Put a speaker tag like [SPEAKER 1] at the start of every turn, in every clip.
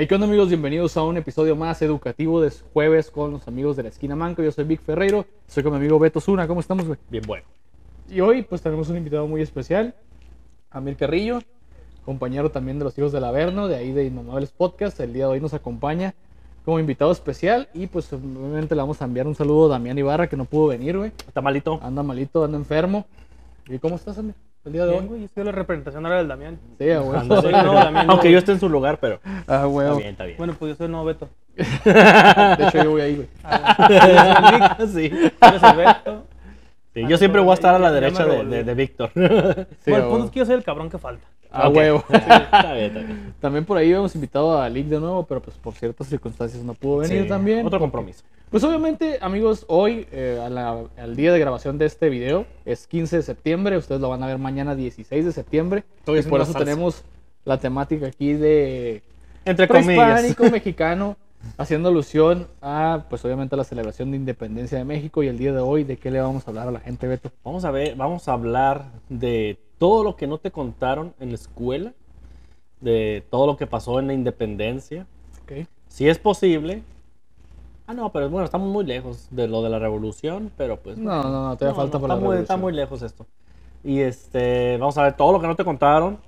[SPEAKER 1] Hey, ¿qué onda amigos? Bienvenidos a un episodio más educativo de jueves con los amigos de la esquina Manco. Yo soy Vic Ferreiro, estoy con mi amigo Beto Zuna. ¿Cómo estamos, güey?
[SPEAKER 2] Bien bueno.
[SPEAKER 1] Y hoy pues tenemos un invitado muy especial, Amir Carrillo, compañero también de los hijos del Averno, de ahí de Inmamables Podcast. El día de hoy nos acompaña como invitado especial y pues obviamente le vamos a enviar un saludo a Damián Ibarra que no pudo venir, güey.
[SPEAKER 2] Está malito.
[SPEAKER 1] Anda malito, anda enfermo. ¿Y cómo estás, Amir? El día de hoy.
[SPEAKER 3] güey, yo soy la representación ahora del Damián.
[SPEAKER 1] Sí, a huevo.
[SPEAKER 3] Nuevo Damián,
[SPEAKER 2] Aunque yo esté en su lugar, pero
[SPEAKER 1] Ah,
[SPEAKER 2] está
[SPEAKER 1] huevo.
[SPEAKER 2] bien, está bien.
[SPEAKER 3] Bueno, pues yo soy el nuevo Beto.
[SPEAKER 1] De hecho, yo voy ahí, güey.
[SPEAKER 2] sí.
[SPEAKER 3] Tú eres el Beto.
[SPEAKER 2] Sí, yo siempre voy a estar a la derecha de, de- de Víctor.
[SPEAKER 1] Sí,
[SPEAKER 3] bueno, punto es que yo soy el cabrón que falta.
[SPEAKER 1] A huevo.
[SPEAKER 2] está bien, está bien.
[SPEAKER 1] También por ahí hemos invitado a Lick de nuevo, pero pues por ciertas circunstancias no pudo venir
[SPEAKER 2] Sí,
[SPEAKER 1] también.
[SPEAKER 2] Otro compromiso.
[SPEAKER 1] Pues obviamente, amigos, hoy, eh, a la- al día de grabación de este video, es 15 de septiembre. Ustedes lo van a ver mañana 16 de septiembre.
[SPEAKER 2] Estoy
[SPEAKER 1] y por eso tenemos la temática aquí de
[SPEAKER 2] Entre comillas.
[SPEAKER 1] mexicano, haciendo alusión a, pues obviamente, a la celebración de independencia de México. Y el día de hoy, ¿de qué le vamos a hablar a la gente, Beto?
[SPEAKER 2] Vamos a ver, vamos a hablar de todo lo que no te contaron en la escuela, de todo lo que pasó en la independencia.
[SPEAKER 1] Ok.
[SPEAKER 2] Si es posible. Ah, no, pero bueno, estamos muy lejos de lo de la revolución, pero pues.
[SPEAKER 1] No, no, no, todavía falta por
[SPEAKER 2] está
[SPEAKER 1] la
[SPEAKER 2] muy, está
[SPEAKER 1] revolución.
[SPEAKER 2] muy lejos esto. Y este, vamos a ver todo lo que no te contaron.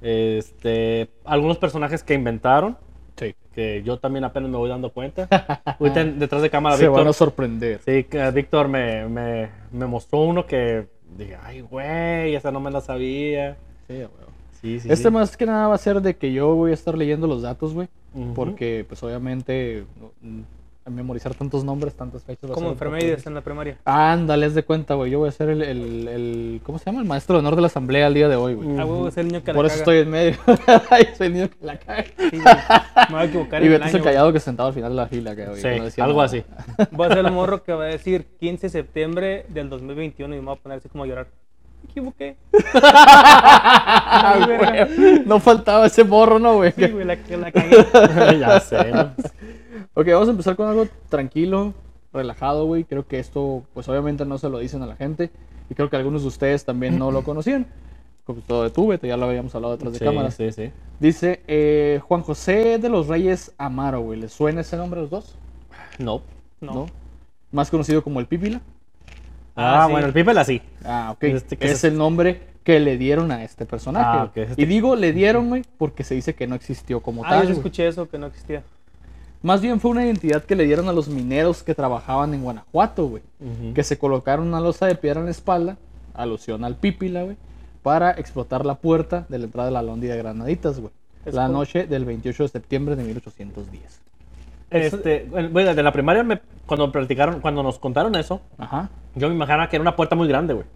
[SPEAKER 2] Este, algunos personajes que inventaron,
[SPEAKER 1] Sí.
[SPEAKER 2] que yo también apenas me voy dando cuenta. Ahorita detrás de cámara,
[SPEAKER 1] Se van a sorprender.
[SPEAKER 2] Sí, que Víctor me, me, me mostró uno que dije, ay, güey, esa no me la sabía.
[SPEAKER 1] Sí, huevo.
[SPEAKER 2] Sí, sí.
[SPEAKER 1] Este
[SPEAKER 2] sí.
[SPEAKER 1] más que nada va a ser de que yo voy a estar leyendo los datos, güey.
[SPEAKER 2] Ujú.
[SPEAKER 1] Porque, pues obviamente, memorizar tantos nombres, tantas fechas. a
[SPEAKER 3] Como
[SPEAKER 1] ser difícil.
[SPEAKER 3] en la primaria.
[SPEAKER 1] Ándale, haz de cuenta, güey. Yo voy a ser el, el, el- ¿Cómo se llama? El maestro de honor de la asamblea el día de hoy, güey.
[SPEAKER 3] Ah, huevo, es el niño que
[SPEAKER 1] Por
[SPEAKER 3] la
[SPEAKER 1] eso
[SPEAKER 3] caga.
[SPEAKER 1] estoy en medio. Ay, soy el niño que la cae.
[SPEAKER 3] Sí, güey. Me voy a equivocar
[SPEAKER 1] Y
[SPEAKER 3] en el
[SPEAKER 1] Beto es
[SPEAKER 3] año.
[SPEAKER 1] el callado que sentado al final de la fila, que, güey,
[SPEAKER 2] Sí,
[SPEAKER 1] que no decía
[SPEAKER 2] algo
[SPEAKER 1] nada.
[SPEAKER 2] así.
[SPEAKER 3] güey. Voy a ser el morro que va a decir 15 de septiembre del 2021 y me voy a poner así como a llorar. Me equivoqué.
[SPEAKER 1] Ah,
[SPEAKER 3] Ay,
[SPEAKER 1] güey. No faltaba ese morro, ¿no, güey?
[SPEAKER 3] Sí, güey, la, que la cagué.
[SPEAKER 2] ya sé, ¿no?
[SPEAKER 1] Ok, vamos a empezar con algo tranquilo, relajado, güey. Creo que esto, pues obviamente no se lo dicen a la gente. Y creo que algunos de ustedes también no lo conocían. Como todo de tú, Beto, ya lo habíamos hablado detrás de
[SPEAKER 2] Sí,
[SPEAKER 1] cámaras.
[SPEAKER 2] sí, sí.
[SPEAKER 1] Dice eh, Juan José de los Reyes Amaro, güey. ¿Les suena ese nombre a los dos?
[SPEAKER 2] No.
[SPEAKER 3] No.
[SPEAKER 1] Más conocido como el Pípila.
[SPEAKER 2] Ah,
[SPEAKER 3] Ah, sí.
[SPEAKER 2] bueno, el Pipel así.
[SPEAKER 1] Ah, ok.
[SPEAKER 2] Este que
[SPEAKER 1] es
[SPEAKER 2] es-
[SPEAKER 1] el nombre que le dieron a este personaje.
[SPEAKER 2] Ah,
[SPEAKER 1] güey.
[SPEAKER 2] ok, este-
[SPEAKER 1] Y digo le dieron, güey, porque se dice que no existió como
[SPEAKER 3] Ah,
[SPEAKER 1] tal.
[SPEAKER 3] yo sí
[SPEAKER 1] güey.
[SPEAKER 3] escuché eso, que no existía.
[SPEAKER 1] Más bien fue una identidad que le dieron a los mineros que trabajaban en Guanajuato, güey. Que se colocaron una losa de piedra en la espalda, alusión al pípila, güey, para explotar la puerta de la entrada de la Lóndiga de Granaditas, güey. La noche del 28 de septiembre de 1810.
[SPEAKER 2] Este, bueno, de la primaria, me- cuando platicaron, cuando nos contaron eso,
[SPEAKER 1] Ajá.
[SPEAKER 2] yo me imaginaba que era una puerta muy grande, güey.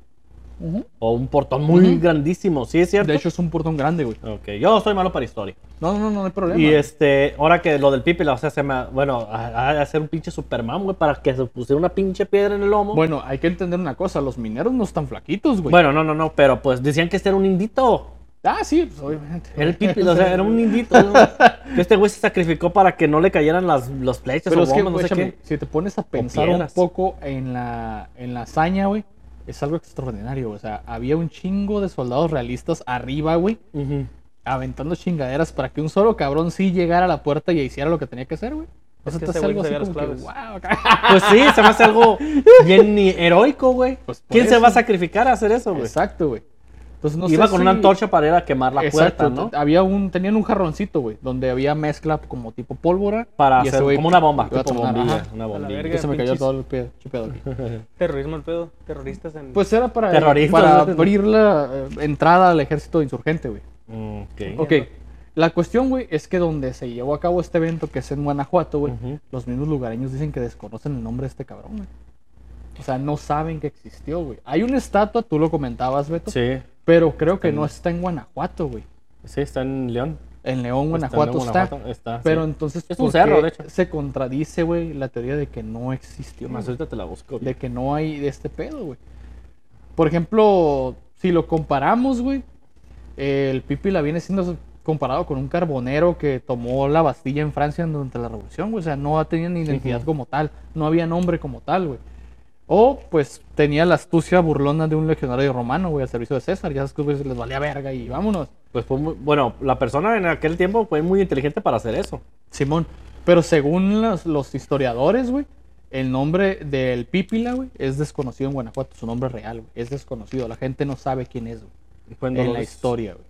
[SPEAKER 2] O un portón muy grandísimo, ¿sí es cierto?
[SPEAKER 1] De hecho, es un portón grande, güey.
[SPEAKER 2] Ok, yo soy malo para historia.
[SPEAKER 1] No, no, no, no hay problema.
[SPEAKER 2] Y este, ahora que lo del Pipila, o sea, se me, bueno, a, a hacer un pinche Superman, güey, para que se pusiera una pinche piedra en el lomo.
[SPEAKER 1] Bueno, hay que entender una cosa, los mineros no están flaquitos, güey.
[SPEAKER 2] Bueno, no, no, no, pero pues decían que este era un indito.
[SPEAKER 1] Ah, sí, pues obviamente.
[SPEAKER 2] Era el Pipila, o sea, era un indito. ¿no? Este güey se sacrificó para que no le cayeran las, los flechas
[SPEAKER 1] Pero
[SPEAKER 2] o
[SPEAKER 1] es que,
[SPEAKER 2] bombas, no sé
[SPEAKER 1] échame,
[SPEAKER 2] qué.
[SPEAKER 1] si te pones a pensar un poco en la, en la hazaña, güey, es algo extraordinario. O sea, había un chingo de soldados realistas arriba, güey, aventando chingaderas para que un solo cabrón sí llegara a la puerta y hiciera lo que tenía que hacer, güey.
[SPEAKER 3] Es que
[SPEAKER 1] te
[SPEAKER 3] ese
[SPEAKER 1] hace
[SPEAKER 3] güey
[SPEAKER 1] algo así como que, wow.
[SPEAKER 2] Pues sí, se me hace algo bien heroico, güey.
[SPEAKER 1] Pues
[SPEAKER 2] ¿Quién se va a sacrificar a hacer eso, güey?
[SPEAKER 1] Exacto, güey. Entonces no
[SPEAKER 2] Iba
[SPEAKER 1] sé
[SPEAKER 2] con
[SPEAKER 1] si-
[SPEAKER 2] una antorcha para ir a quemar la
[SPEAKER 1] Exacto,
[SPEAKER 2] puerta, ¿no?
[SPEAKER 1] Había un, tenían un jarroncito, güey, donde había mezcla como tipo pólvora.
[SPEAKER 2] Para hacer
[SPEAKER 1] güey
[SPEAKER 2] como una bomba, tipo bombilla,
[SPEAKER 1] ajá.
[SPEAKER 2] una bombilla.
[SPEAKER 3] verga.
[SPEAKER 1] Que se me cayó todo el pedo.
[SPEAKER 3] Terrorismo el pedo. Terroristas en.
[SPEAKER 1] Pues era para,
[SPEAKER 2] Terroristas,
[SPEAKER 1] para
[SPEAKER 2] ¿no?
[SPEAKER 1] abrir la eh, entrada al ejército insurgente, güey.
[SPEAKER 2] Ok.
[SPEAKER 1] Ok, la cuestión, güey, es que donde se llevó a cabo este evento, que es en Guanajuato, güey, los mismos lugareños dicen que desconocen el nombre de este cabrón, güey. O sea, no saben que existió, güey. Hay una estatua, tú lo comentabas, Beto,
[SPEAKER 2] Sí,
[SPEAKER 1] pero creo que no está en Guanajuato, güey.
[SPEAKER 2] sí, está en León.
[SPEAKER 1] En León,
[SPEAKER 2] Está en
[SPEAKER 1] Guanajuato está.
[SPEAKER 2] Está,
[SPEAKER 1] Pero
[SPEAKER 2] sí.
[SPEAKER 1] entonces,
[SPEAKER 2] Es un
[SPEAKER 1] ¿por
[SPEAKER 2] cerro,
[SPEAKER 1] qué
[SPEAKER 2] de hecho.
[SPEAKER 1] Se contradice, güey, la teoría de que no existió.
[SPEAKER 2] Más
[SPEAKER 1] güey?
[SPEAKER 2] ahorita te la busco.
[SPEAKER 1] de que no hay de este pedo, güey. Por ejemplo, si lo comparamos, güey, el Pipila viene siendo comparado con un carbonero que tomó la Bastilla en Francia durante la Revolución, güey. O sea, no tenía ni identidad como tal, no había nombre como tal, güey. O pues tenía la astucia burlona de un legionario romano, güey, al servicio de César. Ya sabes que güey, les valía verga y vámonos.
[SPEAKER 2] Pues fue muy- bueno, la persona en aquel tiempo fue muy inteligente para hacer eso.
[SPEAKER 1] Simón. Pero según los, los historiadores, güey, el nombre del Pípila, güey, es desconocido en Guanajuato. Su nombre real, güey, es desconocido. La gente no sabe quién es, güey,
[SPEAKER 2] Fue en
[SPEAKER 1] en la historia, güey.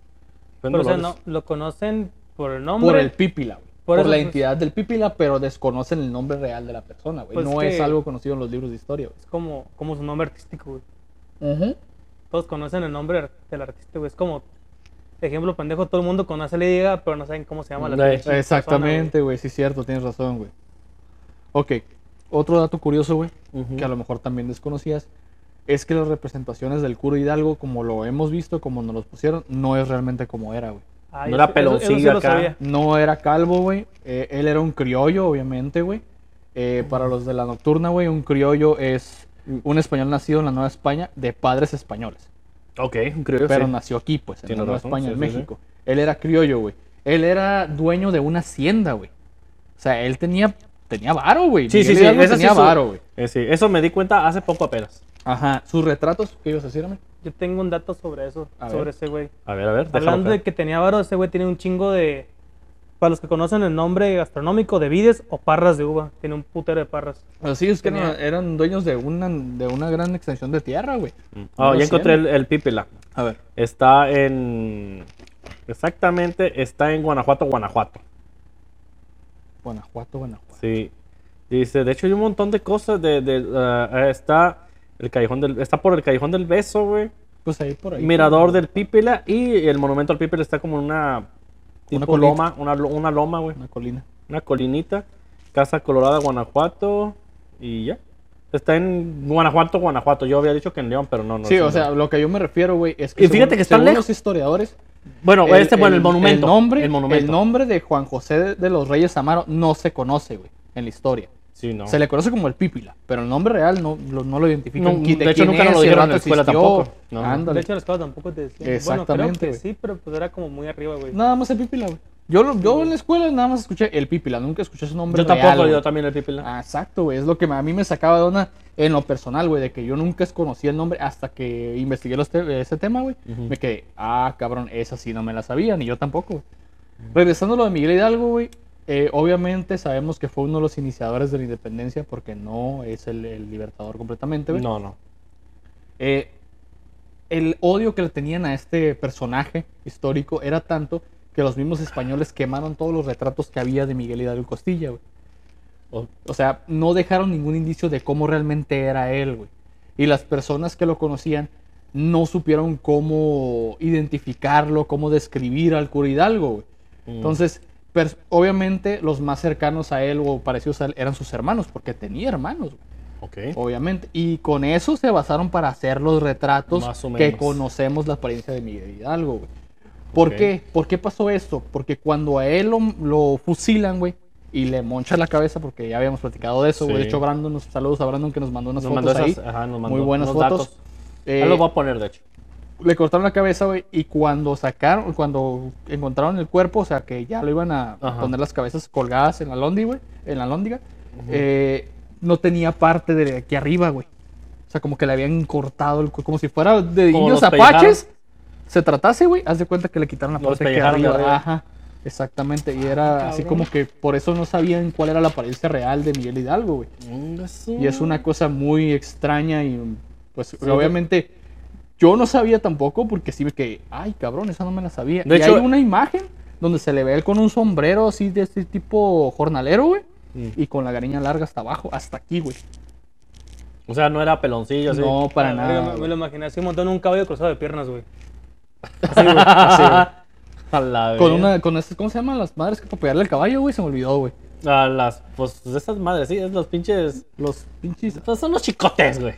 [SPEAKER 2] Fue en
[SPEAKER 3] Pero, o sea, no, lo conocen por el nombre.
[SPEAKER 1] Por el Pípila, güey.
[SPEAKER 3] Por
[SPEAKER 1] la
[SPEAKER 3] pues.
[SPEAKER 1] entidad del Pípila, pero desconocen el nombre real de la persona, güey.
[SPEAKER 3] Pues
[SPEAKER 1] no
[SPEAKER 3] que-
[SPEAKER 1] es algo conocido en los libros de historia,
[SPEAKER 3] Es como, como su nombre artístico, güey.
[SPEAKER 1] güey.
[SPEAKER 3] Todos conocen el nombre del artista, güey. Es como, ejemplo pendejo, todo el mundo conoce a Lady Gaga, pero no saben cómo se llama la persona,
[SPEAKER 1] Exactamente, güey, sí, cierto, tienes razón, güey. Ok, otro dato curioso, güey, que a lo mejor también desconocías, es que las representaciones del cura Hidalgo, como lo hemos visto, como nos los pusieron, no es realmente como era, güey.
[SPEAKER 3] Ah,
[SPEAKER 2] No era
[SPEAKER 3] sí- sí
[SPEAKER 2] peloncillo
[SPEAKER 3] lo
[SPEAKER 2] acá.
[SPEAKER 1] No era calvo, güey. eh, él era un criollo, obviamente, güey. Eh, para los de la nocturna, güey, un criollo es un español nacido en la Nueva España de padres españoles.
[SPEAKER 2] Ok, un criollo,
[SPEAKER 1] pero
[SPEAKER 2] sí.
[SPEAKER 1] nació aquí, pues, en
[SPEAKER 2] Tienes
[SPEAKER 1] la Nueva
[SPEAKER 2] razón,
[SPEAKER 1] España,
[SPEAKER 2] sí,
[SPEAKER 1] en
[SPEAKER 2] sí, sí.
[SPEAKER 1] México. Él era criollo, güey. Él era dueño de una hacienda, güey. O sea, él tenía, tenía varo, güey.
[SPEAKER 2] Sí, sí, sí. Sí
[SPEAKER 1] tenía
[SPEAKER 2] su-
[SPEAKER 1] varo, güey.
[SPEAKER 2] eh, sí, Eso me di cuenta hace poco apenas.
[SPEAKER 1] Ajá. Sus retratos, ¿qué ibas a decirme?
[SPEAKER 3] Yo tengo un dato sobre eso,
[SPEAKER 1] A
[SPEAKER 3] sobre
[SPEAKER 1] ver.
[SPEAKER 3] ese güey.
[SPEAKER 2] A ver, a ver.
[SPEAKER 3] Hablando de que tenía varo, ese güey tiene un chingo de... Para los que conocen el nombre gastronómico de vides o parras de uva. Tiene un putero de parras.
[SPEAKER 1] Así es que
[SPEAKER 3] Tenía-
[SPEAKER 1] eran, eran dueños de una, de una gran extensión de tierra, güey.
[SPEAKER 2] Ah,
[SPEAKER 1] Una
[SPEAKER 2] ya encontré el, el pípila.
[SPEAKER 1] A ver.
[SPEAKER 2] Está en. Exactamente, está en Guanajuato, Guanajuato.
[SPEAKER 1] Guanajuato, Guanajuato.
[SPEAKER 2] Sí. Dice, de hecho hay un montón de cosas. De, de, ah, está el callejón del, está por el callejón del beso, güey.
[SPEAKER 1] Pues ahí por ahí.
[SPEAKER 2] Mirador del Pípila y el monumento al Pípila está como en una tipo
[SPEAKER 1] colita.
[SPEAKER 2] loma, una, lo- una loma, güey.
[SPEAKER 1] Una colina.
[SPEAKER 2] Una colinita. Casa Colorada, Guanajuato. Y ya. Está en Guanajuato, Guanajuato. Yo había dicho que en León, pero no, no.
[SPEAKER 1] sí, o sea, lo que yo me refiero, güey, es que.
[SPEAKER 2] Y fíjate que está
[SPEAKER 1] según
[SPEAKER 2] lejos.
[SPEAKER 1] los historiadores.
[SPEAKER 2] Bueno, este, bueno, el, monumento.
[SPEAKER 1] El nombre,
[SPEAKER 2] El monumento.
[SPEAKER 1] el nombre de Juan José de, de los Reyes Amaro no se conoce, güey, en la historia.
[SPEAKER 2] Sí, no.
[SPEAKER 1] Se le conoce como el Pípila, pero el nombre real no lo, no lo identifican.
[SPEAKER 2] No, de hecho, nunca nos lo dijeron en la escuela
[SPEAKER 1] existió.
[SPEAKER 2] tampoco. No, no.
[SPEAKER 1] Ándale.
[SPEAKER 3] De hecho, en la escuela tampoco te decían. Bueno,
[SPEAKER 1] Exactamente,
[SPEAKER 3] creo que sí, pero pues era como muy arriba, güey.
[SPEAKER 1] Nada más el Pípila, güey. Yo, lo- yo en la escuela nada más escuché el Pípila, nunca escuché su nombre
[SPEAKER 2] Yo tampoco,
[SPEAKER 1] real,
[SPEAKER 2] yo también el Pípila.
[SPEAKER 1] Ah, exacto, güey. Es lo que a mí me sacaba de onda en lo personal, güey, de que yo nunca conocía el nombre hasta que investigué los te- ese tema, güey. Me quedé, ah, cabrón, esa sí no me la sabía, ni yo tampoco. güey. Regresando a lo de Miguel Hidalgo, güey. Eh, obviamente sabemos que fue uno de los iniciadores de la independencia porque no es el, el libertador completamente, güey.
[SPEAKER 2] No, no.
[SPEAKER 1] Eh, el odio que le tenían a este personaje histórico era tanto que los mismos españoles quemaron todos los retratos que había de Miguel Hidalgo y Costilla, güey.
[SPEAKER 2] O-
[SPEAKER 1] O sea, no dejaron ningún indicio de cómo realmente era él, güey. Y las personas que lo conocían no supieron cómo identificarlo, cómo describir al cura Hidalgo, güey.
[SPEAKER 2] Mm.
[SPEAKER 1] Entonces, pers- obviamente los más cercanos a él o parecidos a él eran sus hermanos, porque tenía hermanos, güey,
[SPEAKER 2] Ok.
[SPEAKER 1] obviamente. Y con eso se basaron para hacer los retratos que conocemos la apariencia de Miguel Hidalgo, güey. ¿Por qué? ¿Por qué pasó esto? Porque cuando a él lo, lo fusilan, güey, y le monchan la cabeza, porque ya habíamos platicado de eso, güey. De hecho, Brandon, nos, saludos a Brandon que nos mandó unas
[SPEAKER 2] Nos
[SPEAKER 1] fotos
[SPEAKER 2] mandó
[SPEAKER 1] ahí.
[SPEAKER 2] esas- ajá, nos mandó
[SPEAKER 1] muy buenas fotos.
[SPEAKER 2] datos.
[SPEAKER 1] Eh,
[SPEAKER 2] lo voy a poner, de hecho.
[SPEAKER 1] Le cortaron la cabeza, güey, y cuando sacaron, cuando encontraron el cuerpo, o sea, que ya lo iban a
[SPEAKER 2] Ajá.
[SPEAKER 1] poner las cabezas colgadas en la londi, güey, en la lóndiga, eh, no tenía parte de aquí arriba, güey. O sea, como que le habían cortado el como si fuera de
[SPEAKER 2] Como
[SPEAKER 1] indios
[SPEAKER 2] los
[SPEAKER 1] apaches. Se tratase, güey, haz de cuenta que le quitaron la parte de aquí
[SPEAKER 2] pellejaron de
[SPEAKER 1] arriba.
[SPEAKER 2] arriba.
[SPEAKER 1] Ajá. Exactamente, y era así como que por eso no sabían cuál era la apariencia real de Miguel Hidalgo, güey. Y es una cosa muy extraña y pues
[SPEAKER 2] Sí,
[SPEAKER 1] obviamente yo no sabía tampoco porque sí me que, ay cabrón, esa no me la sabía.
[SPEAKER 2] De
[SPEAKER 1] y
[SPEAKER 2] hecho-
[SPEAKER 1] hay una imagen donde se le ve él con un sombrero así de este tipo jornalero, güey.
[SPEAKER 2] Mm.
[SPEAKER 1] Y con la gariña larga hasta abajo, hasta aquí, güey.
[SPEAKER 2] O sea, no era peloncillo, así.
[SPEAKER 1] No, para
[SPEAKER 3] Ah,
[SPEAKER 1] nada.
[SPEAKER 3] Me, lo imaginé así montando un caballo cruzado de piernas, güey.
[SPEAKER 1] Así, güey, así, güey.
[SPEAKER 2] A la
[SPEAKER 1] Con
[SPEAKER 2] vez.
[SPEAKER 1] una, con estas, ¿cómo se llaman las madres que para pegarle al caballo, güey? Se me olvidó, güey.
[SPEAKER 2] A las, pues, esas madres, sí, es los pinches.
[SPEAKER 1] Los pinches.
[SPEAKER 2] Pues son los chicotes, güey.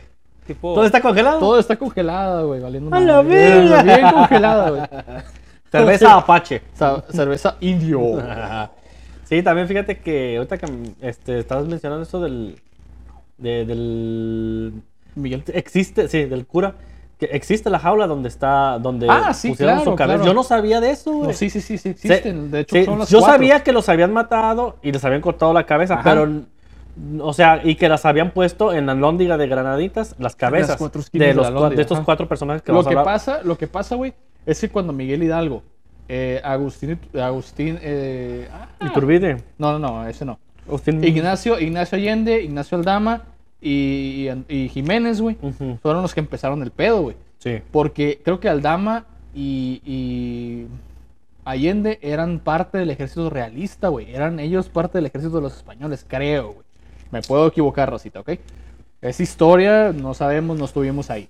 [SPEAKER 3] Tipo,
[SPEAKER 2] ¿Todo está congelado?
[SPEAKER 1] Todo está congelada, güey, valiendo
[SPEAKER 2] ¡A la verga!
[SPEAKER 1] Bien congelada, güey.
[SPEAKER 2] Cerveza Apache.
[SPEAKER 1] Sa- cerveza indio.
[SPEAKER 2] Sí, también fíjate que ahorita que este, estabas mencionando eso del. de- del.
[SPEAKER 1] Miguel.
[SPEAKER 2] Existe, sí, del cura. Que existe la jaula donde está. donde
[SPEAKER 1] Ah, sí,
[SPEAKER 2] pusieron
[SPEAKER 1] claro,
[SPEAKER 2] su cabeza.
[SPEAKER 1] claro.
[SPEAKER 2] Yo no sabía de eso, güey.
[SPEAKER 1] No, sí, sí, sí, sí,
[SPEAKER 2] Sí,
[SPEAKER 1] existen. De hecho,
[SPEAKER 2] sí,
[SPEAKER 1] son las
[SPEAKER 2] yo
[SPEAKER 1] cuatro.
[SPEAKER 2] sabía que los habían matado y les habían cortado la cabeza,
[SPEAKER 1] Ajá.
[SPEAKER 2] pero O sea, y que las habían puesto en la lóndiga de granaditas, las cabezas de, los,
[SPEAKER 1] lóndiga,
[SPEAKER 2] de estos
[SPEAKER 1] ajá.
[SPEAKER 2] cuatro personajes que
[SPEAKER 1] Lo
[SPEAKER 2] vamos a
[SPEAKER 1] que,
[SPEAKER 2] hablar.
[SPEAKER 1] pasa, lo que pasa, güey, es que cuando Miguel Hidalgo, eh, Agustín, Agustín, eh, ah,
[SPEAKER 2] Iturbide.
[SPEAKER 1] no, no, no, ese no.
[SPEAKER 2] Agustín-
[SPEAKER 1] Ignacio, Ignacio Allende, Ignacio Aldama y, y- y Jiménez, güey, fueron los que empezaron el pedo, güey.
[SPEAKER 2] Sí.
[SPEAKER 1] Porque creo que Aldama y, y Allende eran parte del ejército realista, güey. Eran ellos parte del ejército de los españoles, creo, güey. Me puedo equivocar, Rosita, ¿ok? Es historia, no sabemos, no estuvimos ahí.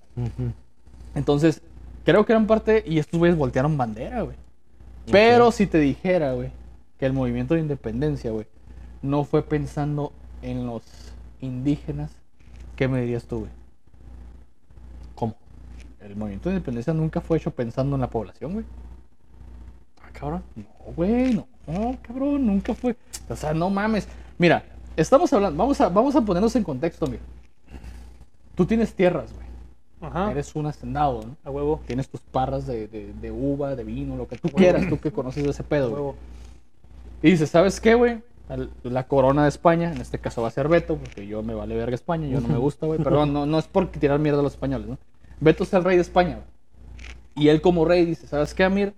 [SPEAKER 1] Entonces, creo que eran parte y estos güeyes voltearon bandera, güey. Pero si te dijera, güey, que el movimiento de independencia, güey, no fue pensando en los indígenas, ¿qué me dirías tú, güey?
[SPEAKER 2] ¿Cómo?
[SPEAKER 1] El movimiento de independencia nunca fue hecho pensando en la población, güey.
[SPEAKER 2] Ah, cabrón.
[SPEAKER 1] No, güey, no, no, cabrón, nunca fue. O sea, no mames. Mira, estamos hablando, vamos a, vamos a ponernos en contexto, mira. Tú tienes tierras, güey.
[SPEAKER 3] Ajá.
[SPEAKER 1] Eres un hacendado, ¿no?
[SPEAKER 3] A huevo.
[SPEAKER 1] Tienes tus parras de, de- de uva, de vino, lo que tú quieras, tú que conoces de ese pedo, güey.
[SPEAKER 3] huevo.
[SPEAKER 1] Y dices, ¿sabes qué, güey? La corona de España, en este caso va a ser Beto, porque yo me vale verga España, yo no me gusta, güey. Perdón, no, no es por tirar mierda a los españoles, ¿no? Beto es el rey de España, güey. Y él como rey dice, ¿sabes qué, Amir?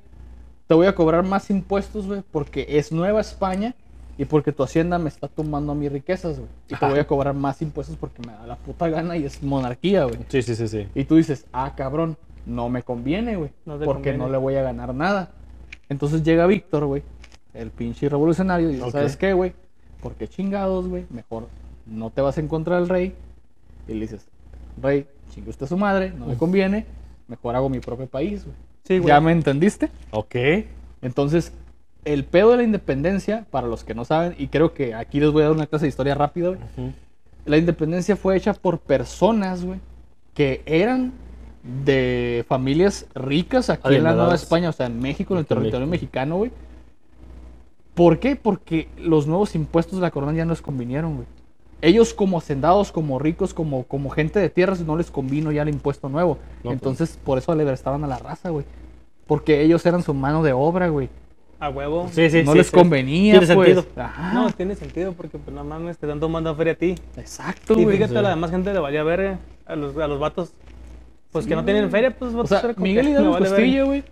[SPEAKER 1] Te voy a cobrar más impuestos, güey, porque es nueva España y porque tu hacienda me está tomando a mis riquezas, güey. Y te voy a cobrar más impuestos porque me da la puta gana y es monarquía, güey.
[SPEAKER 2] Sí, sí, sí, sí.
[SPEAKER 1] Y tú dices, ah, cabrón, no me conviene, güey.
[SPEAKER 3] No
[SPEAKER 1] porque
[SPEAKER 3] conviene.
[SPEAKER 1] no le voy a ganar nada. Entonces llega Víctor, güey, el pinche revolucionario, y dice. ¿sabes qué, güey? Porque chingados, güey, mejor no te vas en contra del rey. Y le dices, rey, chingue usted a su madre, no me conviene, mejor hago mi propio país, güey.
[SPEAKER 3] Sí, güey.
[SPEAKER 1] ¿Ya me entendiste?
[SPEAKER 2] Ok.
[SPEAKER 1] Entonces, el pedo de la independencia, para los que no saben, y creo que aquí les voy a dar una clase de historia rápida, güey. La independencia fue hecha por personas, güey, que eran de familias ricas aquí en la Nueva. España, o sea, en México, en el territorio mexicano, güey. ¿Por qué? Porque los nuevos impuestos de la corona ya no les convinieron, güey. Ellos como hacendados, como ricos, como, como gente de tierras, no les convino ya el impuesto nuevo.
[SPEAKER 2] No, pues.
[SPEAKER 1] Entonces, por eso estaban a la raza, güey. Porque ellos eran su mano de obra, güey.
[SPEAKER 3] A huevo.
[SPEAKER 2] Sí, sí,
[SPEAKER 1] no
[SPEAKER 2] sí,
[SPEAKER 1] les
[SPEAKER 2] sí.
[SPEAKER 1] convenía,
[SPEAKER 2] Tiene
[SPEAKER 1] pues.
[SPEAKER 2] sentido.
[SPEAKER 1] Ajá.
[SPEAKER 3] No, tiene sentido porque pues no mames, te están tomando feria a ti.
[SPEAKER 1] Exacto,
[SPEAKER 3] Y
[SPEAKER 1] güey.
[SPEAKER 3] fíjate,
[SPEAKER 2] sí.
[SPEAKER 3] a la demás gente le valía verga. A los, a los vatos. Pues
[SPEAKER 1] Sí,
[SPEAKER 3] que no tienen feria, pues
[SPEAKER 1] O
[SPEAKER 3] vatos
[SPEAKER 1] sea, Miguel Hidalgo
[SPEAKER 3] vale
[SPEAKER 1] Castillo, güey,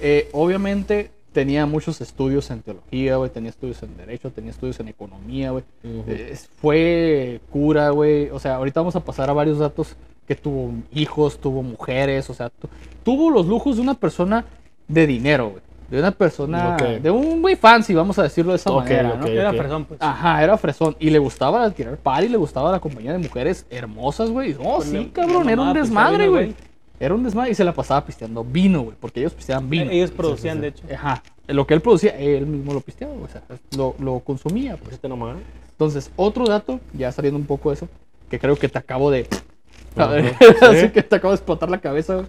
[SPEAKER 1] eh, obviamente tenía muchos estudios en teología, güey, tenía estudios en derecho, tenía estudios en economía, güey.
[SPEAKER 2] Ujú.
[SPEAKER 1] Eh, fue cura, güey. O sea, ahorita vamos a pasar a varios datos que tuvo hijos, tuvo mujeres, o sea, tu- tuvo los lujos de una persona de dinero, güey. De una persona, de un muy fancy, vamos a decirlo de esa manera, ¿no?
[SPEAKER 2] ok.
[SPEAKER 3] Era fresón, pues.
[SPEAKER 1] Ajá, era fresón. Y le gustaba tirar party, le gustaba la compañía de mujeres hermosas, güey. No,
[SPEAKER 3] Pues
[SPEAKER 1] sí,
[SPEAKER 3] le-
[SPEAKER 1] cabrón,
[SPEAKER 3] le
[SPEAKER 1] era un desmadre, güey.
[SPEAKER 3] güey.
[SPEAKER 1] Era un desmadre y se la pasaba pisteando vino, güey, porque ellos pisteaban vino.
[SPEAKER 3] Ellos producían, de hecho.
[SPEAKER 1] Ajá. Lo que él producía, él mismo lo pisteaba, güey, o sea, lo, lo consumía, pues.
[SPEAKER 2] Nomás.
[SPEAKER 1] Entonces, otro dato, ya saliendo un poco de eso, que creo que te acabo de.
[SPEAKER 2] Ajá,
[SPEAKER 1] Así
[SPEAKER 2] sí.
[SPEAKER 1] que te acabo de explotar la cabeza, güey.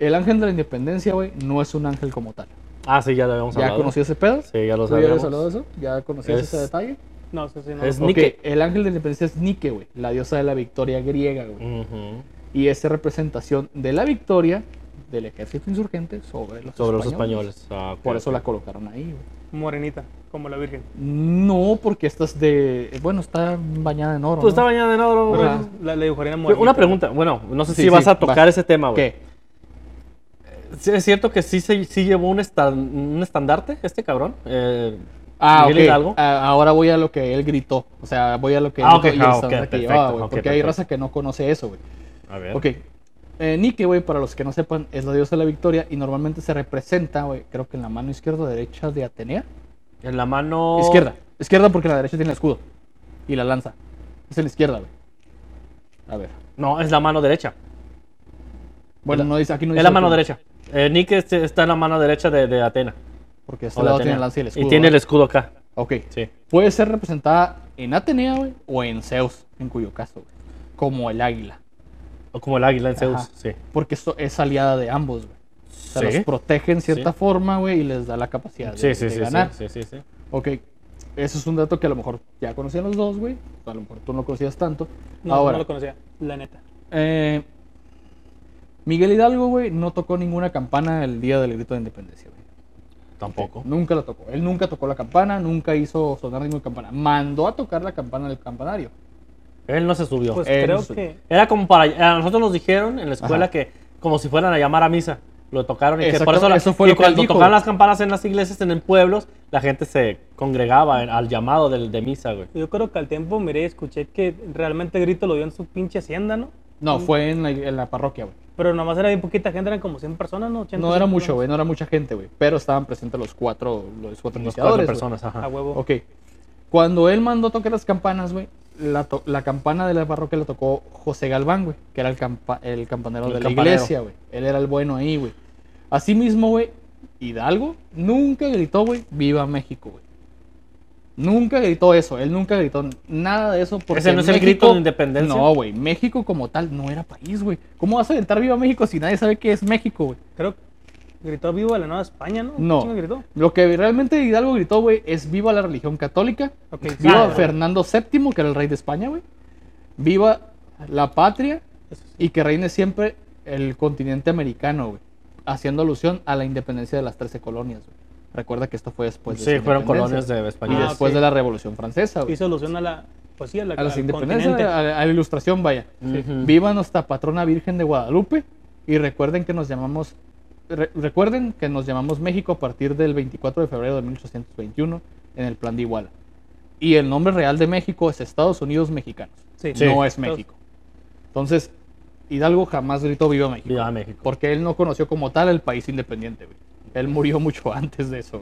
[SPEAKER 1] El ángel de la independencia, güey, no es un ángel como tal.
[SPEAKER 2] Ah, sí, ya lo habíamos
[SPEAKER 1] ¿Ya
[SPEAKER 2] hablado.
[SPEAKER 1] conocías ese pedo?
[SPEAKER 2] Sí, ya lo
[SPEAKER 1] ¿Tú ya habías
[SPEAKER 2] sabíamos.
[SPEAKER 1] hablado de eso? ¿Ya conocías
[SPEAKER 2] Es-
[SPEAKER 1] ese detalle?
[SPEAKER 3] No, sí, sí, no.
[SPEAKER 2] Es. Nike.
[SPEAKER 1] El ángel de la independencia es Nike, güey, la diosa de la victoria griega, güey.
[SPEAKER 2] Ujú.
[SPEAKER 1] Y es representación de la victoria del ejército insurgente sobre los
[SPEAKER 2] Sobre los
[SPEAKER 1] españoles.
[SPEAKER 2] españoles. Ah,
[SPEAKER 1] Por eso la colocaron ahí, güey.
[SPEAKER 3] Morenita, como la Virgen.
[SPEAKER 1] No, porque esta es de. Bueno, está bañada en oro.
[SPEAKER 2] Pues
[SPEAKER 1] ¿no?
[SPEAKER 2] está bañada en oro, güey.
[SPEAKER 3] La, la dibujarían morenita.
[SPEAKER 2] Una pregunta, bueno, no sé
[SPEAKER 1] Sí,
[SPEAKER 2] si
[SPEAKER 1] sí,
[SPEAKER 2] vas a tocar ese tema, güey.
[SPEAKER 1] ¿Qué?
[SPEAKER 2] ¿Es cierto que sí, se- sí llevó un, estan- un estandarte este cabrón? Eh,
[SPEAKER 1] Ah,
[SPEAKER 2] Miguel
[SPEAKER 1] ok.
[SPEAKER 2] Hidalgo.
[SPEAKER 1] Ah, ahora voy a lo que él gritó. O sea, voy a lo que él
[SPEAKER 2] Ah,
[SPEAKER 1] gritó
[SPEAKER 2] ah, perfecto,
[SPEAKER 1] llevaba, porque hay raza que no conoce eso, güey.
[SPEAKER 2] a ver.
[SPEAKER 1] Ok. Eh, Nike, güey, para los que no sepan, es la diosa de la victoria y normalmente se representa, güey, creo que en la mano izquierda o derecha de Atenea.
[SPEAKER 2] En la mano...
[SPEAKER 1] Izquierda. Izquierda porque la derecha tiene el escudo. Y la lanza. Es en la izquierda, güey. A ver.
[SPEAKER 2] No, es la mano derecha.
[SPEAKER 1] Bueno, no dice, aquí no dice.
[SPEAKER 2] Es la mano derecha. Eh, Nick este- está en la mano derecha de, de Atena.
[SPEAKER 1] Porque este
[SPEAKER 2] O de
[SPEAKER 1] lado
[SPEAKER 2] Atenea.
[SPEAKER 1] tiene la lanza y el escudo.
[SPEAKER 2] Y tiene el escudo acá.
[SPEAKER 1] Ok.
[SPEAKER 2] Sí.
[SPEAKER 1] Puede ser representada en Atenea, güey, o en Zeus, en cuyo caso, güey. Como el águila.
[SPEAKER 2] O como el águila en Zeus.
[SPEAKER 1] Ajá.
[SPEAKER 2] Sí.
[SPEAKER 1] Porque esto es aliada de ambos, güey. O sea,
[SPEAKER 2] Sí.
[SPEAKER 1] los protege en cierta
[SPEAKER 2] Sí.
[SPEAKER 1] forma, güey, y les da la capacidad de,
[SPEAKER 2] Sí, sí,
[SPEAKER 1] de
[SPEAKER 2] sí, sí,
[SPEAKER 1] ganar.
[SPEAKER 2] sí, sí, sí.
[SPEAKER 1] Ok. Eso es un dato que a lo mejor ya conocían los dos, güey. A lo mejor tú no conocías tanto.
[SPEAKER 3] No,
[SPEAKER 1] Ahora,
[SPEAKER 3] no lo conocía, la neta.
[SPEAKER 1] eh, Miguel Hidalgo, güey, no tocó ninguna campana el día del grito de independencia, güey.
[SPEAKER 2] Tampoco.
[SPEAKER 1] Nunca la tocó. Él nunca tocó la campana, nunca hizo sonar ninguna campana. Mandó a tocar la campana del campanario.
[SPEAKER 2] Él no se subió.
[SPEAKER 3] Pues
[SPEAKER 1] Él
[SPEAKER 3] creo
[SPEAKER 1] no
[SPEAKER 3] que.
[SPEAKER 2] Era como para. A nosotros nos dijeron en la escuela
[SPEAKER 1] Ajá.
[SPEAKER 2] que, como si fueran a llamar a misa. Lo tocaron y que por eso, la-
[SPEAKER 1] eso fue
[SPEAKER 2] y
[SPEAKER 1] lo
[SPEAKER 2] cuando tocaban las campanas en las iglesias, en el pueblos, la gente se congregaba en- al llamado del- de misa, güey.
[SPEAKER 3] Yo creo que al tiempo miré y escuché que realmente el grito lo dio en su pinche hacienda, ¿no?
[SPEAKER 1] No, fue en la, en la parroquia, güey.
[SPEAKER 3] Pero nomás era bien poquita gente, eran como 100 personas, ¿no? 80,
[SPEAKER 1] No era
[SPEAKER 3] 100
[SPEAKER 1] mucho,
[SPEAKER 3] personas.
[SPEAKER 1] güey, no era mucha gente, güey. Pero estaban presentes los cuatro, los cuatro iniciadores,
[SPEAKER 2] cuatro
[SPEAKER 1] güey.
[SPEAKER 2] personas, ajá.
[SPEAKER 3] A huevo.
[SPEAKER 1] Ok. Cuando él mandó tocar las campanas, güey, la, to- la campana de la parroquia la tocó José Galván, güey, que era el, campa- el campanero
[SPEAKER 2] El
[SPEAKER 1] de la iglesia, güey. Él era el bueno ahí, güey. Asimismo, güey, Hidalgo nunca gritó, güey, viva México, güey. Nunca gritó eso, él nunca gritó nada de eso. Porque
[SPEAKER 2] ¿Ese no es el
[SPEAKER 1] México-
[SPEAKER 2] grito de independencia?
[SPEAKER 1] No, güey, México como tal no era país, güey. ¿Cómo vas a gritar viva México si nadie sabe qué es México, güey?
[SPEAKER 3] Creo que gritó vivo a la Nueva España, ¿no?
[SPEAKER 1] No.
[SPEAKER 3] ¿Qué chingo gritó?
[SPEAKER 1] Lo que realmente Hidalgo gritó, güey, es viva la religión católica.
[SPEAKER 3] Ok,
[SPEAKER 1] Viva Fernando VII, que era el rey de España, güey. Viva la patria
[SPEAKER 3] sí.
[SPEAKER 1] y que reine siempre el continente americano, güey. Haciendo alusión a la independencia de las 13 colonias, güey. Recuerda que esto fue después de
[SPEAKER 2] Sí,
[SPEAKER 1] su
[SPEAKER 2] fueron colonias de
[SPEAKER 1] Y
[SPEAKER 2] España.
[SPEAKER 3] Ah,
[SPEAKER 1] después
[SPEAKER 3] ok.
[SPEAKER 1] de la Revolución Francesa, güey.
[SPEAKER 3] Hizo alusión a la. Pues sí, a la,
[SPEAKER 1] A las independencias, a, la- a la ilustración, vaya. Viva nuestra patrona Virgen de Guadalupe y recuerden que nos llamamos re- recuerden que nos llamamos México a partir del 24 de febrero de 1821 en el Plan de Iguala. Y el nombre real de México es Estados Unidos Mexicanos.
[SPEAKER 3] Sí.
[SPEAKER 2] Sí.
[SPEAKER 1] No es México. Entonces, Hidalgo jamás gritó Viva México.
[SPEAKER 2] Viva México.
[SPEAKER 1] Porque él no conoció como tal el país independiente, güey. Él murió mucho antes de eso,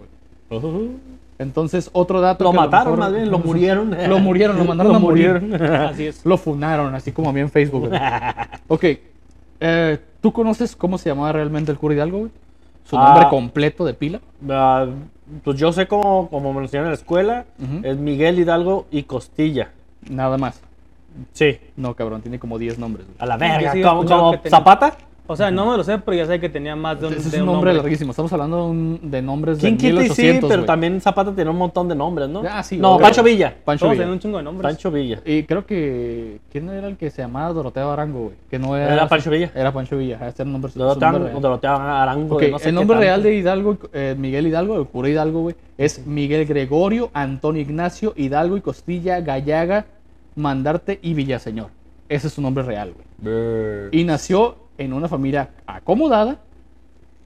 [SPEAKER 1] güey.
[SPEAKER 2] Ujú.
[SPEAKER 1] Entonces, otro dato
[SPEAKER 2] Lo
[SPEAKER 1] que
[SPEAKER 2] mataron,
[SPEAKER 1] mejor-
[SPEAKER 2] más bien, lo murieron.
[SPEAKER 1] Lo murieron, lo mandaron a morir.
[SPEAKER 3] Así es.
[SPEAKER 1] Lo funaron, así como a mí en Facebook. güey. ok. eh, ¿Tú conoces cómo se llamaba realmente el cura Hidalgo, güey? Su
[SPEAKER 2] Ah.
[SPEAKER 1] nombre completo de pila.
[SPEAKER 2] Ah, pues yo sé cómo, como me lo enseñaron en la escuela, es Miguel Hidalgo y Costilla.
[SPEAKER 1] Nada más.
[SPEAKER 2] Sí,
[SPEAKER 1] No, cabrón, tiene como 10 nombres. güey.
[SPEAKER 2] a la verga.
[SPEAKER 3] tenía-
[SPEAKER 2] Zapata.
[SPEAKER 3] O sea, no me lo sé, pero ya sé que tenía más de un,
[SPEAKER 1] Ese es
[SPEAKER 3] de
[SPEAKER 1] un
[SPEAKER 3] un
[SPEAKER 1] nombre
[SPEAKER 3] nombre.
[SPEAKER 1] larguísimo. Estamos hablando de, un- de nombres de
[SPEAKER 2] ¿Quién quita y
[SPEAKER 1] 1800,
[SPEAKER 2] sí? Pero
[SPEAKER 1] güey.
[SPEAKER 2] también Zapata tiene un montón de nombres, ¿no?
[SPEAKER 1] Ah, sí,
[SPEAKER 2] no,
[SPEAKER 1] obvio.
[SPEAKER 2] Pancho Villa.
[SPEAKER 1] Pancho
[SPEAKER 3] Todos
[SPEAKER 1] Villa.
[SPEAKER 3] tenían un chingo de nombres.
[SPEAKER 2] Pancho Villa.
[SPEAKER 1] Y creo que... ¿Quién era el que se llamaba Doroteo Arango, güey? Que no era...
[SPEAKER 2] Era Pancho Villa.
[SPEAKER 1] Era Pancho Villa. Este era el nombre, su
[SPEAKER 2] Doroteo
[SPEAKER 1] nombre real.
[SPEAKER 2] Doroteo Arango.
[SPEAKER 1] Ok,
[SPEAKER 2] de no sé
[SPEAKER 1] el
[SPEAKER 2] qué
[SPEAKER 1] nombre
[SPEAKER 2] tanto.
[SPEAKER 1] real de Hidalgo, eh, Miguel Hidalgo, el cura Hidalgo, güey, es Miguel Gregorio Antonio Ignacio Hidalgo y Costilla Gallaga Mandarte y Villaseñor. Ese es su nombre real, güey. Y nació en una familia acomodada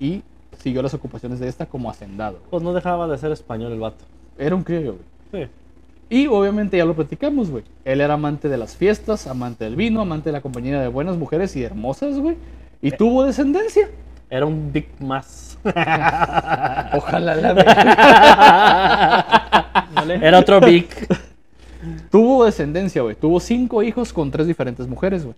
[SPEAKER 1] y siguió las ocupaciones de esta como hacendado. güey.
[SPEAKER 2] Pues no dejaba de ser español el vato.
[SPEAKER 1] Era un criollo, güey.
[SPEAKER 2] Sí.
[SPEAKER 1] Y obviamente ya lo platicamos, güey. Él era amante de las fiestas, amante del vino, amante de la compañía de buenas mujeres y hermosas, güey. Y
[SPEAKER 2] Eh.
[SPEAKER 1] tuvo descendencia.
[SPEAKER 2] Era un Big Más.
[SPEAKER 1] Ojalá la.
[SPEAKER 3] ¿vale?
[SPEAKER 2] Era otro Big.
[SPEAKER 1] Tuvo descendencia, güey. Tuvo cinco hijos con tres diferentes mujeres, güey.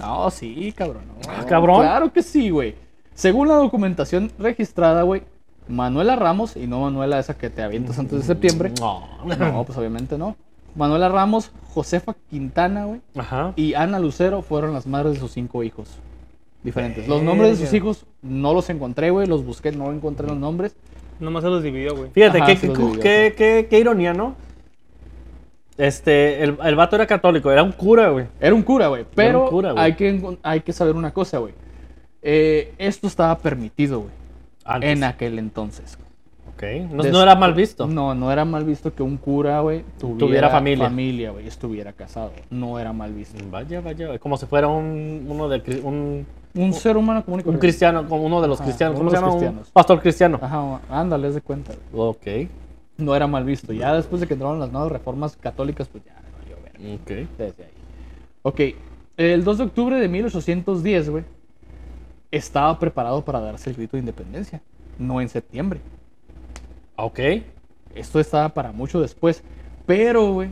[SPEAKER 1] No, sí, cabrón. no.
[SPEAKER 2] Ah, cabrón.
[SPEAKER 1] Claro que sí, güey. Según la documentación registrada, güey, Manuela Ramos, y no Manuela esa que te avientas antes de septiembre.
[SPEAKER 2] No.
[SPEAKER 1] No, pues obviamente no. Manuela Ramos, Josefa Quintana, güey,
[SPEAKER 2] Ajá.
[SPEAKER 1] y Ana Lucero fueron las madres de sus cinco hijos. Diferentes. Los nombres de sus hijos no los encontré, güey. Los busqué, no encontré los nombres.
[SPEAKER 3] Nomás se los dividió, güey.
[SPEAKER 2] Fíjate,
[SPEAKER 1] Ajá,
[SPEAKER 2] qué,
[SPEAKER 1] se los
[SPEAKER 2] qué-
[SPEAKER 1] dividió,
[SPEAKER 2] qué- qué- qué ironía, ¿no? Este, el, el vato era católico, era un cura, güey.
[SPEAKER 1] Era un cura, güey. Pero
[SPEAKER 2] cura, güey.
[SPEAKER 1] hay, que, hay que saber una cosa, güey. Eh, esto estaba permitido, güey.
[SPEAKER 2] Antes.
[SPEAKER 1] En aquel entonces.
[SPEAKER 2] Ok. No, era mal visto.
[SPEAKER 1] No, no era mal visto que un cura, güey, tuviera,
[SPEAKER 2] Tuviera familia.
[SPEAKER 1] familia, güey, estuviera casado. No era mal visto.
[SPEAKER 2] Vaya, vaya. Como si fuera un, uno de, un,
[SPEAKER 1] Un ser humano común
[SPEAKER 2] un cristiano, como uno de los cristianos. ¿Cómo se llama? Un pastor cristiano.
[SPEAKER 1] Ajá, ándale, haz de cuenta. güey.
[SPEAKER 2] Ok.
[SPEAKER 1] No era mal visto. Ya después de que entraron las nuevas reformas católicas, pues ya valió verga.
[SPEAKER 2] Ok.
[SPEAKER 1] Desde ahí. Ok, el 2 de octubre de 1810, güey, estaba preparado para darse el grito de independencia. No en septiembre.
[SPEAKER 2] Ok.
[SPEAKER 1] Esto estaba para mucho después. Pero, güey,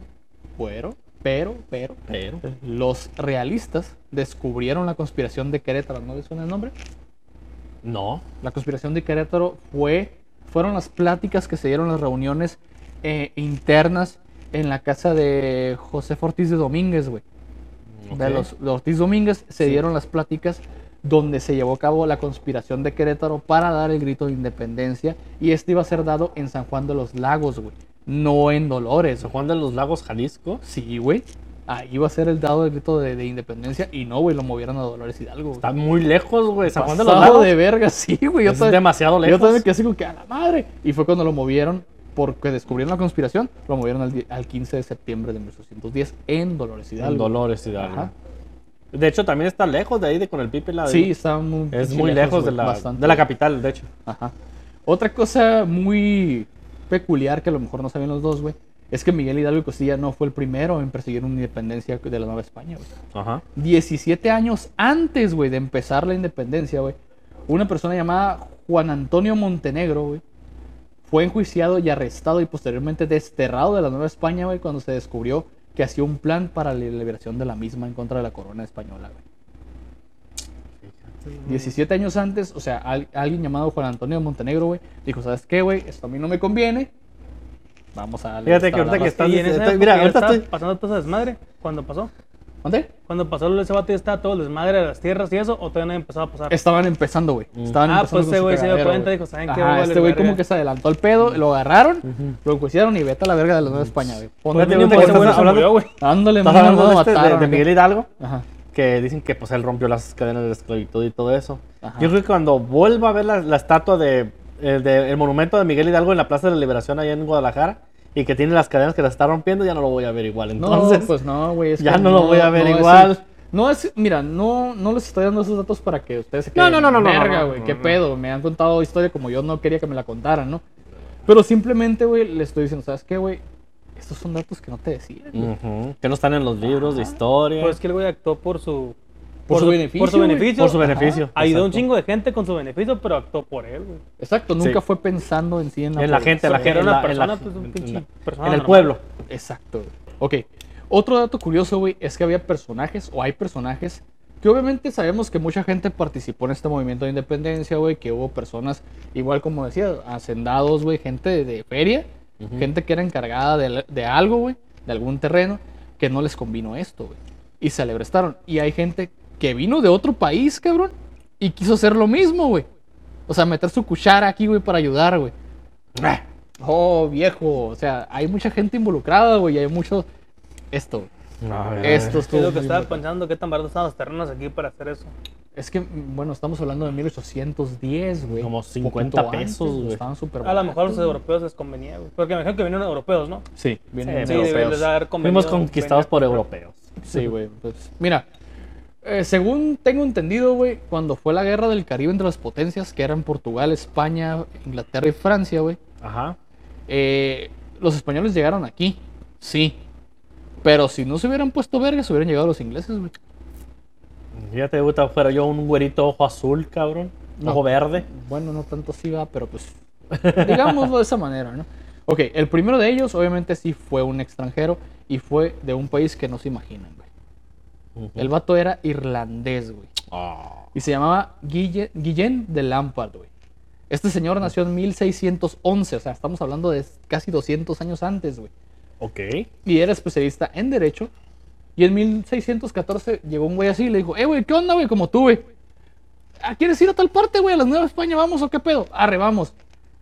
[SPEAKER 1] pero, pero, pero,
[SPEAKER 2] Pero.
[SPEAKER 1] los realistas descubrieron la conspiración de Querétaro. ¿No les suena el nombre?
[SPEAKER 2] No.
[SPEAKER 1] La conspiración de Querétaro fue, fueron las pláticas que se dieron, las reuniones eh, internas en la casa de José Ortiz de Domínguez, güey. De los de Ortiz Domínguez se
[SPEAKER 2] Sí.
[SPEAKER 1] dieron las pláticas donde se llevó a cabo la conspiración de Querétaro para dar el grito de independencia y este iba a ser dado en San Juan de los Lagos, güey, no en Dolores.
[SPEAKER 2] San. Juan de los Lagos, Jalisco.
[SPEAKER 1] Sí, güey. Ahí iba a ser el dado del grito de, de independencia y no, güey, lo movieron a Dolores Hidalgo. güey.
[SPEAKER 2] Está muy lejos, güey. San Juan de los Lagos.
[SPEAKER 1] de verga, sí, güey. Yo
[SPEAKER 2] Es
[SPEAKER 1] también-
[SPEAKER 2] demasiado
[SPEAKER 1] Yo
[SPEAKER 2] lejos.
[SPEAKER 1] también me quedé así como que a la madre. Y fue cuando lo movieron, porque descubrieron la conspiración, lo movieron al, di- al 15 de septiembre de 1810 en Dolores Hidalgo.
[SPEAKER 2] En Dolores Hidalgo.
[SPEAKER 1] Ajá.
[SPEAKER 2] De hecho, también está lejos de ahí, de con el Pipe. La
[SPEAKER 1] Sí, está muy,
[SPEAKER 2] Es
[SPEAKER 1] sí,
[SPEAKER 2] muy lejos, de, la, de la capital, de hecho.
[SPEAKER 1] Ajá. Otra cosa muy peculiar que a lo mejor no sabían los dos, güey, es que Miguel Hidalgo y Costilla no fue el primero en perseguir una independencia de la Nueva España, güey.
[SPEAKER 2] Ajá.
[SPEAKER 1] 17 años antes, güey, de empezar la independencia, güey, una persona llamada Juan Antonio Montenegro, güey, fue enjuiciado y arrestado y posteriormente desterrado de la Nueva España, güey, cuando se descubrió que hacía un plan para la liberación de la misma en contra de la corona española, güey. 17 años antes, o sea, al- alguien llamado Juan Antonio Montenegro, güey, dijo, ¿sabes qué, güey? Esto a mí no me conviene. Vamos a darle
[SPEAKER 2] Fíjate que ahorita
[SPEAKER 1] lana".
[SPEAKER 2] que estás
[SPEAKER 3] y
[SPEAKER 2] mira, ahorita estoy-
[SPEAKER 3] pasando todo ese desmadre. ¿Cuándo pasó?
[SPEAKER 1] ¿Dónde?
[SPEAKER 3] Cuando pasó ese vato ya estaba todo el desmadre de las tierras y eso, o todavía no había empezado a pasar.
[SPEAKER 1] Estaban empezando, güey.
[SPEAKER 2] Mm.
[SPEAKER 1] Estaban
[SPEAKER 3] Ah,
[SPEAKER 1] empezando
[SPEAKER 3] pues ese güey se dio cuenta,
[SPEAKER 1] güey.
[SPEAKER 3] dijo, ¿saben qué?
[SPEAKER 1] Ajá, este güey como que se adelantó el pedo, lo agarraron, lo enjuiciaron y vete a la verga de la Nueva España, güey. Ponte ese
[SPEAKER 2] estás
[SPEAKER 1] güey. Dándole
[SPEAKER 2] Estás hablando de, este, de- de. Miguel Hidalgo,
[SPEAKER 1] Ajá.
[SPEAKER 2] que dicen que pues él rompió las cadenas de la esclavitud y todo eso.
[SPEAKER 1] Ajá.
[SPEAKER 2] Yo creo que cuando vuelva a ver la, la estatua de el, de- el monumento de Miguel Hidalgo en la Plaza de la Liberación allá en Guadalajara y que tiene las cadenas que las está rompiendo, ya no lo voy a ver igual. Entonces,
[SPEAKER 1] no, pues no, güey. es
[SPEAKER 2] ya
[SPEAKER 1] que
[SPEAKER 2] no lo voy a ver
[SPEAKER 1] es-
[SPEAKER 2] igual.
[SPEAKER 1] no es, mira, no, no les estoy dando esos datos para que ustedes se
[SPEAKER 2] No,
[SPEAKER 1] queden.
[SPEAKER 2] no, no, no, no,
[SPEAKER 1] Verga,
[SPEAKER 2] no,
[SPEAKER 1] güey,
[SPEAKER 2] no,
[SPEAKER 1] qué
[SPEAKER 2] no.
[SPEAKER 1] pedo. Me han contado historia como yo no quería que me la contaran, ¿no? Pero simplemente, güey, le estoy diciendo, ¿sabes qué, güey? Estos son datos que no te decían. güey.
[SPEAKER 2] Ujú, que no están en los libros de historia.
[SPEAKER 3] Pues que el güey actuó por su...
[SPEAKER 1] Por su beneficio,
[SPEAKER 3] Por su beneficio.
[SPEAKER 2] Por su beneficio,
[SPEAKER 3] Ajá. Ayudó a un
[SPEAKER 2] exacto.
[SPEAKER 3] chingo de gente con su beneficio, pero actuó por él, güey.
[SPEAKER 1] Exacto, nunca
[SPEAKER 2] Sí.
[SPEAKER 1] fue pensando en sí en la,
[SPEAKER 2] en la gente, la
[SPEAKER 3] Porque
[SPEAKER 2] gente,
[SPEAKER 3] era una
[SPEAKER 2] en la- en la-
[SPEAKER 3] persona, pues, un
[SPEAKER 2] en
[SPEAKER 3] pinche
[SPEAKER 2] la-
[SPEAKER 3] persona
[SPEAKER 2] en el
[SPEAKER 3] normal.
[SPEAKER 2] pueblo.
[SPEAKER 1] Exacto. güey. Ok. Otro dato curioso, güey, es que había personajes, o hay personajes, que obviamente sabemos que mucha gente participó en este movimiento de independencia, güey, que hubo personas, igual como decía, hacendados, güey, gente de, de feria, gente que era encargada de, de algo, güey, de algún terreno, que no les convino esto, güey. Y se alebrestaron. Y hay gente que vino de otro país, cabrón, y quiso hacer lo mismo, güey. O sea, meter su cuchara aquí, güey, para ayudar, güey. Oh, viejo. O sea, hay mucha gente involucrada, güey. y Hay mucho. Esto. Esto
[SPEAKER 3] Es lo que estaba pensando, qué tan baratos estaban los terrenos aquí para hacer eso.
[SPEAKER 1] Es que, bueno, estamos hablando de 1810, güey.
[SPEAKER 2] Como
[SPEAKER 1] Poquito
[SPEAKER 2] 50
[SPEAKER 1] antes,
[SPEAKER 2] pesos, güey.
[SPEAKER 1] Estaban súper
[SPEAKER 3] A lo mejor a los europeos les convenía, güey. Porque me imagino que vinieron europeos, ¿no?
[SPEAKER 1] Sí,
[SPEAKER 2] Sí,
[SPEAKER 1] europeos.
[SPEAKER 2] Fuimos conquistados por europeos.
[SPEAKER 1] Sí, güey. Pues, mira, eh, según tengo entendido, güey, cuando fue la guerra del Caribe entre las potencias, que eran Portugal, España, Inglaterra y Francia, güey,
[SPEAKER 2] Ajá.
[SPEAKER 1] eh, los españoles llegaron aquí, sí. Pero si no se hubieran puesto vergas, hubieran llegado los ingleses, güey.
[SPEAKER 2] Fíjate, puta, fuera yo un güerito ojo azul, cabrón.
[SPEAKER 1] No.
[SPEAKER 2] Ojo verde.
[SPEAKER 1] Bueno, no tanto así va, pero pues digámoslo de esa manera, ¿no? Ok, el primero de ellos obviamente sí fue un extranjero y fue de un país que no se imaginan, El vato era irlandés, güey.
[SPEAKER 2] Ah.
[SPEAKER 1] Y se llamaba Guille- Guillén de Lampard, güey. Este señor nació en 1611, o sea, estamos hablando de casi 200 años antes, güey.
[SPEAKER 2] Ok.
[SPEAKER 1] Y era especialista en Derecho. Y en 1614 llegó un güey así y le dijo, eh, güey, ¿qué onda, güey? Como tú, güey. "Ah, ¿Quieres ir a tal parte, güey? A la Nueva España, vamos o qué pedo? Arre, vamos.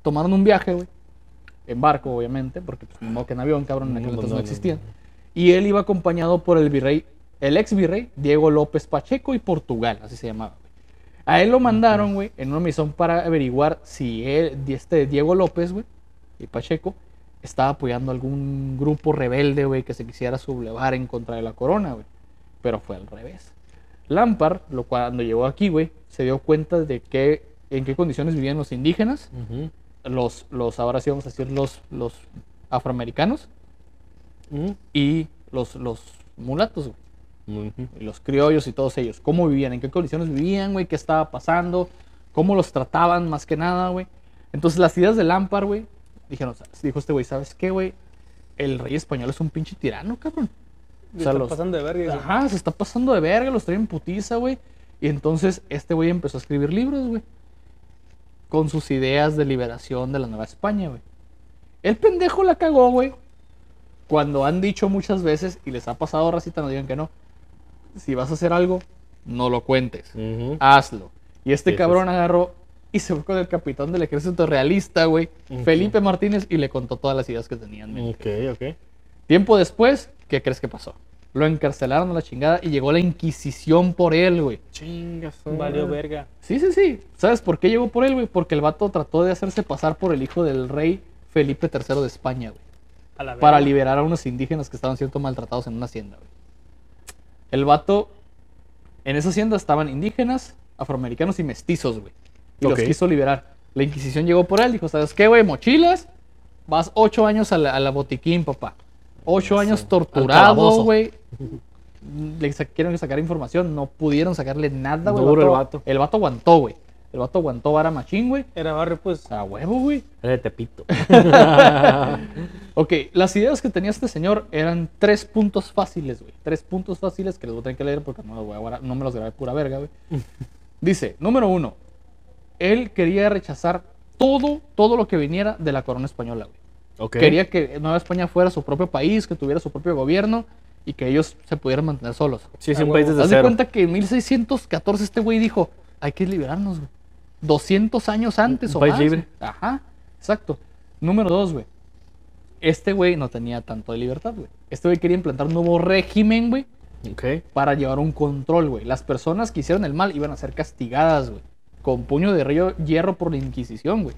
[SPEAKER 1] Tomaron un viaje, güey. En barco, obviamente, porque pues, no que en avión, cabrón, en aquel
[SPEAKER 2] No,
[SPEAKER 1] entonces
[SPEAKER 2] no,
[SPEAKER 1] no
[SPEAKER 2] no,
[SPEAKER 1] existían. Y él iba acompañado por el virrey, el ex virrey Diego López Pacheco y Portugal, así se llamaba. güey. A él lo mandaron, güey, en una misión para averiguar si él, este Diego López, güey, y Pacheco, estaba apoyando a algún grupo rebelde, güey, que se quisiera sublevar en contra de la corona, güey. Pero fue al revés. Lampard, lo, cuando llegó aquí, güey, se dio cuenta de que, en qué condiciones vivían los indígenas, los, los ahora sí vamos a decir los, los afroamericanos y los, los mulatos, güey. Y los criollos y todos ellos, cómo vivían, en qué condiciones vivían, güey, qué estaba pasando, cómo los trataban más que nada, güey. Entonces las ideas de Lampard, güey, dijeron, dijo este güey, ¿sabes qué, güey? El rey español es un pinche tirano, cabrón.
[SPEAKER 3] Y
[SPEAKER 1] O sea,
[SPEAKER 3] está
[SPEAKER 1] los-
[SPEAKER 3] pasando de verga.
[SPEAKER 1] Ajá, se está pasando de verga, los traen en putiza, güey. Y entonces este güey empezó a escribir libros, güey. Con sus ideas de liberación de la Nueva España, güey. El pendejo la cagó, güey. Cuando han dicho muchas veces, y les ha pasado, racita, no digan que no. Si vas a hacer algo, no lo cuentes. Hazlo. Y este
[SPEAKER 2] Sí,
[SPEAKER 1] cabrón
[SPEAKER 2] sí.
[SPEAKER 1] agarró y se fue con el capitán del ejército realista, güey. Felipe Martínez, y le contó todas las ideas que tenían. güey.
[SPEAKER 2] Ok, ok.
[SPEAKER 1] Tiempo después, ¿qué crees que pasó? Lo encarcelaron a la chingada y llegó la Inquisición por él, güey.
[SPEAKER 2] Chingas.
[SPEAKER 3] Valió verga.
[SPEAKER 1] Sí, sí, sí. ¿Sabes por qué llegó por él, güey? Porque el vato trató de hacerse pasar por el hijo del rey Felipe III de España, güey.
[SPEAKER 3] A la
[SPEAKER 1] Para liberar a unos indígenas que estaban siendo maltratados en una hacienda, güey. El vato... En esa hacienda estaban indígenas, afroamericanos y mestizos, güey. Y los quiso liberar. La Inquisición llegó por él, dijo, ¿sabes qué, güey? Mochilas, vas ocho años a la, a la botiquín, papá. Ocho años torturado, güey. Le quieren sacar información, no pudieron sacarle nada, güey.
[SPEAKER 2] El vato.
[SPEAKER 1] El vato aguantó, güey. El vato aguantó vara machín, güey.
[SPEAKER 3] Era barrio, pues.
[SPEAKER 1] A huevo, güey.
[SPEAKER 2] Era de Tepito.
[SPEAKER 1] Ok, las ideas que tenía este señor eran tres puntos fáciles, güey. Tres puntos fáciles que les voy a tener que leer porque no, los voy a no me los grabé pura verga, güey. Dice, número uno, él quería rechazar todo, todo lo que viniera de la corona española, güey.
[SPEAKER 2] Ok.
[SPEAKER 1] Quería que Nueva España fuera su propio país, que tuviera su propio gobierno y que ellos se pudieran mantener solos.
[SPEAKER 2] Sí, sí,
[SPEAKER 3] Ah,
[SPEAKER 2] un país
[SPEAKER 3] huevo.
[SPEAKER 2] desde
[SPEAKER 1] Haz de
[SPEAKER 2] cero.
[SPEAKER 1] cuenta que en 1614 este güey dijo, hay que liberarnos, güey. 200 años antes
[SPEAKER 2] Un
[SPEAKER 1] o
[SPEAKER 2] país
[SPEAKER 1] más.
[SPEAKER 2] libre.
[SPEAKER 1] Ajá, exacto. Número dos, güey. Este güey no tenía tanto de libertad, güey. Este güey quería implantar un nuevo régimen, güey,
[SPEAKER 2] Ok.
[SPEAKER 1] para llevar un control, güey. Las personas que hicieron el mal iban a ser castigadas, güey. Con puño de río, hierro por la Inquisición, güey.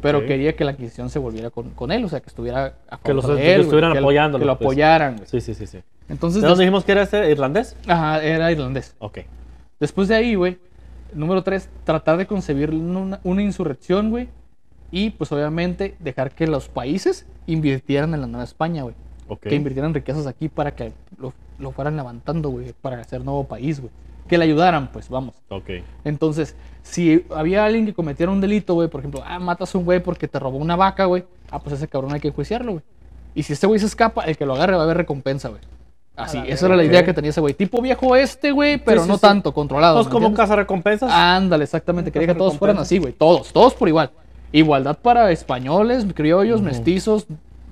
[SPEAKER 1] Pero quería que la Inquisición se volviera con, con él, o sea, que estuviera a
[SPEAKER 2] Que los-
[SPEAKER 1] de él,
[SPEAKER 2] estuvieran apoyándolo,
[SPEAKER 1] Que lo
[SPEAKER 2] pues.
[SPEAKER 1] apoyaran, güey.
[SPEAKER 2] Sí, sí, sí, sí.
[SPEAKER 1] Entonces,
[SPEAKER 2] ¿De dónde dijimos que era este? ¿Irlandés?
[SPEAKER 1] ajá, era irlandés.
[SPEAKER 2] Ok.
[SPEAKER 1] Después de ahí, güey, número tres, tratar de concebir una, una insurrección, güey. Y pues obviamente dejar que los países invirtieran en la Nueva España, güey. Que invirtieran riquezas aquí para que lo, lo fueran levantando, güey, para hacer nuevo país, güey. Que le ayudaran, pues vamos.
[SPEAKER 2] Ok.
[SPEAKER 1] Entonces, si había alguien que cometiera un delito, güey, por ejemplo, ah, matas a un güey porque te robó una vaca, güey, ah, pues ese cabrón hay que enjuiciarlo, güey. Y si este güey se escapa, el que lo agarre va a haber recompensa, güey. Así, esa era la idea que tenía ese güey. Tipo viejo este, güey, pero
[SPEAKER 2] sí,
[SPEAKER 1] no
[SPEAKER 2] sí.
[SPEAKER 1] tanto, controlado. ¿me
[SPEAKER 2] como
[SPEAKER 1] entiendes?
[SPEAKER 2] casa recompensas.
[SPEAKER 1] Ándale, exactamente. Quería que todos fueran
[SPEAKER 3] cazarrecompensas.
[SPEAKER 1] así, güey. Todos, todos por igual. Igualdad para españoles, criollos, mestizos,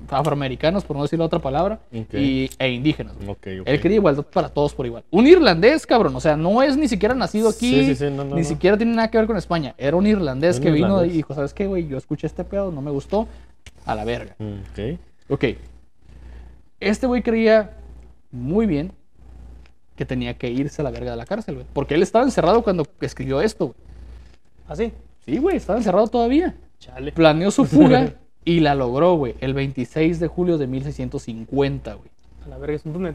[SPEAKER 1] afroamericanos, por no decir la otra palabra,
[SPEAKER 2] Ok.
[SPEAKER 1] y, e indígenas. güey.
[SPEAKER 2] Ok, ok.
[SPEAKER 1] Él quería igualdad para todos por igual. Un irlandés, cabrón. O sea, no es ni siquiera nacido aquí.
[SPEAKER 2] Sí, sí, sí, no, no,
[SPEAKER 1] ni
[SPEAKER 2] no.
[SPEAKER 1] siquiera tiene nada que ver con España. Era un irlandés
[SPEAKER 2] Un
[SPEAKER 1] que vino
[SPEAKER 2] irlandés.
[SPEAKER 1] y dijo, ¿sabes qué, güey? Yo escuché este pedo, no me gustó. A la verga.
[SPEAKER 2] Ok.
[SPEAKER 1] Ok. Este güey creía muy bien que tenía que irse a la verga de la cárcel, güey. Porque él estaba encerrado cuando escribió esto, güey.
[SPEAKER 3] Así.
[SPEAKER 1] Sí, güey, estaba encerrado todavía.
[SPEAKER 3] Chale.
[SPEAKER 1] Planeó su fuga y la logró, güey, el 26 de julio de 1650, güey.
[SPEAKER 3] A la verga es un túnel.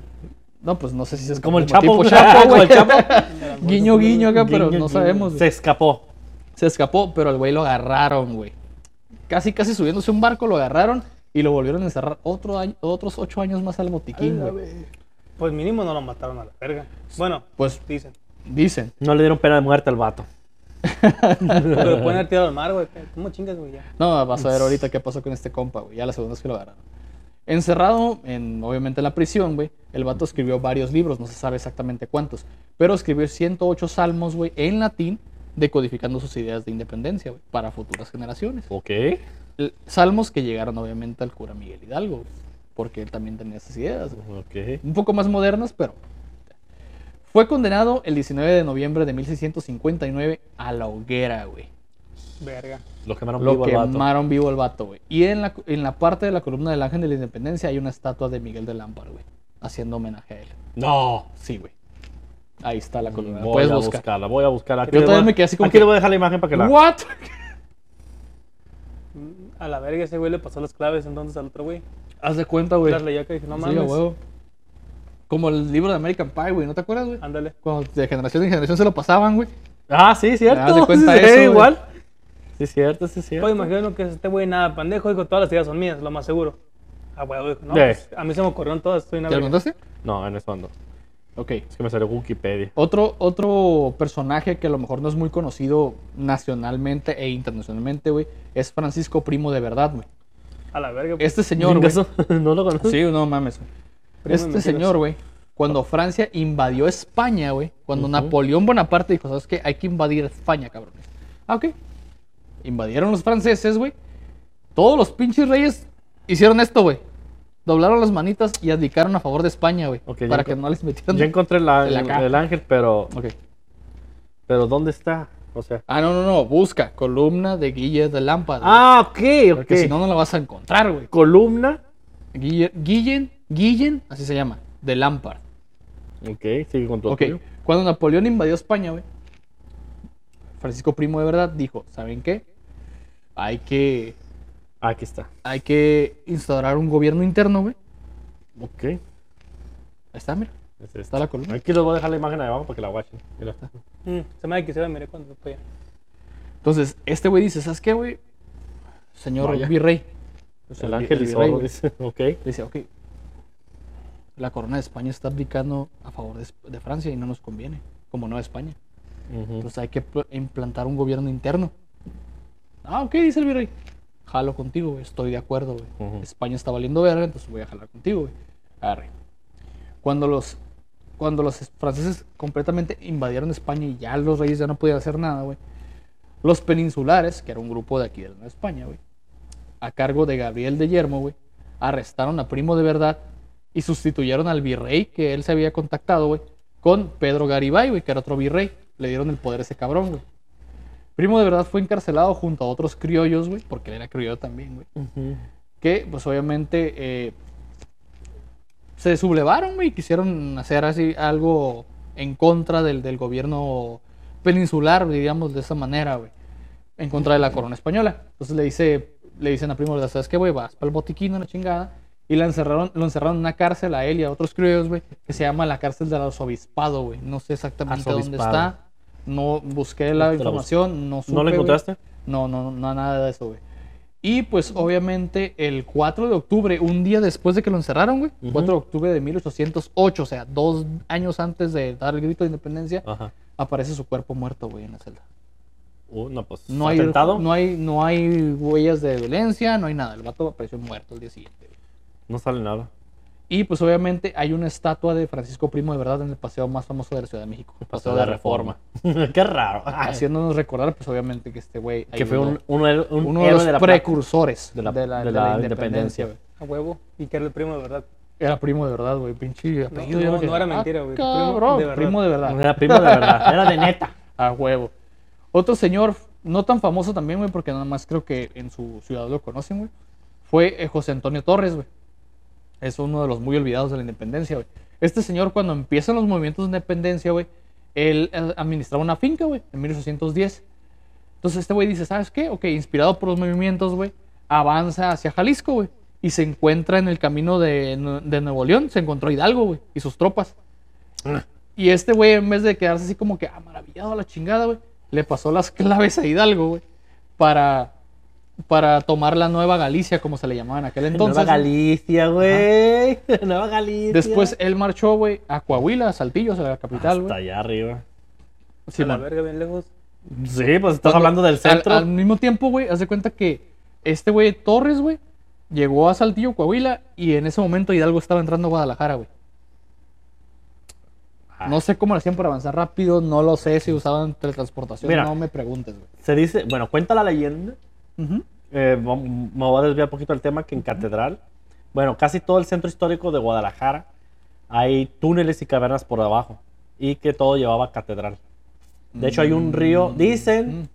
[SPEAKER 1] No, pues no sé si es
[SPEAKER 2] Como el Chapo,
[SPEAKER 1] tipo. Chapo,
[SPEAKER 2] Como
[SPEAKER 1] güey.
[SPEAKER 2] el Chapo.
[SPEAKER 1] guiño, guiño acá, pero
[SPEAKER 2] Guiño,
[SPEAKER 1] no
[SPEAKER 2] guiño.
[SPEAKER 1] sabemos. güey.
[SPEAKER 2] Se escapó.
[SPEAKER 1] Se escapó, pero al güey lo agarraron, güey. Casi, casi subiéndose a un barco, lo agarraron y lo volvieron a encerrar otro año, otros ocho años más al botiquín, güey.
[SPEAKER 3] Pues mínimo no lo mataron a la verga. Bueno,
[SPEAKER 1] Pues
[SPEAKER 3] dicen.
[SPEAKER 1] dicen.
[SPEAKER 2] No le dieron pena de muerte al vato.
[SPEAKER 3] Pero lo pueden haber tirado al mar, güey. ¿Cómo chingas, güey? Ya.
[SPEAKER 1] No, vas a ver ahorita qué pasó con este compa, güey. Ya la segunda vez que lo agarraron. Encerrado, en, obviamente en la prisión, güey, el vato escribió varios libros, no se sabe exactamente cuántos, pero escribió 108 salmos, güey, en latín, decodificando sus ideas de independencia, güey, para futuras generaciones.
[SPEAKER 2] Ok.
[SPEAKER 1] Salmos que llegaron, obviamente, al cura Miguel Hidalgo, güey, porque él también tenía esas ideas, güey. Un poco más modernas, pero... Fue condenado el 19 de noviembre de 1659 a la hoguera, güey.
[SPEAKER 3] Verga.
[SPEAKER 2] Lo quemaron
[SPEAKER 1] Lo
[SPEAKER 2] vivo al vato.
[SPEAKER 1] quemaron vivo el vato, güey. Y en la, en la parte de la columna del Ángel de la Independencia hay una estatua de Miguel de Lámpara, güey. Haciendo homenaje a él.
[SPEAKER 2] No.
[SPEAKER 1] Sí, güey. Ahí está la columna. la
[SPEAKER 2] Voy
[SPEAKER 1] Puedes
[SPEAKER 2] a
[SPEAKER 1] buscar.
[SPEAKER 2] buscarla, voy a buscarla. Aquí
[SPEAKER 1] Yo también
[SPEAKER 2] voy a-
[SPEAKER 1] me quedé así como
[SPEAKER 2] Aquí
[SPEAKER 1] que-
[SPEAKER 2] le voy a dejar la imagen para que la...
[SPEAKER 1] ¿What?
[SPEAKER 3] A la verga ese güey le pasó las claves entonces al otro güey.
[SPEAKER 1] Haz de cuenta, güey.
[SPEAKER 3] Las acá y dije, no
[SPEAKER 1] Sí,
[SPEAKER 3] mames.
[SPEAKER 1] huevo. Como el libro de American Pie, güey. ¿No te acuerdas, güey?
[SPEAKER 3] Ándale.
[SPEAKER 1] Cuando de generación en generación se lo pasaban, güey.
[SPEAKER 2] Ah, sí, cierto.
[SPEAKER 1] Haz de cuenta
[SPEAKER 2] sí,
[SPEAKER 1] eso, güey.
[SPEAKER 2] igual. Sí, cierto, sí, cierto.
[SPEAKER 3] Pues imagino que este güey nada pendejo, dijo, todas las ideas son mías, lo más seguro. Ah, huevo, dijo, no, pues, a mí se me ocurrieron todas, estoy una
[SPEAKER 1] ¿Te lo contaste?
[SPEAKER 2] No, en eso ando.
[SPEAKER 1] Ok.
[SPEAKER 2] Es que me salió Wikipedia.
[SPEAKER 1] Otro, otro personaje que a lo mejor no es muy conocido nacionalmente e internacionalmente, güey, es Francisco Primo de Verdad, güey.
[SPEAKER 3] A la verga. pues,
[SPEAKER 1] Este señor, güey.
[SPEAKER 2] No lo conozco.
[SPEAKER 1] Sí, no mames. Este señor, güey, cuando Francia invadió España, güey, cuando. Napoleón Bonaparte dijo, ¿sabes qué? Hay que invadir España, cabrones. Ah, ok. Invadieron los franceses, güey. Todos los pinches reyes hicieron esto, güey. Doblaron las manitas y abdicaron a favor de España, güey.
[SPEAKER 2] Ok, ya
[SPEAKER 1] para que no les metieran.
[SPEAKER 2] Ya encontré la-
[SPEAKER 1] El
[SPEAKER 2] el ángel, pero,
[SPEAKER 1] Ok.
[SPEAKER 2] pero ¿dónde está? O sea.
[SPEAKER 1] Ah, no, no, no. Busca columna de Guille de Lámpara.
[SPEAKER 2] Ah, ok, ok.
[SPEAKER 1] Porque si no, no la vas a encontrar, güey.
[SPEAKER 2] Columna.
[SPEAKER 1] Guille- Guillen, Guillen, así se llama, de Lampard.
[SPEAKER 2] Ok, sigue con tu
[SPEAKER 1] Ok,
[SPEAKER 2] tuyo.
[SPEAKER 1] cuando Napoleón invadió España, güey, Francisco Primo de verdad dijo, ¿saben qué? Hay que,
[SPEAKER 2] Aquí está.
[SPEAKER 1] hay que instaurar un gobierno interno, güey.
[SPEAKER 2] Ok.
[SPEAKER 1] Ahí está, mira.
[SPEAKER 2] Es este.
[SPEAKER 1] Está la columna.
[SPEAKER 2] Aquí les voy a dejar la imagen ahí abajo para que la. Mira.
[SPEAKER 3] Mm, se me da que se ve, mire cuando fue.
[SPEAKER 1] Entonces, este güey dice, ¿sabes qué, güey? Señor
[SPEAKER 2] Vaya.
[SPEAKER 1] virrey.
[SPEAKER 2] El ángel
[SPEAKER 1] virrey,
[SPEAKER 2] dice. Ok.
[SPEAKER 1] Dice, ok, la corona de España está abdicando a favor de, de Francia y no nos conviene, como no España.
[SPEAKER 2] Ujú.
[SPEAKER 1] Entonces hay que pl- implantar un gobierno interno. Ah, ok, dice el virrey. Jalo contigo, güey. Estoy de acuerdo, güey. España está valiendo verga, entonces voy a jalar contigo, güey. Arre. Cuando los, cuando los es- franceses completamente invadieron España y ya los reyes ya no podían hacer nada, güey. Los peninsulares, que era un grupo de aquí de la España, güey, a cargo de Gabriel de Yermo, güey, arrestaron a Primo de Verdad y sustituyeron al virrey que él se había contactado, güey, con Pedro Garibay, güey, que era otro virrey. Le dieron el poder a ese cabrón, güey. Primo de Verdad fue encarcelado junto a otros criollos, güey, porque él era criollo también, güey que pues obviamente eh, se sublevaron y quisieron hacer así algo en contra del, del gobierno peninsular, diríamos de esa manera, güey, en contra de la corona española. Entonces le dice, le dicen a Primo de ¿sabes qué, güey? Vas para el botiquín, una chingada. Y la encerraron, lo encerraron en una cárcel a él y a otros criollos, güey, que se llama la cárcel del arzobispado, güey. No sé exactamente dónde está. No busqué la
[SPEAKER 2] la
[SPEAKER 1] información, no supe,
[SPEAKER 2] ¿No la encontraste?
[SPEAKER 1] No, no, no, nada de eso, güey. Y pues obviamente el 4 de octubre, un día después de que lo encerraron, güey,
[SPEAKER 2] Ujú.
[SPEAKER 1] 4 de octubre de 1808, o sea, dos años antes de dar el grito de independencia,
[SPEAKER 2] Ajá.
[SPEAKER 1] aparece su cuerpo muerto, güey, en la celda.
[SPEAKER 2] Uh, no, pues.
[SPEAKER 1] No hay, no, hay, no hay huellas de violencia, no hay nada. El vato apareció muerto el día siguiente. güey.
[SPEAKER 2] No sale nada.
[SPEAKER 1] Y pues obviamente hay una estatua de Francisco Primo de verdad en el paseo más famoso de la Ciudad de México, el Paseo de la Reforma.
[SPEAKER 2] Qué raro.
[SPEAKER 1] Haciéndonos recordar, pues obviamente que este güey
[SPEAKER 2] que fue un, un, héroe- un
[SPEAKER 1] uno de los
[SPEAKER 2] de la plata.
[SPEAKER 1] precursores
[SPEAKER 2] de la-
[SPEAKER 1] de la,
[SPEAKER 2] de
[SPEAKER 1] de
[SPEAKER 2] la
[SPEAKER 1] la
[SPEAKER 2] independencia.
[SPEAKER 1] independencia, güey.
[SPEAKER 3] A huevo. Y que era el primo de verdad.
[SPEAKER 1] Era primo de verdad, güey. Pinche apellido.
[SPEAKER 3] no, era
[SPEAKER 1] ah,
[SPEAKER 3] mentira, güey. Primo
[SPEAKER 1] Cabrón,
[SPEAKER 3] de verdad.
[SPEAKER 1] primo de verdad.
[SPEAKER 2] Era primo de verdad. Era de neta.
[SPEAKER 1] A huevo. Otro señor, no tan famoso también, güey, porque nada más creo que en su ciudad lo conocen, güey. Fue eh, José Antonio Torres, güey. Es uno de los muy olvidados de la independencia, güey. Este señor, cuando empiezan los movimientos de independencia, güey, él administraba una finca, güey, en 1810. Entonces este güey dice, ¿sabes qué? Ok, inspirado por los movimientos, güey, avanza hacia Jalisco, güey. Y se encuentra en el camino de, de Nuevo León, se encontró Hidalgo, güey, y sus tropas. Y este güey, en vez de quedarse así como que, ah, maravillado a la chingada, güey, le pasó las claves a Hidalgo, güey, para, para tomar la Nueva Galicia, como se le llamaba en aquel entonces.
[SPEAKER 2] Nueva. Galicia, güey. Nueva Galicia.
[SPEAKER 1] Después él marchó, güey, a Coahuila, a Saltillo, a la capital,
[SPEAKER 2] Hasta
[SPEAKER 1] güey.
[SPEAKER 2] allá arriba.
[SPEAKER 1] Sí,
[SPEAKER 3] a la verga, bien lejos.
[SPEAKER 2] Sí, pues estás
[SPEAKER 1] Cuando-
[SPEAKER 2] hablando del
[SPEAKER 1] al-
[SPEAKER 2] centro.
[SPEAKER 1] Al, mismo tiempo, güey, haz de cuenta que este güey Torres, güey, llegó a Saltillo, Coahuila, y en ese momento Hidalgo estaba entrando a Guadalajara, güey.
[SPEAKER 2] Ah.
[SPEAKER 1] No sé cómo lo hacían para avanzar rápido, no lo sé si usaban teletransportación,
[SPEAKER 2] Mira.
[SPEAKER 1] no me preguntes, güey.
[SPEAKER 2] Se dice, bueno, cuenta la leyenda. Eh, me voy a desviar un poquito del tema que en Catedral, bueno, casi todo el centro histórico de Guadalajara hay túneles y cavernas por abajo y que todo llevaba a Catedral. De hecho, hay un río, dicen
[SPEAKER 1] Mm.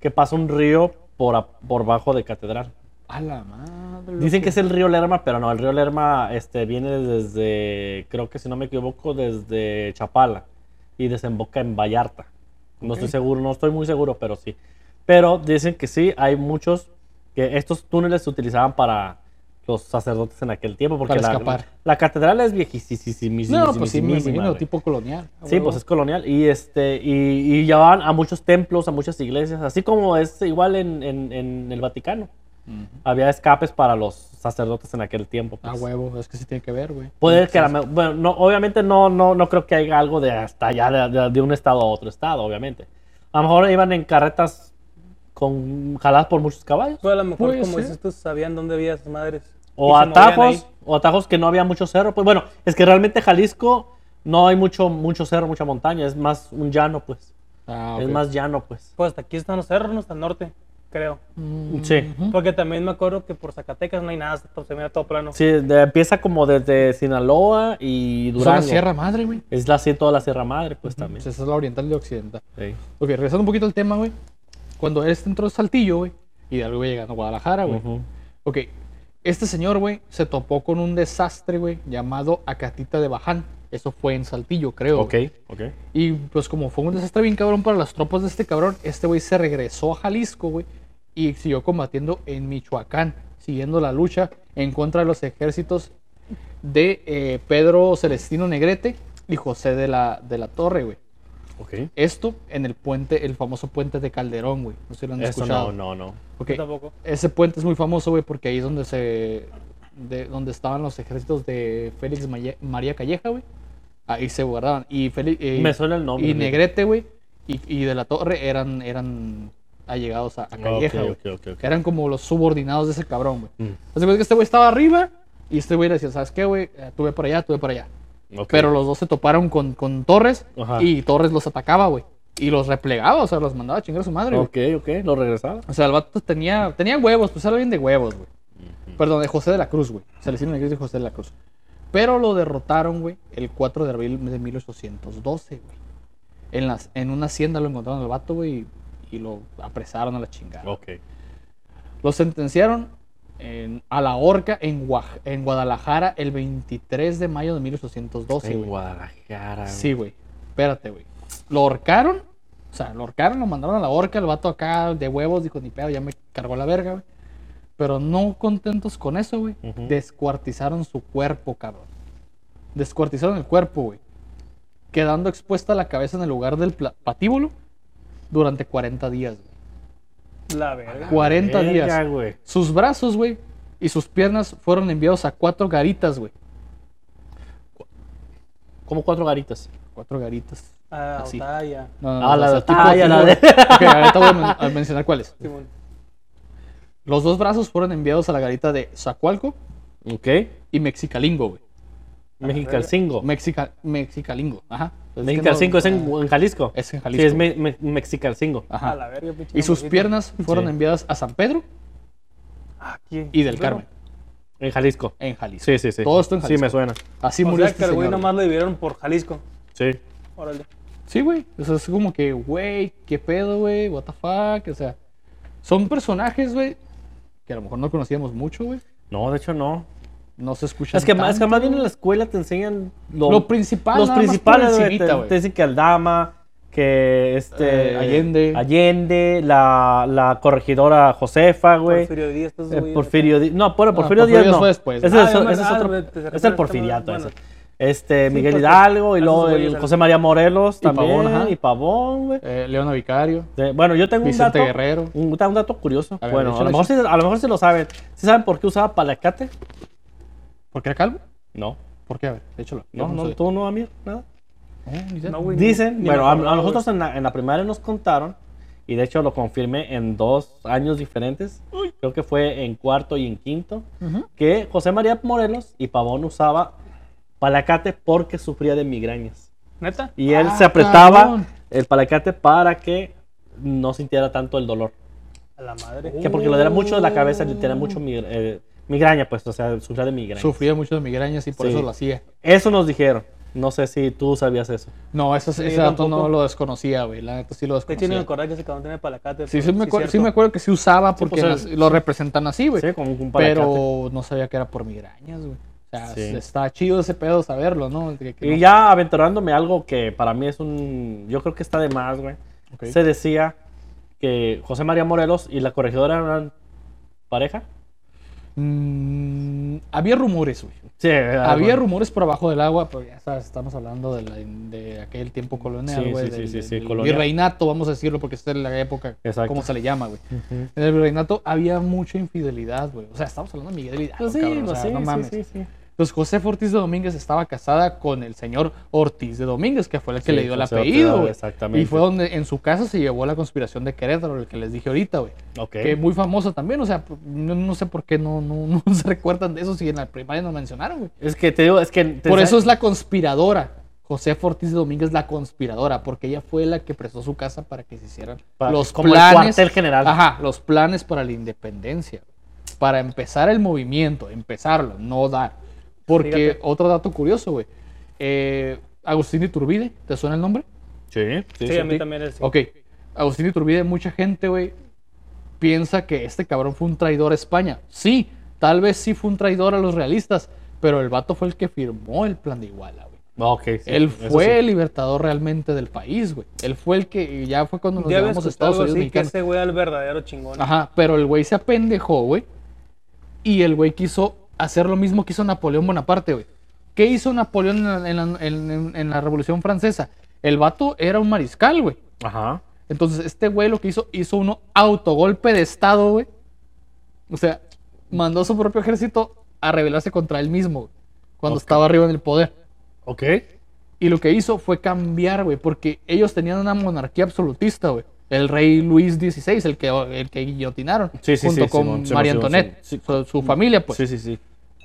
[SPEAKER 2] que pasa un río por, a- por bajo de Catedral.
[SPEAKER 1] A la madre.
[SPEAKER 2] Dicen que es el río Lerma, pero no, el río Lerma este, viene desde, creo que si no me equivoco, desde Chapala y desemboca en Vallarta. No estoy seguro, no estoy muy seguro, pero sí. Pero dicen que sí, hay muchos, que estos túneles se utilizaban para los sacerdotes en aquel tiempo, porque
[SPEAKER 1] Para
[SPEAKER 2] la,
[SPEAKER 1] escapar.
[SPEAKER 2] la catedral es viejísima.
[SPEAKER 1] No, pues sí, me imagino, tipo colonial.
[SPEAKER 2] Sí, pues es colonial. Y este, y, y llevaban a muchos templos, a muchas iglesias, así como es igual en, en- en el Vaticano. Había escapes para los sacerdotes en aquel tiempo.
[SPEAKER 1] A
[SPEAKER 2] pues.
[SPEAKER 1] huevo, es que sí tiene que ver, güey.
[SPEAKER 2] Puede que la bueno, no, obviamente no, no, no creo que haya algo de hasta allá, de, de- de un estado a otro estado, obviamente. A lo mejor iban en carretas con jaladas por muchos caballos.
[SPEAKER 3] Pues a lo mejor, como dices tú, sabían dónde había esas madres.
[SPEAKER 2] O atajos, o atajos que no había mucho cerro. Pues bueno, es que realmente Jalisco no hay mucho, mucho cerro, mucha montaña, es más un llano, pues.
[SPEAKER 1] Ah,
[SPEAKER 2] Es más llano, pues.
[SPEAKER 3] Pues hasta aquí están los cerros, ¿no? hasta el norte, creo.
[SPEAKER 1] Mm,
[SPEAKER 2] Sí.
[SPEAKER 3] Porque también me acuerdo que por Zacatecas no hay nada, se mira todo plano.
[SPEAKER 2] Sí, de- empieza como desde Sinaloa y Durango.
[SPEAKER 1] la Sierra Madre, güey.
[SPEAKER 2] Es la, así toda la Sierra Madre, pues también.
[SPEAKER 1] Esa es la oriental y la occidental.
[SPEAKER 2] Sí.
[SPEAKER 1] Ok, regresando un poquito al tema, güey. Cuando él entró de Saltillo, güey, y de algo llegando a Guadalajara, güey.
[SPEAKER 2] Ujú.
[SPEAKER 1] Ok, este señor, güey, se topó con un desastre, güey, llamado Acatita de Baján. Eso fue en Saltillo, creo.
[SPEAKER 2] Ok,
[SPEAKER 1] güey.
[SPEAKER 2] ok.
[SPEAKER 1] Y pues como fue un desastre bien cabrón para las tropas de este cabrón, este güey se regresó a Jalisco, güey, y siguió combatiendo en Michoacán, siguiendo la lucha en contra de los ejércitos de eh, Pedro Celestino Negrete y José de la, de la Torre, güey.
[SPEAKER 2] Ok.
[SPEAKER 1] Esto en el puente, el famoso puente de Calderón, güey. No sé si lo han
[SPEAKER 2] Eso
[SPEAKER 1] escuchado.
[SPEAKER 2] no, no, no.
[SPEAKER 1] Ok,
[SPEAKER 3] Yo tampoco.
[SPEAKER 1] Ese puente es muy famoso, güey, porque ahí es donde se. De, donde estaban los ejércitos de Félix Maye- María Calleja, güey. Ahí se guardaban. Y Félix. eh,
[SPEAKER 2] Me suena el nombre.
[SPEAKER 1] y. Negrete, güey. Y, y de la Torre eran, eran allegados a, a Calleja, güey.
[SPEAKER 2] Ok, ok, ok, ok.
[SPEAKER 1] Que eran como los subordinados de ese cabrón, güey.
[SPEAKER 2] Mm,
[SPEAKER 1] Entonces, güey, que este güey estaba arriba. Y este güey le decía, ¿sabes qué, güey? Eh, Tuve por allá, tuve por allá. Pero los dos se toparon con, con Torres.
[SPEAKER 2] Ajá.
[SPEAKER 1] Y Torres los atacaba, güey. Y los replegaba, o sea, los mandaba a chingar a su madre.
[SPEAKER 2] Ok, ok, lo regresaba.
[SPEAKER 1] O sea, el vato tenía, tenía huevos, pues era bien de huevos, güey. Perdón, de José de la Cruz, güey. Celestino Negrete y José de la Cruz. Pero lo derrotaron, güey, el 4 de abril de 1812, güey. En, las, en una hacienda lo encontraron al vato, güey, y, y lo apresaron a la chingada.
[SPEAKER 2] Ok.
[SPEAKER 1] Lo sentenciaron en- a la horca en, Guadalajara el 23 de mayo de 1812,
[SPEAKER 2] en. Guadalajara.
[SPEAKER 1] Sí, güey. Espérate, güey. Lo horcaron. O sea, lo horcaron, lo mandaron a la horca. El vato acá de huevos dijo, ni pedo, ya me cargó la verga, güey. Pero no contentos con eso, güey. Descuartizaron su cuerpo, cabrón. Descuartizaron el cuerpo, güey. Quedando expuesta la cabeza en el lugar del patíbulo durante 40 días, güey.
[SPEAKER 3] La verga.
[SPEAKER 1] 40
[SPEAKER 2] Verga,
[SPEAKER 1] días.
[SPEAKER 2] güey.
[SPEAKER 1] Sus brazos, güey, y sus piernas fueron enviados a cuatro garitas, güey.
[SPEAKER 2] Como cuatro garitas.
[SPEAKER 1] Cuatro garitas.
[SPEAKER 3] Ah,
[SPEAKER 1] Así.
[SPEAKER 3] Otaya.
[SPEAKER 1] No,
[SPEAKER 2] Ah,
[SPEAKER 1] o
[SPEAKER 2] la
[SPEAKER 1] sea,
[SPEAKER 2] de la
[SPEAKER 1] Ok, ahorita voy a, men- a mencionar cuáles. Los dos brazos fueron enviados a la garita de Zacualco
[SPEAKER 2] Ok.
[SPEAKER 1] y Mexicalingo, güey.
[SPEAKER 2] Mexicalcingo.
[SPEAKER 1] Mexica, Mexicalingo, ajá. Entonces,
[SPEAKER 2] Mexicalcingo
[SPEAKER 1] es
[SPEAKER 2] es
[SPEAKER 1] que
[SPEAKER 2] en, Jalisco.
[SPEAKER 1] Es en
[SPEAKER 2] Sí,
[SPEAKER 1] Jalisco.
[SPEAKER 2] es me, me- Mexicalcingo.
[SPEAKER 1] Ajá.
[SPEAKER 3] A la verga, pinche
[SPEAKER 1] Y sus piernas fueron
[SPEAKER 2] Sí.
[SPEAKER 1] enviadas a San Pedro
[SPEAKER 3] Ah, ¿quién?
[SPEAKER 1] y del Carmen,
[SPEAKER 2] En Jalisco.
[SPEAKER 1] en Jalisco.
[SPEAKER 2] Sí, sí, sí.
[SPEAKER 1] Todo esto en
[SPEAKER 2] Sí,
[SPEAKER 1] Jalisco.
[SPEAKER 2] me suena.
[SPEAKER 1] Así
[SPEAKER 3] O
[SPEAKER 1] murió
[SPEAKER 3] sea
[SPEAKER 1] este
[SPEAKER 3] que el güey nomás lo dividieron por Jalisco.
[SPEAKER 2] Sí.
[SPEAKER 3] Órale.
[SPEAKER 1] Sí, güey. O sea, es como que, güey, qué pedo, güey, what the fuck. O sea, son personajes, güey, que a lo mejor no conocíamos mucho, güey.
[SPEAKER 2] No, de hecho no.
[SPEAKER 1] No se escuchan
[SPEAKER 2] Es que, más, es que más bien en la escuela te enseñan lo,
[SPEAKER 1] Lo principal,
[SPEAKER 2] Los principales, te, te dicen que Aldama, que este...
[SPEAKER 1] Eh, Allende.
[SPEAKER 2] Allende, la, la corregidora Josefa, güey.
[SPEAKER 3] Porfirio Díaz,
[SPEAKER 2] Eh, Porfirio Díaz. No, bueno,
[SPEAKER 1] No,
[SPEAKER 2] Porfirio Díaz
[SPEAKER 1] Díaz
[SPEAKER 2] no.
[SPEAKER 1] fue después.
[SPEAKER 2] Ese,
[SPEAKER 3] Ah,
[SPEAKER 2] es, ese
[SPEAKER 3] ah,
[SPEAKER 2] otro.
[SPEAKER 3] te-
[SPEAKER 2] es
[SPEAKER 3] te-
[SPEAKER 2] el porfiriato
[SPEAKER 3] bueno.
[SPEAKER 2] ese. Este,
[SPEAKER 3] Sí,
[SPEAKER 2] Miguel Hidalgo y luego el José María Morelos
[SPEAKER 1] Y
[SPEAKER 2] también.
[SPEAKER 1] Pavón, ajá.
[SPEAKER 2] y Pavón, güey.
[SPEAKER 1] Eh, Leona Vicario,
[SPEAKER 2] De- Bueno, yo tengo un
[SPEAKER 1] Vicente
[SPEAKER 2] dato.
[SPEAKER 1] Guerrero.
[SPEAKER 2] Un, un dato curioso.
[SPEAKER 1] A ver,
[SPEAKER 2] bueno, a lo, mejor sí, a lo mejor sí lo saben. ¿Sí saben por qué usaba palacate?
[SPEAKER 1] ¿Por qué era calvo?
[SPEAKER 2] No.
[SPEAKER 1] ¿Por qué? A ver, échalo.
[SPEAKER 2] No, no,
[SPEAKER 1] sé.
[SPEAKER 2] tú no, Amir, nada.
[SPEAKER 1] No, ni idea.
[SPEAKER 3] No, güey.
[SPEAKER 2] Dicen, bueno, a, nosotros en la, en la primaria nos contaron, y de hecho lo confirmé en dos años diferentes, creo que fue en cuarto y en quinto, que José María Morelos y Pavón usaba palacate porque sufría de migrañas.
[SPEAKER 3] ¿Neta?
[SPEAKER 2] Y él
[SPEAKER 1] Ah,
[SPEAKER 2] se apretaba
[SPEAKER 1] cabrón.
[SPEAKER 2] el palacate para que no sintiera tanto el dolor.
[SPEAKER 3] A la madre.
[SPEAKER 2] Que porque lo diera mucho de la cabeza, le tenía mucho migra- eh, migraña, pues, o sea, sufría de migraña.
[SPEAKER 1] Sufría mucho de migrañas y por
[SPEAKER 2] Sí.
[SPEAKER 1] eso lo hacía.
[SPEAKER 2] Eso nos didijeron. No sé si tú sabías eso.
[SPEAKER 1] No, eso,
[SPEAKER 3] Sí,
[SPEAKER 1] ese dato no lo desconocía, güey. La neta sí lo
[SPEAKER 3] De hecho, ni me
[SPEAKER 1] desconocía.
[SPEAKER 3] acordaba que ese cabrón tenía palacate.
[SPEAKER 1] Sí, sí me, acuerdo, sí me acuerdo que sí usaba
[SPEAKER 2] Sí,
[SPEAKER 1] porque
[SPEAKER 2] pues,
[SPEAKER 1] las-
[SPEAKER 2] el-
[SPEAKER 1] lo representan así, güey.
[SPEAKER 2] Sí, como un palacate.
[SPEAKER 1] pero no sabía que era por migrañas, güey. O sea,
[SPEAKER 2] Sí.
[SPEAKER 1] está chido ese pedo saberlo, ¿no? Que- que
[SPEAKER 2] Y
[SPEAKER 1] no-
[SPEAKER 2] ya aventurándome algo que para mí es un. Yo creo que está de más, güey. Se decía que José María Morelos y la corregidora eran pareja.
[SPEAKER 1] Mm, había rumores, güey.
[SPEAKER 2] Sí,
[SPEAKER 1] Había rumores por abajo del agua, pero ya sabes, estamos hablando de, la- de aquel tiempo colonial,
[SPEAKER 2] Sí,
[SPEAKER 1] güey.
[SPEAKER 2] sí, sí, sí, sí,
[SPEAKER 1] virreinato, vamos a decirlo, porque esta es la época,
[SPEAKER 2] Exacto.
[SPEAKER 1] como se le llama, güey. En el virreinato había mucha infidelidad, güey. O sea, estamos hablando de Miguel Hidalgo,
[SPEAKER 2] Pues sí,
[SPEAKER 1] cabrón, o
[SPEAKER 2] pues
[SPEAKER 1] sea,
[SPEAKER 2] sí,
[SPEAKER 1] no
[SPEAKER 2] sí,
[SPEAKER 1] mames.
[SPEAKER 2] sí, sí.
[SPEAKER 1] Entonces, José Ortiz de Domínguez estaba casada con el señor Ortiz de Domínguez, que fue el que
[SPEAKER 2] Sí,
[SPEAKER 1] le dio el
[SPEAKER 2] José
[SPEAKER 1] apellido,
[SPEAKER 2] exactamente.
[SPEAKER 1] Y fue donde en su casa se llevó la conspiración de Querétaro, el que les dije ahorita, güey.
[SPEAKER 2] Ok.
[SPEAKER 1] Que muy famoso también, o sea, no, no sé por qué no, no, no se recuerdan de eso si en la primaria nos mencionaron, güey.
[SPEAKER 2] Es que te digo, es que. te
[SPEAKER 1] Por eso es la conspiradora. José Ortiz de Domínguez la conspiradora, porque ella fue la que prestó su casa para que se hicieran
[SPEAKER 2] Para-
[SPEAKER 1] los
[SPEAKER 2] como el
[SPEAKER 1] planes.
[SPEAKER 2] cuartel general.
[SPEAKER 1] Ajá, los planes para la independencia. Para empezar el movimiento, empezarlo, no dar. Porque
[SPEAKER 3] Fíjate.
[SPEAKER 1] otro dato curioso, güey. Eh, Agustín Iturbide, ¿te suena el nombre?
[SPEAKER 2] Sí, sí,
[SPEAKER 3] Sí,
[SPEAKER 2] sí,
[SPEAKER 3] a mí
[SPEAKER 2] sí.
[SPEAKER 3] también es.
[SPEAKER 1] Ok. Agustín Iturbide, mucha gente, güey, piensa que este cabrón fue un traidor a España. Sí, tal vez sí fue un traidor a los realistas, pero el vato fue el que firmó el plan de Iguala, güey.
[SPEAKER 2] Ok, sí,
[SPEAKER 1] Él fue
[SPEAKER 2] sí.
[SPEAKER 1] el libertador realmente del país, güey. Él fue el que ya fue cuando nos llamamos a Estados Unidos
[SPEAKER 3] así, que ese güey era el verdadero chingón.
[SPEAKER 1] Ajá, pero el güey se apendejó, güey. Y el güey quiso hacer lo mismo que hizo Napoleón Bonaparte, güey. ¿Qué hizo Napoleón en la, en la- en- en la Revolución Francesa? El vato era un mariscal, güey.
[SPEAKER 2] Ajá.
[SPEAKER 1] Entonces, este güey lo que hizo, hizo un autogolpe de Estado, güey. O sea, mandó a su propio ejército a rebelarse contra él mismo, güey, cuando estaba arriba en el poder.
[SPEAKER 2] Ok.
[SPEAKER 1] Y lo que hizo fue cambiar, güey, porque ellos tenían una monarquía absolutista, güey. El rey Luis XVI, el que, el que guillotinaron,
[SPEAKER 2] Sí, sí,
[SPEAKER 1] junto
[SPEAKER 2] sí,
[SPEAKER 1] con
[SPEAKER 2] Simón, Simón,
[SPEAKER 1] María
[SPEAKER 2] Simón,
[SPEAKER 1] Antoinette,
[SPEAKER 2] sí.
[SPEAKER 1] su, su familia, pues.
[SPEAKER 2] Sí, sí, sí.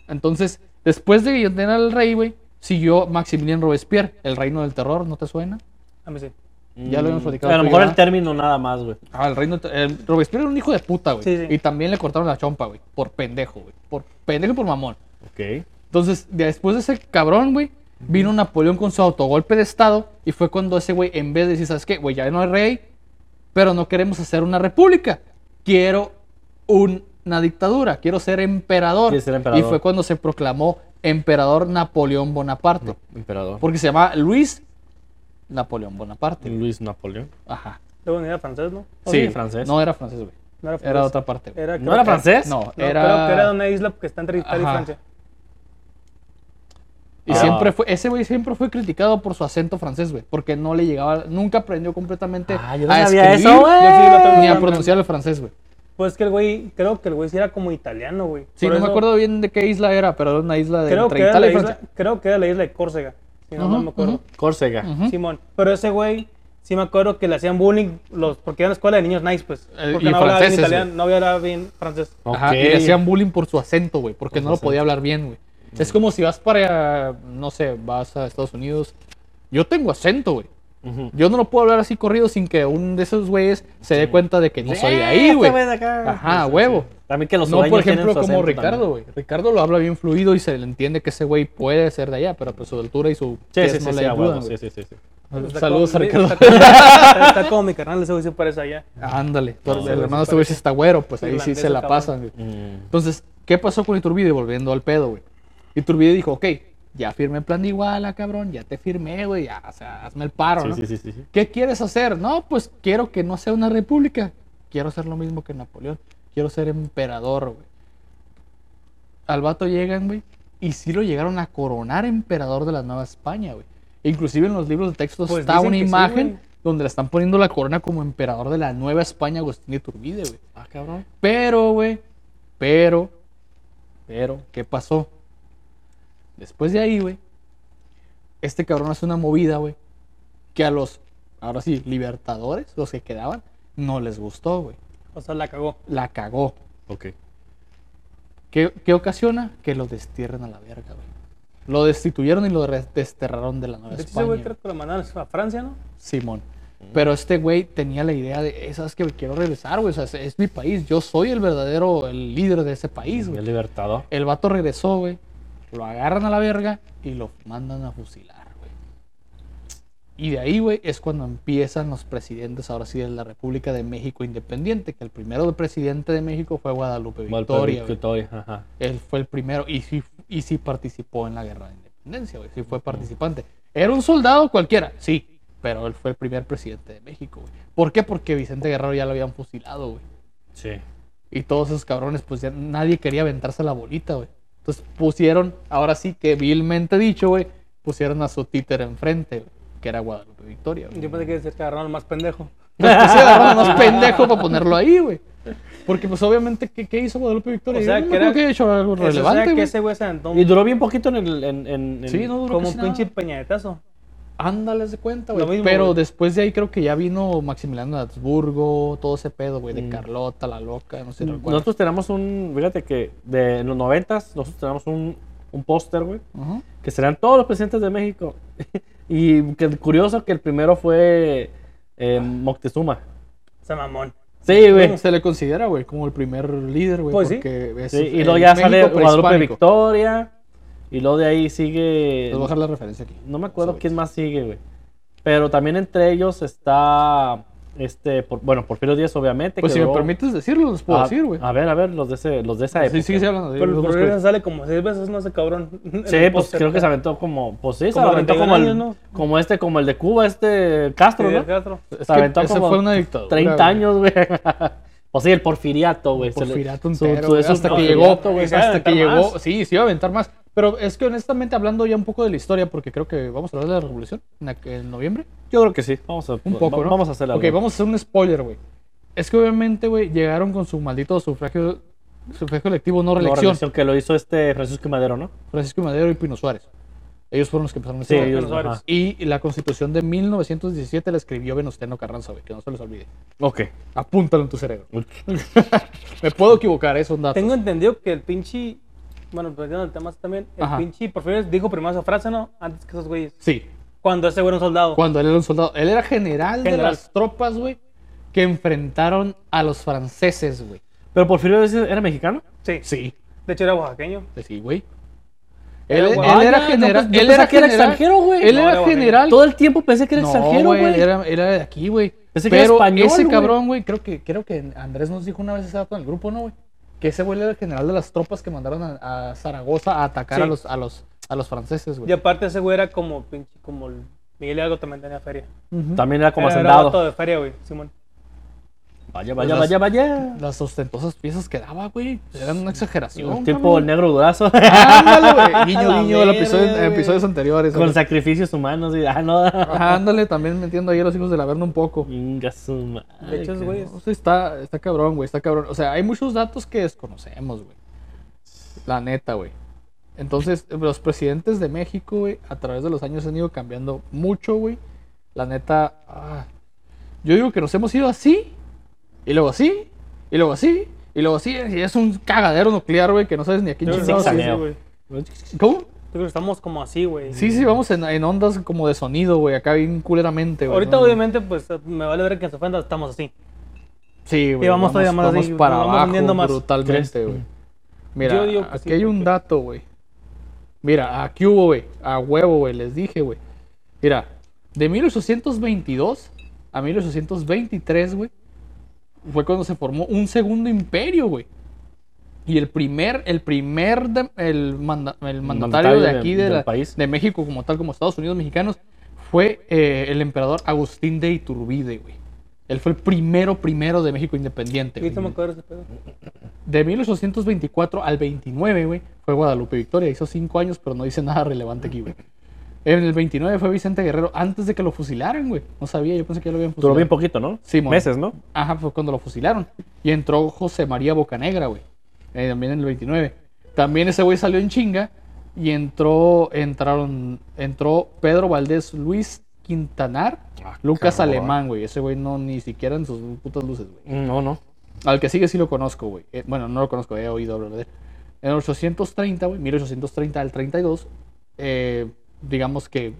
[SPEAKER 1] Entonces, después de guillotinar al rey, güey, siguió Maximilien Robespierre, el reino del terror, ¿no te suena?
[SPEAKER 3] A mí sí.
[SPEAKER 1] Ya lo habíamos
[SPEAKER 2] Mm,
[SPEAKER 1] platicado
[SPEAKER 2] A lo mejor el
[SPEAKER 1] ¿verdad?
[SPEAKER 2] término nada más, güey.
[SPEAKER 1] Ah, el reino. el Robespierre era un hijo de puta, güey.
[SPEAKER 3] Sí, sí.
[SPEAKER 1] Y también le cortaron la chompa, güey. Por pendejo, güey. Por pendejo y por mamón.
[SPEAKER 2] Ok.
[SPEAKER 1] Entonces, de- después de ese cabrón, güey, vino Napoleón con su autogolpe de Estado. Y fue cuando ese güey, en vez de decir, ¿sabes qué? Güey, ya no hay rey, pero no queremos hacer una república. Quiero una dictadura. Quiero ser emperador.
[SPEAKER 2] Ser emperador.
[SPEAKER 1] Y fue cuando se proclamó emperador Napoleón Bonaparte.
[SPEAKER 2] No, emperador.
[SPEAKER 1] Porque se llama Luis Napoleón Bonaparte.
[SPEAKER 2] Luis Napoleón.
[SPEAKER 1] Ajá.
[SPEAKER 3] Luego ni era francés, ¿no?
[SPEAKER 2] Sí, francés.
[SPEAKER 1] No era francés, güey.
[SPEAKER 3] No era
[SPEAKER 1] Era
[SPEAKER 3] francés.
[SPEAKER 1] de otra parte.
[SPEAKER 3] Era,
[SPEAKER 2] ¿No era francés?
[SPEAKER 1] No,
[SPEAKER 3] No,
[SPEAKER 1] era.
[SPEAKER 3] creo que era de una isla que está entre Italia y. Francia.
[SPEAKER 1] Y
[SPEAKER 2] Ah.
[SPEAKER 1] siempre fue, ese güey siempre fue criticado por su acento francés, güey. Porque no le llegaba, nunca aprendió completamente
[SPEAKER 2] Ah, yo no
[SPEAKER 1] a
[SPEAKER 2] sabía
[SPEAKER 1] escribir
[SPEAKER 2] eso, güey.
[SPEAKER 3] Sí
[SPEAKER 1] ni a pronunciar el francés, güey.
[SPEAKER 3] Pues que el güey, creo que el güey sí era como italiano, güey.
[SPEAKER 1] Sí,
[SPEAKER 3] Por
[SPEAKER 1] no me acuerdo bien de qué isla era, pero era una isla de
[SPEAKER 3] Creo
[SPEAKER 1] entre
[SPEAKER 3] que, era
[SPEAKER 1] Italia
[SPEAKER 3] la
[SPEAKER 1] y
[SPEAKER 3] isla, creo que era la isla de Córcega. Si no, me acuerdo.
[SPEAKER 2] Córcega.
[SPEAKER 3] Simón. Pero ese güey, sí me acuerdo que le hacían bullying, los, porque era una escuela de niños nice, pues.
[SPEAKER 1] Eh,
[SPEAKER 3] Porque
[SPEAKER 1] y
[SPEAKER 3] no hablaba bien italiano,
[SPEAKER 1] güey.
[SPEAKER 3] no hablaba bien francés.
[SPEAKER 1] Ajá, y le hacían bullying por su acento, güey, porque
[SPEAKER 2] Por
[SPEAKER 1] no lo podía hablar bien, güey. Es como si vas para, no sé, vas a Estados Unidos. Yo tengo acento, güey. Yo no lo puedo hablar así corrido sin que un de esos güeyes se dé cuenta de que no
[SPEAKER 2] Sí,
[SPEAKER 1] soy de ahí, güey.
[SPEAKER 2] de acá.
[SPEAKER 1] Ajá,
[SPEAKER 2] Sí, sí,
[SPEAKER 1] huevo.
[SPEAKER 2] sí. También que los
[SPEAKER 1] No, por ejemplo,
[SPEAKER 2] su
[SPEAKER 1] como Ricardo, güey. Ricardo lo habla bien fluido y se le entiende que ese güey puede ser de allá, pero pues su altura y su
[SPEAKER 2] sí,
[SPEAKER 1] no
[SPEAKER 2] sí,
[SPEAKER 1] le ayudan,
[SPEAKER 2] sí, sí, sí.
[SPEAKER 3] Está
[SPEAKER 1] Saludos
[SPEAKER 3] como-
[SPEAKER 1] a Ricardo.
[SPEAKER 3] Está, está- está como mi carnal, ese güey se parece allá.
[SPEAKER 1] Ándale,
[SPEAKER 2] No,
[SPEAKER 1] el hermano
[SPEAKER 3] sí
[SPEAKER 1] este güey está güero, pues ahí sí se la
[SPEAKER 3] cabrón.
[SPEAKER 1] pasan, güey.
[SPEAKER 2] Mm.
[SPEAKER 1] Entonces, ¿qué pasó con Iturbide? Volviendo al pedo, güey. Iturbide dijo, ok, ya firmé el plan de Iguala, cabrón, ya te firmé, güey, ya, o sea, hazme el paro,
[SPEAKER 2] Sí,
[SPEAKER 1] ¿no?
[SPEAKER 2] sí, sí, sí, sí.
[SPEAKER 1] ¿Qué quieres hacer? No, pues quiero que no sea una república. Quiero hacer lo mismo que Napoleón. Quiero ser emperador, güey. Al vato llegan, güey. Y sí lo llegaron a coronar emperador de la Nueva España, güey. Inclusive en los libros de texto
[SPEAKER 3] Pues
[SPEAKER 1] está una
[SPEAKER 3] sí,
[SPEAKER 1] imagen donde le están poniendo la corona como emperador de la Nueva España, Agustín Iturbide, güey.
[SPEAKER 2] Ah, cabrón.
[SPEAKER 1] Pero, güey, pero, pero, ¿qué pasó? Después de ahí, güey, este cabrón hace una movida, güey, que a los, ahora sí, libertadores, los que quedaban, no les gustó, güey.
[SPEAKER 3] O sea, la cagó.
[SPEAKER 1] La cagó.
[SPEAKER 2] Ok.
[SPEAKER 1] ¿Qué, qué ocasiona? Que lo destierren a la verga, güey. Lo destituyeron y lo desterraron de la Nueva
[SPEAKER 3] De hecho, ese
[SPEAKER 1] España.
[SPEAKER 3] güey
[SPEAKER 1] güey.
[SPEAKER 3] creo que lo mandaron a Francia, ¿no?
[SPEAKER 1] Simón. Pero este güey tenía la idea de, "Eh, ¿sabes qué? Quiero regresar, güey. O sea, es, es mi país. Yo soy el verdadero el líder de ese país, güey.
[SPEAKER 2] El libertador.
[SPEAKER 1] El vato regresó, güey. Lo agarran a la verga y lo mandan a fusilar, güey. Y de ahí, güey, es cuando empiezan los presidentes, ahora sí, de la República de México Independiente. Que el primero presidente de México fue Guadalupe Victoria.
[SPEAKER 2] Victoria, ajá.
[SPEAKER 1] Él fue el primero y sí, y sí participó en la guerra de independencia, güey. Sí fue participante. Era un soldado cualquiera, sí. Pero él fue el primer presidente de México, güey. ¿Por qué? Porque Vicente Guerrero ya lo habían fusilado, güey.
[SPEAKER 2] Sí.
[SPEAKER 1] Y todos esos cabrones, pues ya nadie quería aventarse la bolita, güey. Entonces pusieron, ahora sí que vilmente dicho, güey, pusieron a su títere enfrente, que era Guadalupe Victoria, güey.
[SPEAKER 3] Yo pensé que decir que agarraron al más pendejo.
[SPEAKER 1] Pues puse a más pendejo para ponerlo ahí, güey. Porque pues obviamente, ¿qué, qué hizo Guadalupe Victoria?
[SPEAKER 3] O sea,
[SPEAKER 1] Yo no
[SPEAKER 3] que
[SPEAKER 1] creo
[SPEAKER 3] era-
[SPEAKER 1] que haya hecho algo relevante,
[SPEAKER 3] o sea, que
[SPEAKER 1] güey.
[SPEAKER 3] ese güey se aventó
[SPEAKER 2] Y duró bien poquito en el. En, en- en-
[SPEAKER 1] Sí, no duró
[SPEAKER 3] como un pinche peñadetazo.
[SPEAKER 1] Ándales de cuenta, güey. Pero después de ahí creo que ya vino Maximiliano de Habsburgo, todo ese pedo, güey, de
[SPEAKER 2] Mm.
[SPEAKER 1] Carlota, la loca, no sé. recuerdas.
[SPEAKER 2] Nosotros tenemos un. Fíjate que de, en los noventas, nosotros tenemos un, un póster, güey. Que serán todos los presidentes de México. y que curioso que el primero fue eh, Moctezuma.
[SPEAKER 3] Ese mamón.
[SPEAKER 2] Sí, güey.
[SPEAKER 1] Se le considera, güey, como el primer líder, güey.
[SPEAKER 3] Pues sí.
[SPEAKER 1] porque es
[SPEAKER 2] Sí, y luego ya
[SPEAKER 1] México
[SPEAKER 2] sale Guadalupe. Victoria. Y luego de ahí sigue.
[SPEAKER 1] Les voy a dejar la referencia aquí.
[SPEAKER 2] No me acuerdo quién más sigue, güey. Pero también entre ellos está Este, por- bueno, Porfirio Díaz, obviamente.
[SPEAKER 1] Pues si me permites decirlo, los puedo
[SPEAKER 2] a,
[SPEAKER 1] decir, güey.
[SPEAKER 2] a ver, a ver, los de, ese, los de esa época.
[SPEAKER 1] Sí, sí, sí, hablando.
[SPEAKER 3] Pero Porfirio
[SPEAKER 1] busco.
[SPEAKER 3] sale como seis veces, no sé, cabrón.
[SPEAKER 2] Sí, pues creo que se aventó como, pues sí, se aventó
[SPEAKER 3] 31
[SPEAKER 2] como, el, como este, como el de Cuba, este Castro,
[SPEAKER 3] Sí,
[SPEAKER 2] ¿no?
[SPEAKER 3] el Castro.
[SPEAKER 1] Es
[SPEAKER 2] Se
[SPEAKER 1] que
[SPEAKER 2] aventó
[SPEAKER 1] ese
[SPEAKER 2] como
[SPEAKER 1] fue una dictadura.
[SPEAKER 2] 30
[SPEAKER 1] güey.
[SPEAKER 2] años, güey. pues sí, el porfiriato, güey. se
[SPEAKER 1] Porfiriato
[SPEAKER 2] su-
[SPEAKER 1] entero,
[SPEAKER 2] su- es un
[SPEAKER 1] hasta que llegó,
[SPEAKER 2] güey.
[SPEAKER 3] se
[SPEAKER 1] hasta que llegó,
[SPEAKER 3] más.
[SPEAKER 1] sí, sí iba a aventar más. Pero es que honestamente hablando ya un poco de la historia, porque creo que vamos a hablar de la revolución en, noviembre.
[SPEAKER 2] Yo creo que sí. Vamos a,
[SPEAKER 1] Un poco,
[SPEAKER 2] va-
[SPEAKER 1] ¿no?
[SPEAKER 2] Vamos a hacer algo.
[SPEAKER 1] Ok, vamos a hacer un spoiler, güey. Es que obviamente, güey, llegaron con su maldito sufragio, sufragio colectivo no reelección.
[SPEAKER 2] reelección que lo hizo este Francisco Madero, ¿no?
[SPEAKER 1] Francisco. Madero y Pino Suárez. Ellos fueron los que empezaron
[SPEAKER 2] Sí,
[SPEAKER 1] ese
[SPEAKER 2] ellos.
[SPEAKER 3] Pino Suárez.
[SPEAKER 1] Y la constitución de 1917 la escribió Venustiano Carranza, güey, que no se les olvide.
[SPEAKER 2] Ok.
[SPEAKER 1] Apúntalo en tu cerebro. Me puedo equivocar, es un dato.
[SPEAKER 3] Tengo entendido que el pinche. Bueno, perdiendo el tema también. El
[SPEAKER 1] Ajá.
[SPEAKER 3] pinche Porfirio dijo primero esa frase, ¿no? Antes que esos güeyes.
[SPEAKER 1] Sí,
[SPEAKER 3] Cuando ese güey era un soldado.
[SPEAKER 1] cuando él era un soldado. Él era general, de las tropas, güey, que enfrentaron a los franceses, güey.
[SPEAKER 2] ¿Pero Porfirio era mexicano?
[SPEAKER 3] Sí.
[SPEAKER 1] Sí,
[SPEAKER 3] De hecho era oaxaqueño.
[SPEAKER 1] pues sí, güey. Él, era
[SPEAKER 2] Ah,
[SPEAKER 1] general.
[SPEAKER 2] pensé- yo
[SPEAKER 1] él era
[SPEAKER 2] que era extranjero, güey.
[SPEAKER 1] Él
[SPEAKER 3] No,
[SPEAKER 1] era general.
[SPEAKER 2] Todo el tiempo pensé que era
[SPEAKER 1] No,
[SPEAKER 2] extranjero,
[SPEAKER 1] güey. Era, era de aquí, güey.
[SPEAKER 2] Pensé que era
[SPEAKER 1] Pero
[SPEAKER 2] español,
[SPEAKER 1] ese cabrón, güey, creo que, creo que Andrés nos dijo una vez ese dato en el grupo, ¿no, güey? Que ese güey era el general de las tropas que mandaron a, a Zaragoza a atacar
[SPEAKER 3] Sí.
[SPEAKER 1] a los, a los, a los franceses,
[SPEAKER 3] Y
[SPEAKER 1] güey.
[SPEAKER 3] aparte ese güey era como pinche. Como el Miguel Hidalgo también tenía feria.
[SPEAKER 2] También era como
[SPEAKER 3] era, era
[SPEAKER 2] hacendado.
[SPEAKER 3] vato de feria, güey. Simón.
[SPEAKER 2] Vaya,
[SPEAKER 1] Pues
[SPEAKER 2] vaya, vaya, vaya.
[SPEAKER 1] Las ostentosas piezas que daba, güey. Eran una exageración.
[SPEAKER 2] tipo
[SPEAKER 1] cabrón.
[SPEAKER 2] el negro durazo.
[SPEAKER 1] Ándale, güey. Guiño,
[SPEAKER 2] La
[SPEAKER 1] guiño,
[SPEAKER 2] verga,
[SPEAKER 1] episodio,
[SPEAKER 2] güey.
[SPEAKER 1] episodios anteriores.
[SPEAKER 2] Con
[SPEAKER 1] güey.
[SPEAKER 2] sacrificios humanos. Y, ah, no.
[SPEAKER 1] Ándale, también metiendo ahí a los hijos del Averno un poco.
[SPEAKER 2] Inga su madre,
[SPEAKER 3] De hecho, esos
[SPEAKER 2] que-
[SPEAKER 3] güeyes.
[SPEAKER 1] O sea, está, está cabrón, güey, está cabrón. O sea, hay muchos datos que desconocemos, güey. La neta, güey. Entonces, los presidentes de México, güey, a través de los años han ido cambiando mucho, güey. La neta, ah, yo digo que nos hemos ido así, y luego así, y luego así, y luego así. Y es un cagadero nuclear, güey, que no sabes ni a quién chingados. ¿Cómo?
[SPEAKER 3] Yo creo que estamos como así, güey.
[SPEAKER 1] Sí, sí, vamos en, en ondas como de sonido, güey, acá bien culeramente, güey.
[SPEAKER 3] Ahorita,
[SPEAKER 1] ¿no?
[SPEAKER 3] obviamente, pues me vale ver que se ofenda, estamos así.
[SPEAKER 1] Sí, güey.
[SPEAKER 3] Y vamos todavía más
[SPEAKER 1] vamos
[SPEAKER 3] así,
[SPEAKER 1] para
[SPEAKER 3] vamos
[SPEAKER 1] abajo
[SPEAKER 3] más.
[SPEAKER 1] brutalmente, güey. Mira,
[SPEAKER 3] Yo digo que
[SPEAKER 1] aquí
[SPEAKER 3] sí,
[SPEAKER 1] hay un
[SPEAKER 3] porque-
[SPEAKER 1] dato, güey. Mira, aquí hubo, güey. A huevo, güey. Les dije, güey. Mira, de 1822 a 1823, güey, fue cuando se formó un segundo imperio, güey. Y el primer, el primer, de- el, manda- el mandatario,
[SPEAKER 2] mandatario
[SPEAKER 1] de aquí, de, la-
[SPEAKER 2] país.
[SPEAKER 1] de México como tal, como Estados Unidos mexicanos, fue eh, el emperador Agustín de Iturbide, güey. Él fue el primero, primero de México independiente.
[SPEAKER 3] Ahorita me acuerdo de ese pedo.
[SPEAKER 1] De 1824 al 29, güey, fue Guadalupe Victoria. Hizo cinco años, pero no dice nada relevante aquí, güey. En el 29 fue Vicente Guerrero antes de que lo fusilaran, güey. No sabía, yo pensé que ya lo habían fusilado.
[SPEAKER 2] Duró bien poquito, ¿no?
[SPEAKER 1] Sí, mon.
[SPEAKER 2] Meses, ¿no?
[SPEAKER 1] Ajá, fue cuando lo fusilaron. Y entró José María Bocanegra, güey. eh, también en el 29. También ese güey salió en chinga. Y entró, entraron, entró Pedro Valdés Luis Quintanar,
[SPEAKER 2] Ah,
[SPEAKER 1] Lucas. Alemán, güey. Ese güey no ni siquiera en sus putas luces, güey.
[SPEAKER 2] No, no.
[SPEAKER 1] Al que sigue sí lo conozco, güey. Eh, bueno, no lo conozco, he oído hablar de él. En 1830, güey, 1830 al 32, eh, digamos que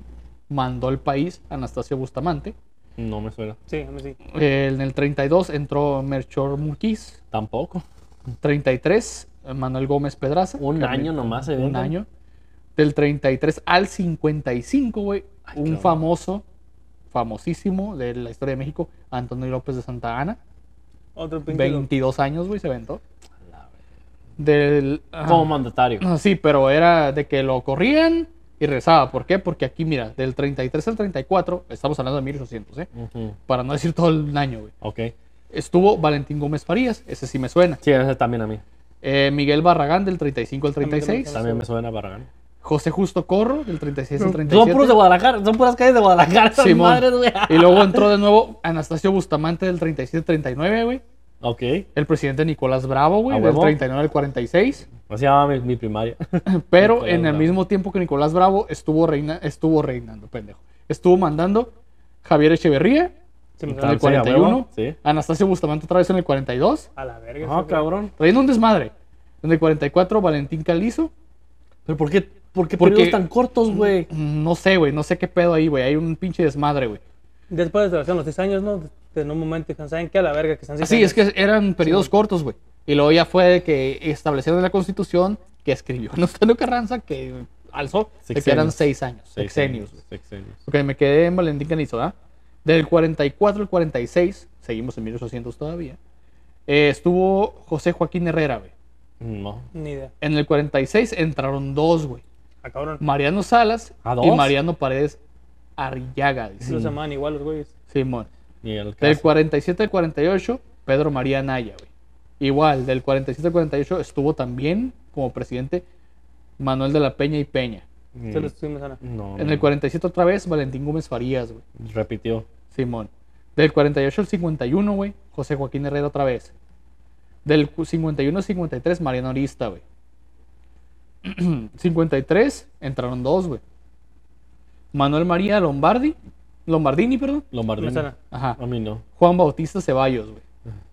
[SPEAKER 1] mandó el país Anastasio Bustamante.
[SPEAKER 2] No me suena.
[SPEAKER 3] Sí, a mí sí.
[SPEAKER 1] Eh, en el 32 entró Melchor Murquiz.
[SPEAKER 2] Tampoco.
[SPEAKER 1] 33, eh, Manuel Gómez Pedraza.
[SPEAKER 2] Un año
[SPEAKER 1] me-
[SPEAKER 2] nomás, se
[SPEAKER 1] Un
[SPEAKER 2] avientan.
[SPEAKER 1] año. Del 33 al 55, güey, un famoso, famosísimo de la historia de México, Antonio López de Santa Ana.
[SPEAKER 3] Otro pinche.
[SPEAKER 1] 22 años, güey, se aventó. Del.
[SPEAKER 2] Como mandatario.
[SPEAKER 1] Ah, Sí, pero era de que lo corrían y rezaba. ¿Por qué? Porque aquí, mira, del 33 al 34, estamos hablando de 1800, ¿eh? Para no decir todo el año, güey.
[SPEAKER 2] Ok.
[SPEAKER 1] Estuvo Valentín Gómez Farías, ese sí me suena.
[SPEAKER 2] Sí, ese también a mí.
[SPEAKER 1] Eh, Miguel Barragán del 35 al
[SPEAKER 3] también
[SPEAKER 1] 36.
[SPEAKER 3] me
[SPEAKER 2] También me suena Barragán.
[SPEAKER 1] José Justo Corro del 36 al
[SPEAKER 2] Son
[SPEAKER 1] 37.
[SPEAKER 2] puros de Guadalajara, son puras calles de Guadalajara,
[SPEAKER 1] Simón.
[SPEAKER 2] madres, güey.
[SPEAKER 1] Y luego entró de nuevo Anastasio Bustamante del 37 al 39, güey.
[SPEAKER 2] Ok.
[SPEAKER 1] El presidente Nicolás Bravo, güey,
[SPEAKER 2] ¿A
[SPEAKER 1] del
[SPEAKER 2] huevo?
[SPEAKER 1] 39 al 46.
[SPEAKER 2] Así llamaba mi, mi primaria.
[SPEAKER 1] Pero
[SPEAKER 2] Nicolás
[SPEAKER 1] en el
[SPEAKER 2] Bravo.
[SPEAKER 1] mismo tiempo que Nicolás Bravo estuvo, reina, estuvo reinando, pendejo. Estuvo mandando Javier Echeverría en el
[SPEAKER 2] Sí, a huevo,
[SPEAKER 1] 41.
[SPEAKER 2] sí.
[SPEAKER 1] Anastasio Bustamante otra vez en el 42.
[SPEAKER 3] a la verga.
[SPEAKER 2] Ah,
[SPEAKER 3] ese güey.
[SPEAKER 2] cabrón.
[SPEAKER 1] Trayendo un desmadre. En el 44, Valentín Calizo.
[SPEAKER 2] ¿Pero por qué, por qué
[SPEAKER 1] Porque-
[SPEAKER 2] periodos tan cortos, güey?
[SPEAKER 1] No sé, güey. No sé qué pedo ahí, güey. Hay un pinche desmadre, güey.
[SPEAKER 3] Después de hacer los 6 años, ¿no? En un momento dijeron, ¿saben qué? A la verga, que están seis
[SPEAKER 1] Sí,
[SPEAKER 3] años.
[SPEAKER 1] es que eran periodos cortos, güey. Y luego ya fue de que establecieron en la constitución que escribió Venustiano Carranza que alzó de que eran seis años. Sexenios, güey.
[SPEAKER 2] Sexenios.
[SPEAKER 1] Ok, me quedé en Valentín Canizo, ¿ah? Del 44 al 46, seguimos en 1800 todavía, eh, estuvo José Joaquín Herrera, güey.
[SPEAKER 2] No.
[SPEAKER 3] Ni idea.
[SPEAKER 1] En el 46 entraron dos, güey. Mariano Salas
[SPEAKER 2] ¿A
[SPEAKER 1] y? Mariano Paredes Arrillaga, dice.
[SPEAKER 3] No se llamaban igual los güeyes.
[SPEAKER 1] Simón.
[SPEAKER 2] Ni el
[SPEAKER 1] Del
[SPEAKER 2] caso.
[SPEAKER 1] 47 al 48, Pedro María Anaya, güey. Igual, del 47 al 48 estuvo también como presidente Manuel de la Peña y Peña.
[SPEAKER 2] Mm. No,
[SPEAKER 1] En el 47 otra vez, Valentín Gómez Farías, güey.
[SPEAKER 2] Repitió.
[SPEAKER 1] Simón. Del 48 al 51, güey, José Joaquín Herrera otra vez. Del cu- 51 al 53, Mariano Arista, güey. 53, entraron dos, güey. Manuel María Lombardi, Lombardini, perdón.
[SPEAKER 2] Lombardini.
[SPEAKER 3] Me suena.
[SPEAKER 1] Ajá.
[SPEAKER 2] A mí no.
[SPEAKER 1] Juan Bautista Ceballos, güey.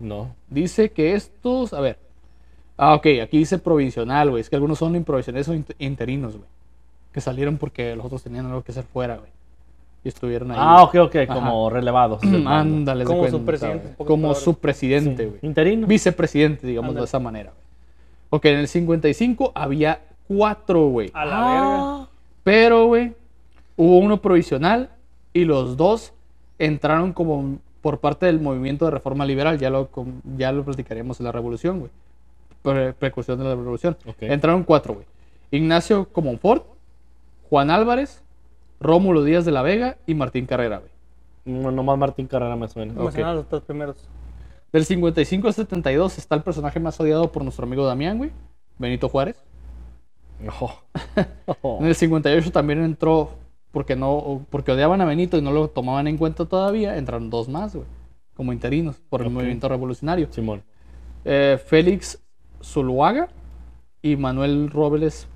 [SPEAKER 2] No.
[SPEAKER 1] Dice que estos, a ver. Ah, ok, aquí dice provisional, güey. Es que algunos son improvisionales o int- interinos, güey. Que salieron porque los otros tenían algo que hacer fuera, güey. Y estuvieron ahí.
[SPEAKER 2] Ah, ok, ok.
[SPEAKER 1] Ajá.
[SPEAKER 2] Como relevados. mando.
[SPEAKER 1] Ándale, de
[SPEAKER 3] Como en pocas
[SPEAKER 1] Como
[SPEAKER 3] palabras.
[SPEAKER 1] subpresidente, güey.
[SPEAKER 2] Interino.
[SPEAKER 1] Vicepresidente, digamos de esa manera, güey. Ok, en el 55 había cuatro, güey.
[SPEAKER 3] A la
[SPEAKER 2] Ah.
[SPEAKER 1] Pero, güey, hubo uno provisional y los dos entraron como por parte del movimiento de reforma liberal. Ya lo, ya lo platicaríamos en la revolución, güey. Pre- Precursión de la revolución. Entraron cuatro, güey. Ignacio Comonfort, Juan Álvarez, Rómulo Díaz de la Vega y Martín Carrera, güey.
[SPEAKER 2] No, nomás Martín Carrera me suena.
[SPEAKER 3] verga. Mencionaron los dos primeros.
[SPEAKER 1] Del 55 al 72 está el personaje más odiado por nuestro amigo Damián, güey. Benito Juárez.
[SPEAKER 2] Oh.
[SPEAKER 1] En el 58 también entró, porque no porque odiaban a Benito y no lo tomaban en cuenta todavía, entraron dos más, güey, como interinos por el movimiento revolucionario.
[SPEAKER 2] Simón.
[SPEAKER 1] Eh, Félix Zuluaga y Manuel Robles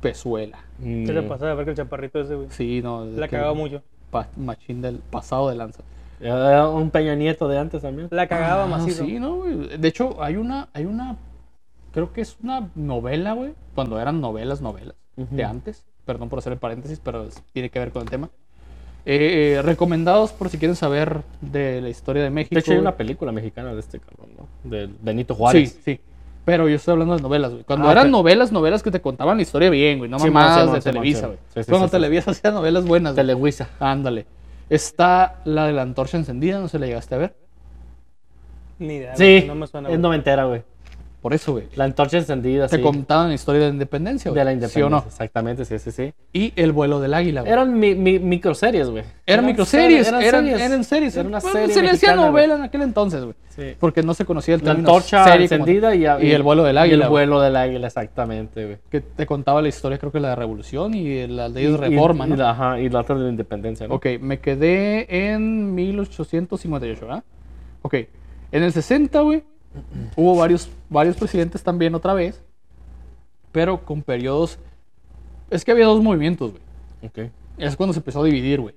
[SPEAKER 1] Pezuela.
[SPEAKER 2] Mm,
[SPEAKER 3] ¿Qué le pasa? A ver que el chaparrito ese, güey.
[SPEAKER 1] Sí, no.
[SPEAKER 3] La cagaba mucho.
[SPEAKER 1] pa- machín del pasado de lanza.
[SPEAKER 2] Era un Peña Nieto de antes también.
[SPEAKER 3] La cagaba
[SPEAKER 1] Ah,
[SPEAKER 3] macizo.
[SPEAKER 1] Sí, no, güey. De hecho, hay una, hay una, creo que es una novela, güey, cuando eran novelas, novelas, de antes. Perdón por hacer el paréntesis, pero tiene que ver con el tema. Eh, eh, recomendados por si quieren saber de la historia de México.
[SPEAKER 2] De hecho, hay una película mexicana de este cabrón, ¿no? De Benito Juárez.
[SPEAKER 1] Sí, sí. Pero yo estoy hablando de novelas, güey. Cuando
[SPEAKER 2] Ah,
[SPEAKER 1] eran novelas, novelas que te contaban la historia bien, güey. No
[SPEAKER 2] Simón,
[SPEAKER 1] mamadas de Televisa, güey.
[SPEAKER 2] Sí, sí,
[SPEAKER 1] Cuando
[SPEAKER 2] sí, sí.
[SPEAKER 1] Televisa hacía novelas buenas, güey.
[SPEAKER 2] Televisa.
[SPEAKER 1] Ándale. Está la de la antorcha encendida, no se la llegaste a ver.
[SPEAKER 3] Ni idea.
[SPEAKER 2] Sí,
[SPEAKER 3] güey, No me suena.
[SPEAKER 2] es noventera, güey.
[SPEAKER 1] Por eso, güey.
[SPEAKER 2] La antorcha encendida,
[SPEAKER 1] Te
[SPEAKER 2] sí.
[SPEAKER 1] contaban la historia de la independencia, güey.
[SPEAKER 2] De la
[SPEAKER 1] ¿Sí
[SPEAKER 2] independencia.
[SPEAKER 1] o no?
[SPEAKER 2] Exactamente, sí, sí, sí.
[SPEAKER 1] Y el vuelo del águila, güey.
[SPEAKER 2] Eran mi, mi- microseries, güey.
[SPEAKER 1] Eran microseries,
[SPEAKER 2] eran
[SPEAKER 1] eran,
[SPEAKER 2] series.
[SPEAKER 1] eran series.
[SPEAKER 2] Era una
[SPEAKER 1] Bueno,
[SPEAKER 2] serie
[SPEAKER 1] se le decía novela en aquel entonces, güey.
[SPEAKER 2] Sí.
[SPEAKER 1] Porque no se conocía el
[SPEAKER 2] La
[SPEAKER 1] término
[SPEAKER 2] antorcha
[SPEAKER 1] serie como
[SPEAKER 2] encendida y,
[SPEAKER 1] tal. y el vuelo del
[SPEAKER 2] y
[SPEAKER 1] águila.
[SPEAKER 2] el
[SPEAKER 1] güey,
[SPEAKER 2] vuelo del águila, exactamente, güey.
[SPEAKER 1] Que te contaba la historia, creo que la de Revolución y la de ellos
[SPEAKER 2] Y-
[SPEAKER 1] Reforma,
[SPEAKER 2] y,
[SPEAKER 1] ¿no?
[SPEAKER 2] y la, ajá, y la otra de la independencia, ¿no?
[SPEAKER 1] Ok, me quedé en 1858, ¿verdad? Ok, en el 60, güey, hubo varios, varios presidentes también otra vez, pero con periodos... Es que había dos movimientos, güey.
[SPEAKER 2] Ok.
[SPEAKER 1] Es cuando se empezó a dividir, güey.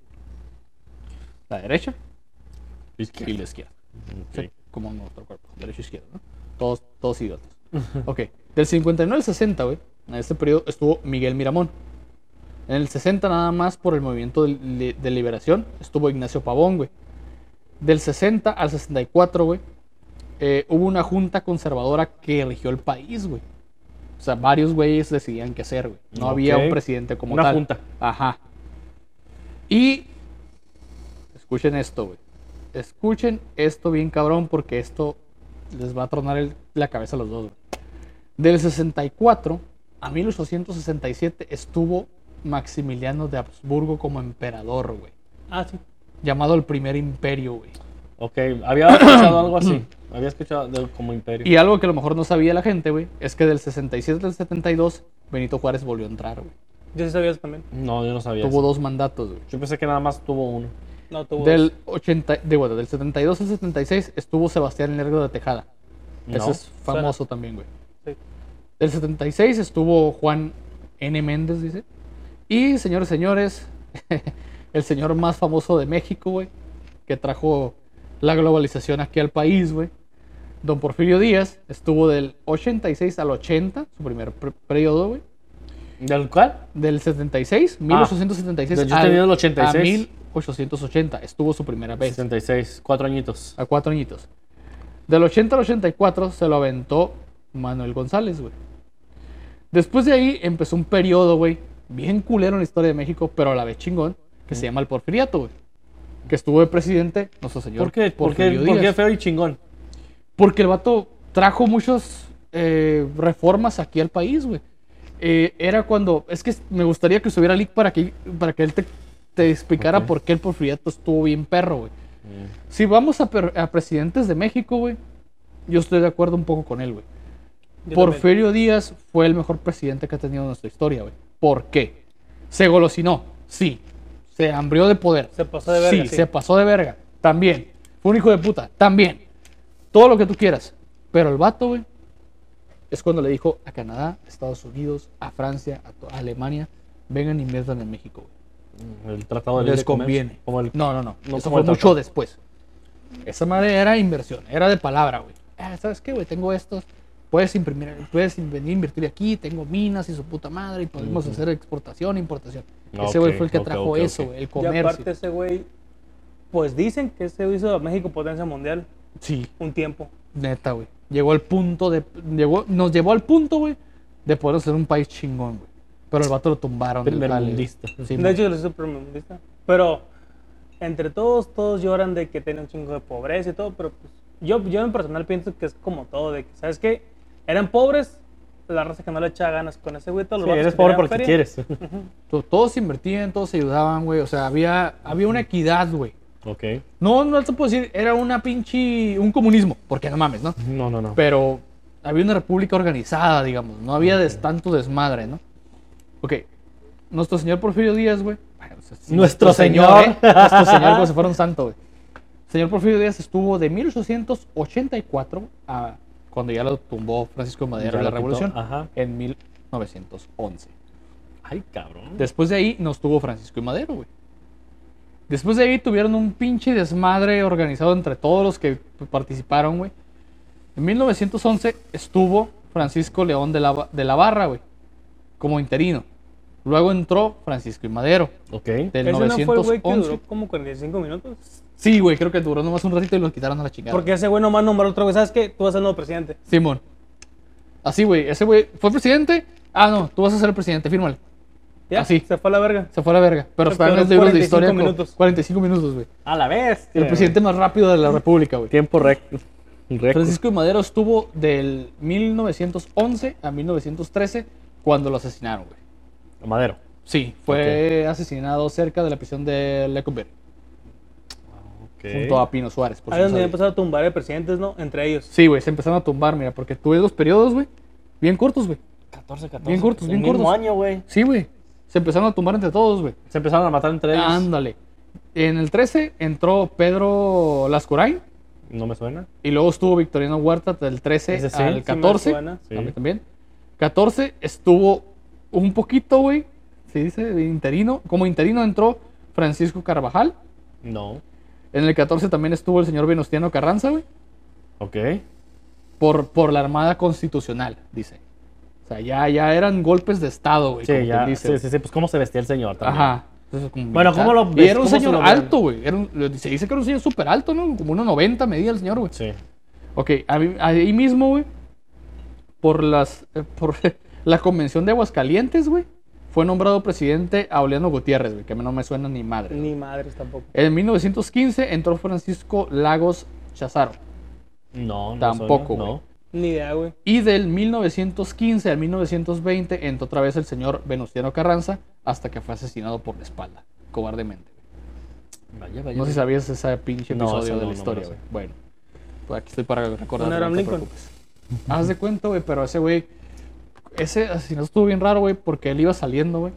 [SPEAKER 1] La derecha y la izquierda.
[SPEAKER 2] Ok.
[SPEAKER 1] Sí, como nuestro cuerpo, derecha e izquierda, ¿no? Todos, todos idiotas. ok, del 59 al 60, güey, en este periodo estuvo Miguel Miramón. En el 60 nada más por el movimiento de liberación estuvo Ignacio Pavón, güey. Del 60 al 64, güey, eh, hubo una junta conservadora que rigió el país, güey. O sea, varios güeyes decidían qué hacer, güey. No había un presidente como
[SPEAKER 2] Una
[SPEAKER 1] tal.
[SPEAKER 2] junta.
[SPEAKER 1] Ajá. Y escuchen esto, güey. Escuchen esto bien cabrón porque esto les va a tronar el- la cabeza a los dos, güey. Del 64 a 1867 estuvo Maximiliano de Habsburgo como emperador, güey.
[SPEAKER 3] Ah, sí.
[SPEAKER 1] Llamado el primer imperio, güey.
[SPEAKER 2] Ok, había escuchado algo así. Había escuchado de- como imperio.
[SPEAKER 1] Y algo que a lo mejor no sabía la gente, güey, es que del 67 al 72 Benito Juárez volvió a entrar, güey.
[SPEAKER 3] Yo sí sabía eso también.
[SPEAKER 2] No, yo no sabía.
[SPEAKER 1] Tuvo
[SPEAKER 2] eso.
[SPEAKER 1] dos mandatos, güey.
[SPEAKER 2] Yo pensé que nada más tuvo uno.
[SPEAKER 3] No, tuvo
[SPEAKER 1] Del 80, de, bueno, del 72 al 76 estuvo Sebastián Lerdo de Tejada. Ese
[SPEAKER 2] No.
[SPEAKER 1] es famoso también, güey.
[SPEAKER 3] Sí.
[SPEAKER 1] Del 76 estuvo Juan N. Méndez, dice. Y, señores, señores, el señor más famoso de México, güey, que trajo la globalización aquí al país, güey. Don Porfirio Díaz estuvo del 86 al 80, su primer per- periodo, güey.
[SPEAKER 2] ¿Del cual?
[SPEAKER 1] Del 76, 1876
[SPEAKER 2] del- yo
[SPEAKER 1] al-
[SPEAKER 2] tenía el 86.
[SPEAKER 1] a 1880, estuvo su primera vez.
[SPEAKER 2] 66, cuatro añitos.
[SPEAKER 1] A cuatro añitos. Del 80 al 84 se lo aventó Manuel González, güey. Después de ahí empezó un periodo, güey, bien culero en la historia de México, pero a la vez chingón, que se llama el porfiriato, güey. que estuvo de presidente nuestro señor
[SPEAKER 2] ¿Por qué? ¿Por qué,
[SPEAKER 1] Porfirio
[SPEAKER 2] por qué
[SPEAKER 1] Díaz.
[SPEAKER 2] feo y chingón?
[SPEAKER 1] Porque el vato trajo muchas eh, reformas aquí al país, güey. Eh, era cuando. Es que me gustaría que estuviera Lick para que, para que él te, te explicara por qué el porfiriato estuvo bien perro, güey. Si vamos a, presidentes de México, güey, yo estoy de acuerdo un poco con él, güey. Porfirio Díaz fue el mejor presidente que ha tenido nuestra historia, güey. ¿Por qué? Se golosinó, sí. Se hambrió de poder.
[SPEAKER 3] Se pasó de verga,
[SPEAKER 1] Sí,
[SPEAKER 3] sí.
[SPEAKER 1] se pasó de verga. También. Fue un hijo de puta. También. Todo lo que tú quieras. Pero el vato, güey, es cuando le dijo a Canadá, a Estados Unidos, a Francia, a, Alemania, vengan e inviertan en México, güey.
[SPEAKER 2] El tratado de
[SPEAKER 1] Les conviene.
[SPEAKER 2] Como el,
[SPEAKER 1] No, no, no.
[SPEAKER 2] No
[SPEAKER 1] Eso
[SPEAKER 2] como
[SPEAKER 1] fue mucho
[SPEAKER 2] tratado.
[SPEAKER 1] después. Esa madre era inversión, era de palabra, güey. Ah, ¿Sabes qué, güey? Tengo estos. Puedes imprimir, puedes venir a invertir aquí, tengo minas y su puta madre, y podemos hacer exportación e importación. Ese güey fue el que
[SPEAKER 2] ok,
[SPEAKER 1] trajo eso, güey, el
[SPEAKER 3] Y
[SPEAKER 1] comercio.
[SPEAKER 3] aparte ese güey, pues dicen que ese hizo a México potencia mundial
[SPEAKER 1] Sí,
[SPEAKER 3] un tiempo.
[SPEAKER 1] neta, güey. Llegó al punto de. Llegó, nos llevó al punto, güey, de poder ser un país chingón, güey. Pero el vato lo tumbaron.
[SPEAKER 2] Primermundista.
[SPEAKER 1] Sí,
[SPEAKER 3] de hecho, lo hizo primermundista. Pero entre todos, todos lloran de que tiene un chingo de pobreza y todo, pero pues yo, yo en personal pienso que es como todo, de que, ¿sabes qué? Eran pobres, la raza que no le echaba ganas con ese güey, todos
[SPEAKER 2] Sí, eres
[SPEAKER 3] que
[SPEAKER 2] pobre porque
[SPEAKER 3] feria,
[SPEAKER 2] quieres.
[SPEAKER 1] To- Todos invertían, todos se ayudaban, güey. O sea, había, había una equidad, güey.
[SPEAKER 2] Ok.
[SPEAKER 1] No, no te puedo decir, era una pinche. un comunismo, porque no mames, ¿no?
[SPEAKER 2] No, no, no.
[SPEAKER 1] Pero había una república organizada, digamos. No había des- tanto desmadre, ¿no? Ok. Nuestro señor Porfirio Díaz, güey. bueno, o sea, sí,
[SPEAKER 2] Nuestro señor.
[SPEAKER 1] ¿eh? Nuestro señor, como si fuera un santo, güey. Señor Porfirio Díaz estuvo de 1884 a cuando ya lo tumbó Francisco de Madero en la Revolución
[SPEAKER 2] ajá.
[SPEAKER 1] en 1911.
[SPEAKER 2] Ay, cabrón.
[SPEAKER 1] Después de ahí nos tuvo Francisco y Madero, güey. Después de ahí tuvieron un pinche desmadre organizado entre todos los que participaron, güey. En 1911 estuvo Francisco León de la, de la Barra, güey, como interino. Luego entró Francisco y Madero,
[SPEAKER 2] Ok.
[SPEAKER 1] del
[SPEAKER 3] Ese no fue el güey que
[SPEAKER 1] 911.
[SPEAKER 3] duró como 45 minutos.
[SPEAKER 1] Sí, güey, creo que duró nomás un ratito y lo quitaron a la chingada.
[SPEAKER 3] Porque ese güey nomás nombró otro güey, ¿sabes qué? Tú vas a ser nuevo presidente.
[SPEAKER 1] Simón. Así, güey, ese güey fue presidente. Ah, no, tú vas a ser el presidente, fírmale.
[SPEAKER 3] Ya,
[SPEAKER 1] Así.
[SPEAKER 3] se fue a la verga.
[SPEAKER 1] Se fue a la verga. Pero
[SPEAKER 3] Se
[SPEAKER 1] está en los libros de
[SPEAKER 3] 45
[SPEAKER 1] historia. con
[SPEAKER 3] minutos.
[SPEAKER 1] 45 minutos, güey.
[SPEAKER 2] A la vez.
[SPEAKER 1] El presidente más rápido de la República, güey.
[SPEAKER 2] Tiempo. Récord.
[SPEAKER 1] Francisco y Madero estuvo del 1911 a 1913 cuando lo asesinaron, güey.
[SPEAKER 2] Madero.
[SPEAKER 1] Sí, fue asesinado cerca de la prisión de Lecumberri,
[SPEAKER 2] Ok.
[SPEAKER 1] junto a Pino Suárez. por
[SPEAKER 3] Ahí
[SPEAKER 1] no
[SPEAKER 3] donde empezaron a tumbar de presidentes, ¿no? Entre ellos.
[SPEAKER 1] Sí, güey, se empezaron a tumbar, mira, porque tuve dos periodos, güey, bien cortos, güey.
[SPEAKER 2] 14, 14.
[SPEAKER 1] Bien cortos, bien
[SPEAKER 2] El mismo
[SPEAKER 1] cortos.
[SPEAKER 2] año, güey.
[SPEAKER 1] Sí, güey. Se empezaron a tumbar entre todos, güey.
[SPEAKER 2] Se empezaron a matar entre ellos.
[SPEAKER 1] Ándale. En el 13 entró Pedro Lascurain
[SPEAKER 2] No me suena.
[SPEAKER 1] y luego estuvo Victoriano Huerta del 13
[SPEAKER 2] Ese sí,
[SPEAKER 1] al
[SPEAKER 2] sí me
[SPEAKER 1] 14.
[SPEAKER 3] suena.
[SPEAKER 2] Sí.
[SPEAKER 1] A mí también. 14 estuvo un poquito, güey. Se dice de interino. Como interino entró Francisco Carvajal.
[SPEAKER 2] No.
[SPEAKER 1] En el 14 también estuvo el señor Venustiano Carranza, güey.
[SPEAKER 2] Ok.
[SPEAKER 1] Por, por la Armada Constitucional, dice. Sea, ya, ya eran golpes de Estado, güey.
[SPEAKER 2] Sí,
[SPEAKER 1] como
[SPEAKER 2] ya. Sí, sí, sí. Pues cómo se vestía el señor también.
[SPEAKER 1] Ajá. Entonces, como
[SPEAKER 2] Bueno. ¿cómo lo
[SPEAKER 1] Y
[SPEAKER 2] ves?
[SPEAKER 1] era un
[SPEAKER 2] ¿Cómo se
[SPEAKER 1] señor alto, güey. Se dice que era un señor súper alto, ¿no? Como 1,90 medía el señor, güey.
[SPEAKER 2] Sí.
[SPEAKER 1] Ok, ahí, ahí mismo, güey, por las eh, por la convención de Aguascalientes, güey, fue nombrado presidente Auliano Gutiérrez, güey, que a mí no me suena ni madre.
[SPEAKER 3] Ni madres tampoco.
[SPEAKER 1] En 1915 entró Francisco Lagos Chazaro.
[SPEAKER 2] No, no.
[SPEAKER 1] Tampoco,
[SPEAKER 2] suena. No.
[SPEAKER 3] Ni idea, güey.
[SPEAKER 1] Y del 1915 al 1920 entró otra vez el señor Venustiano Carranza hasta que fue asesinado por la espalda, cobardemente.
[SPEAKER 2] Vaya, vaya.
[SPEAKER 1] No sé si sabías ese pinche
[SPEAKER 2] No,
[SPEAKER 1] episodio de la historia, güey. Bueno, pues aquí estoy para recordar.
[SPEAKER 3] ¿No era Lincoln?
[SPEAKER 1] preocupes. Haz de cuenta, güey, pero ese güey, ese asesinato estuvo bien raro, güey, porque él iba saliendo, güey.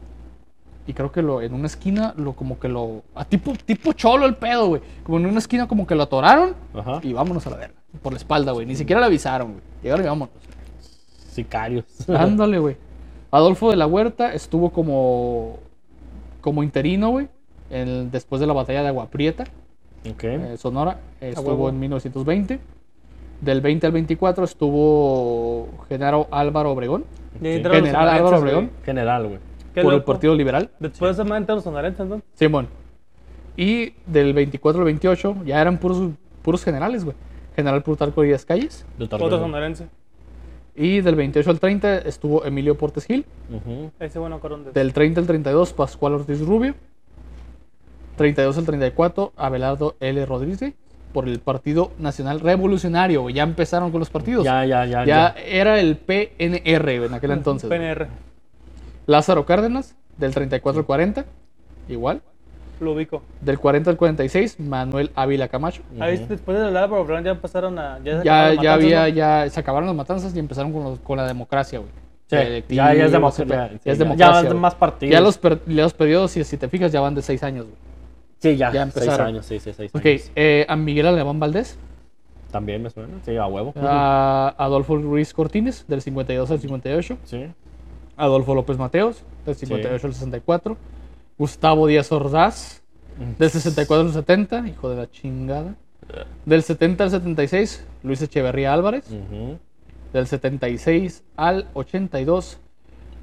[SPEAKER 1] Y creo que lo, en una esquina, lo como que lo. A tipo, tipo cholo el pedo, güey. Como en una esquina, como que lo atoraron.
[SPEAKER 2] Ajá.
[SPEAKER 1] Y vámonos a la verga. Por la espalda, güey. Ni siquiera le avisaron, güey. Llegaron y vámonos.
[SPEAKER 2] Sicarios.
[SPEAKER 1] Ándale, güey. Adolfo de la Huerta estuvo como. como interino, güey. Después de la batalla de Agua Prieta.
[SPEAKER 2] ok.
[SPEAKER 1] eh, Sonora, estuvo en 1920. Del 20 al 24 estuvo Genaro Álvaro Obregón,
[SPEAKER 3] Y ahí entraron los
[SPEAKER 1] General Álvaro Obregón,
[SPEAKER 3] güey.
[SPEAKER 2] General, güey.
[SPEAKER 1] Por el. Partido Liberal.
[SPEAKER 3] Después se mandan los sonorenses, entonces.
[SPEAKER 1] Simón. Y del 24 al 28 ya eran puros, puros generales, güey. General Plutarco Díaz Calles.
[SPEAKER 3] Otro sonorense.
[SPEAKER 1] Y del 28 al 30 estuvo Emilio Portes Gil.
[SPEAKER 3] Ese bueno, corón de.
[SPEAKER 1] Del 30 al 32, Pascual Ortiz Rubio. 32 al 34, Abelardo L. Rodríguez por el Partido Nacional Revolucionario. Ya empezaron con los partidos.
[SPEAKER 2] Ya, ya, ya.
[SPEAKER 1] Ya
[SPEAKER 2] ya.
[SPEAKER 1] era el PNR en aquel entonces.
[SPEAKER 3] PNR.
[SPEAKER 1] Lázaro Cárdenas, del 34 al 40, igual.
[SPEAKER 3] Lo ubico.
[SPEAKER 1] Del 40 al 46, Manuel Ávila Camacho.
[SPEAKER 3] Ahí después de la Obregón ya empezaron a. Ya, se
[SPEAKER 1] Ya,
[SPEAKER 3] acabaron
[SPEAKER 1] ya
[SPEAKER 3] las matanzas,
[SPEAKER 1] había,
[SPEAKER 3] ¿no?
[SPEAKER 1] ya se acabaron las matanzas y empezaron con, los- con la democracia, güey.
[SPEAKER 2] Sí,
[SPEAKER 1] Electiva,
[SPEAKER 2] ya, ya es democracia.
[SPEAKER 1] Ya es democracia.
[SPEAKER 2] Ya, más partidos.
[SPEAKER 1] Ya los, per- ya los periodos, si, si te fijas, ya van de 6 años, güey.
[SPEAKER 2] Sí, ya.
[SPEAKER 1] ya
[SPEAKER 2] seis
[SPEAKER 1] empezaron.
[SPEAKER 2] años, sí, sí, seis
[SPEAKER 1] Ok,
[SPEAKER 2] años.
[SPEAKER 1] eh, a Miguel Alemán Valdés,
[SPEAKER 2] También me suena. Sí, a huevo.
[SPEAKER 1] a Adolfo Ruiz Cortines, del 52 al 58,
[SPEAKER 2] Sí.
[SPEAKER 1] Adolfo López Mateos, del 58 al 64, Gustavo Díaz Ordaz, del 64 al 70, hijo de la chingada, del 70 al 76, Luis Echeverría Álvarez,
[SPEAKER 2] Ujú.
[SPEAKER 1] del 76 al 82,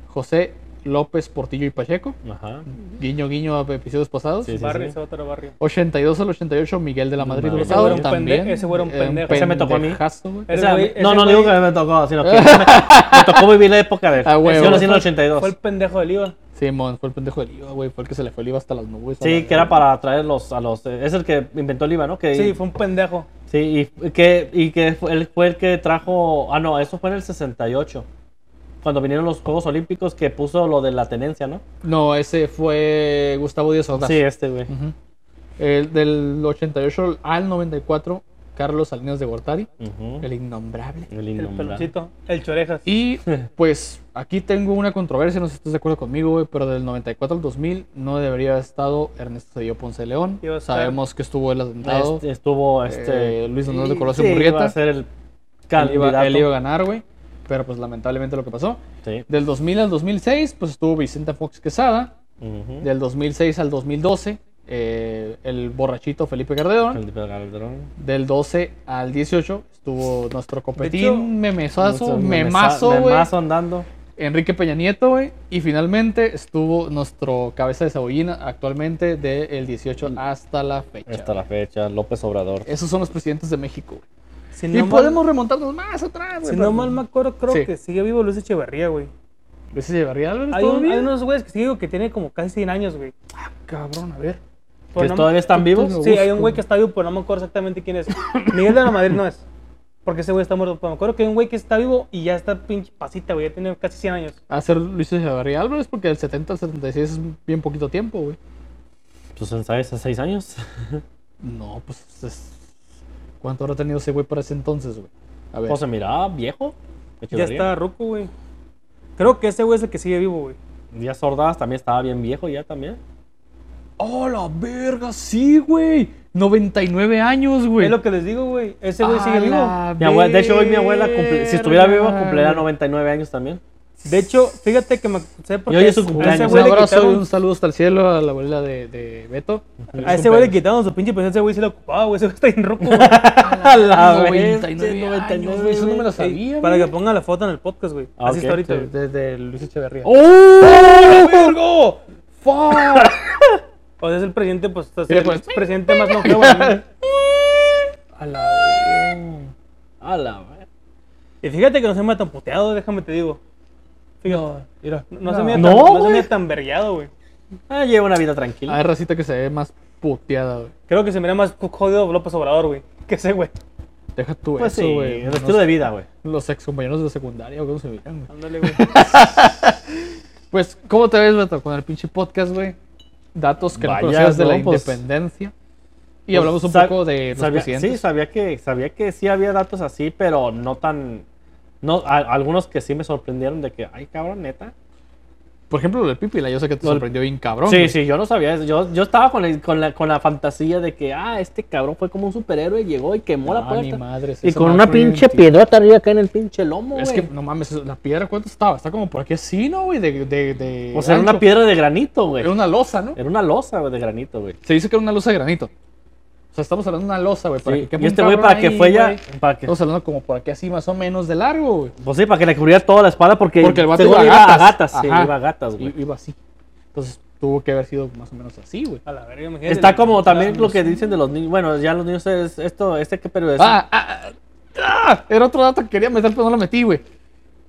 [SPEAKER 1] José López Portillo y Pacheco,
[SPEAKER 2] Ajá.
[SPEAKER 1] guiño guiño a episodios pasados.
[SPEAKER 2] Sí, sí,
[SPEAKER 3] Barrio,
[SPEAKER 2] sí.
[SPEAKER 3] otro barrio.
[SPEAKER 1] 82 al 88, Miguel de la Madrid
[SPEAKER 2] Madrid.
[SPEAKER 1] Hurtado,
[SPEAKER 3] Ese güey
[SPEAKER 1] también.
[SPEAKER 3] ese güey era un
[SPEAKER 1] eh,
[SPEAKER 3] pendejo.
[SPEAKER 2] Ese me tocó a mí.
[SPEAKER 1] güey.
[SPEAKER 3] Ese güey-
[SPEAKER 2] no,
[SPEAKER 3] ese
[SPEAKER 2] no
[SPEAKER 3] güey-
[SPEAKER 2] digo que me tocó, sino que me, me tocó vivir la época de.
[SPEAKER 1] Ah, huevo.
[SPEAKER 2] Yo nací en el
[SPEAKER 3] Fue-
[SPEAKER 2] 82.
[SPEAKER 3] Fue el pendejo del IVA.
[SPEAKER 1] Simón, fue el pendejo del IVA, güey. Fue el que se le fue el IVA hasta las nubes.
[SPEAKER 2] Sí,
[SPEAKER 1] la
[SPEAKER 2] que era para traer los, a los. eh, Es el que inventó el IVA, ¿no? Que,
[SPEAKER 3] Sí, fue un pendejo.
[SPEAKER 2] Sí, y que, y que fue, él fue el que trajo. Ah, no, eso fue en el 68. Cuando vinieron los Juegos Olímpicos, que puso lo de la tenencia, ¿no?
[SPEAKER 1] No, ese fue Gustavo Díaz Ordaz.
[SPEAKER 2] Sí, este, güey.
[SPEAKER 1] El del 88 al 94, Carlos Salinas de Gortari, el innombrable.
[SPEAKER 2] El
[SPEAKER 3] El
[SPEAKER 2] innombrable.
[SPEAKER 3] peloncito. El chorejas.
[SPEAKER 1] Y pues aquí tengo una controversia, no sé si estás de acuerdo conmigo, güey, pero del 94 al 2000 no debería haber estado Ernesto Cedillo Ponce de León. Sabemos que estuvo el atentado.
[SPEAKER 2] Este, estuvo este.
[SPEAKER 1] Eh, Luis Donaldo
[SPEAKER 2] y-
[SPEAKER 1] de Colosio
[SPEAKER 2] sí,
[SPEAKER 1] Murrieta.
[SPEAKER 2] Iba a ser el
[SPEAKER 1] él,
[SPEAKER 2] candidato.
[SPEAKER 1] iba, él iba a ganar, güey. Pero pues lamentablemente lo que pasó.
[SPEAKER 2] Sí.
[SPEAKER 1] Del 2000 al 2006, pues estuvo Vicente Fox Quesada. Del 2006 al 2012, eh, el borrachito Felipe Calderón.
[SPEAKER 2] Felipe Calderón.
[SPEAKER 1] Del 12 al 18 estuvo nuestro copetín, memesazo, memazo.
[SPEAKER 2] Memazo andando.
[SPEAKER 1] Enrique Peña Nieto, güey. Y finalmente estuvo nuestro cabeza de cebollina actualmente del 18 hasta la fecha.
[SPEAKER 2] Hasta la fecha, López Obrador.
[SPEAKER 1] Esos son los presidentes de México, güey.
[SPEAKER 3] Si
[SPEAKER 1] Y podemos remontarnos más atrás, güey.
[SPEAKER 3] si no mal me acuerdo, creo
[SPEAKER 1] Sí.
[SPEAKER 3] que sigue vivo Luis Echeverría, güey.
[SPEAKER 1] Luis Echeverría Álvarez
[SPEAKER 3] Hay, un-
[SPEAKER 1] todavía?
[SPEAKER 3] hay unos güeyes que sí digo que tiene como casi 100 años, güey.
[SPEAKER 1] Cabrón, a ver.
[SPEAKER 2] ¿Que
[SPEAKER 3] no-
[SPEAKER 2] todavía están vivos?
[SPEAKER 3] Sí, hay un güey que está vivo, pero no me acuerdo exactamente quién es. Miguel de la Madrid no es. Porque ese güey está muerto. Pero me acuerdo que hay un güey que está vivo y ya está pinche pasita, güey. Ya tiene casi 100 años.
[SPEAKER 1] A ser Luis Echeverría Álvarez porque del 70 al 76 es bien poquito tiempo, güey.
[SPEAKER 2] Pues en ¿sabes? hace seis años.
[SPEAKER 1] No, pues es- ¿Cuánto habrá tenido ese güey para ese entonces, güey? A ver.
[SPEAKER 2] ¿Cómo se miraba? ¿Viejo?
[SPEAKER 3] Ya está ruco, güey. Creo que ese güey es el que sigue vivo, güey.
[SPEAKER 2] Díaz Ordaz también estaba bien viejo ya también.
[SPEAKER 1] ¡Oh, la verga! Sí, güey. 99 años, güey.
[SPEAKER 3] Es lo que les digo, güey. Ese güey sigue vivo.
[SPEAKER 1] la
[SPEAKER 2] Mi abuela, de hecho, hoy mi abuela, cumple- si estuviera viva, cumpliría
[SPEAKER 1] güey.
[SPEAKER 2] 99 años también.
[SPEAKER 3] De hecho, fíjate que me sé por
[SPEAKER 2] Y hoy es su cumpleaños.
[SPEAKER 1] Un
[SPEAKER 3] güey le
[SPEAKER 1] abrazo un saludo hasta el cielo a la abuela de, de Beto.
[SPEAKER 3] A ese güey le quitaron su pinche pensión, ese güey se lo ocupaba, güey. Ese güey está bien roco, güey.
[SPEAKER 2] A la
[SPEAKER 1] 99
[SPEAKER 2] vez,
[SPEAKER 1] años, güey. Eso no me lo sabía,
[SPEAKER 3] Para que
[SPEAKER 1] güey.
[SPEAKER 3] pongan la foto en el podcast, güey.
[SPEAKER 2] Ah,
[SPEAKER 3] Así está ahorita.
[SPEAKER 1] De,
[SPEAKER 3] güey.
[SPEAKER 1] de- de Luis Echeverría.
[SPEAKER 2] ¡Oh!
[SPEAKER 1] vergo! ¡Fuck!
[SPEAKER 3] O sea, es el presidente, pues, es
[SPEAKER 1] Mira,
[SPEAKER 3] el
[SPEAKER 1] pues.
[SPEAKER 3] presidente más longevo. güey.
[SPEAKER 1] A la.
[SPEAKER 2] A la vez.
[SPEAKER 3] Y fíjate que no se me tan puteado, déjame te digo. Fíjate.
[SPEAKER 1] Mira.
[SPEAKER 3] No, no se me
[SPEAKER 2] No,
[SPEAKER 3] tan, no se
[SPEAKER 2] güey.
[SPEAKER 3] me tan vergueado, güey.
[SPEAKER 2] Ah, lleva una vida tranquila.
[SPEAKER 1] Hay racita que se ve más puteada, güey.
[SPEAKER 3] Creo que se mira más jodido López Obrador, güey. Que ese, güey.
[SPEAKER 1] Deja tú
[SPEAKER 2] pues
[SPEAKER 1] eso,
[SPEAKER 2] sí,
[SPEAKER 1] güey.
[SPEAKER 2] el
[SPEAKER 1] No
[SPEAKER 2] estilo
[SPEAKER 1] sé,
[SPEAKER 2] de vida, güey.
[SPEAKER 1] Los ex compañeros de secundaria, ¿cómo se miran, güey?
[SPEAKER 3] Ándale, güey.
[SPEAKER 1] Pues, ¿cómo te ves, Beto, con el pinche podcast, güey? Datos que
[SPEAKER 2] Vaya,
[SPEAKER 1] no conocías de la
[SPEAKER 2] pues-
[SPEAKER 1] independencia. Y
[SPEAKER 2] Pues,
[SPEAKER 1] hablamos un poco de los
[SPEAKER 2] sabía,
[SPEAKER 1] presidentes.
[SPEAKER 2] Sí, sabía que, sabía que sí había datos así, pero no tan... No, a- algunos que sí me sorprendieron de que, ay, cabrón, neta.
[SPEAKER 1] Por ejemplo, lo del Pipila, yo sé que te sorprendió bien cabrón.
[SPEAKER 2] Sí,
[SPEAKER 1] güey.
[SPEAKER 2] sí, yo no sabía eso. Yo, yo estaba con, el- con, la, con la fantasía de que, ah, este cabrón fue como un superhéroe, llegó y quemó la
[SPEAKER 1] No, ni
[SPEAKER 2] puerta.
[SPEAKER 1] madres,
[SPEAKER 2] y
[SPEAKER 1] eso
[SPEAKER 2] con una pinche piedrota arriba acá en el pinche lomo,
[SPEAKER 1] Es que,
[SPEAKER 2] güey.
[SPEAKER 1] no mames, la piedra, ¿cuánto estaba? Está como por aquí así, ¿no, güey? De, de, de
[SPEAKER 2] O sea, era una piedra de granito, güey.
[SPEAKER 1] Era una losa, ¿no?
[SPEAKER 2] Era una losa, güey, de granito, güey.
[SPEAKER 1] Se dice que era una losa de granito. O sea, estamos hablando de una losa, güey. para
[SPEAKER 2] Sí,
[SPEAKER 1] que
[SPEAKER 2] Y este güey para que fue ya... Para que,
[SPEAKER 1] Estamos hablando como por aquí así más o menos de largo, güey.
[SPEAKER 2] pues sí, para que le cubriera toda la espalda porque,
[SPEAKER 1] Porque el vato iba a gatas.
[SPEAKER 2] sí, iba a gatas, güey.
[SPEAKER 1] Iba así. Entonces tuvo que haber sido más o menos así, güey.
[SPEAKER 3] A la verga, imagínate.
[SPEAKER 2] Está como también lo que dicen de los niños. Bueno, ya los niños es esto, este qué pero es.
[SPEAKER 1] Ah, ah, ah, ah, era otro dato que quería meter, pero no lo metí, güey.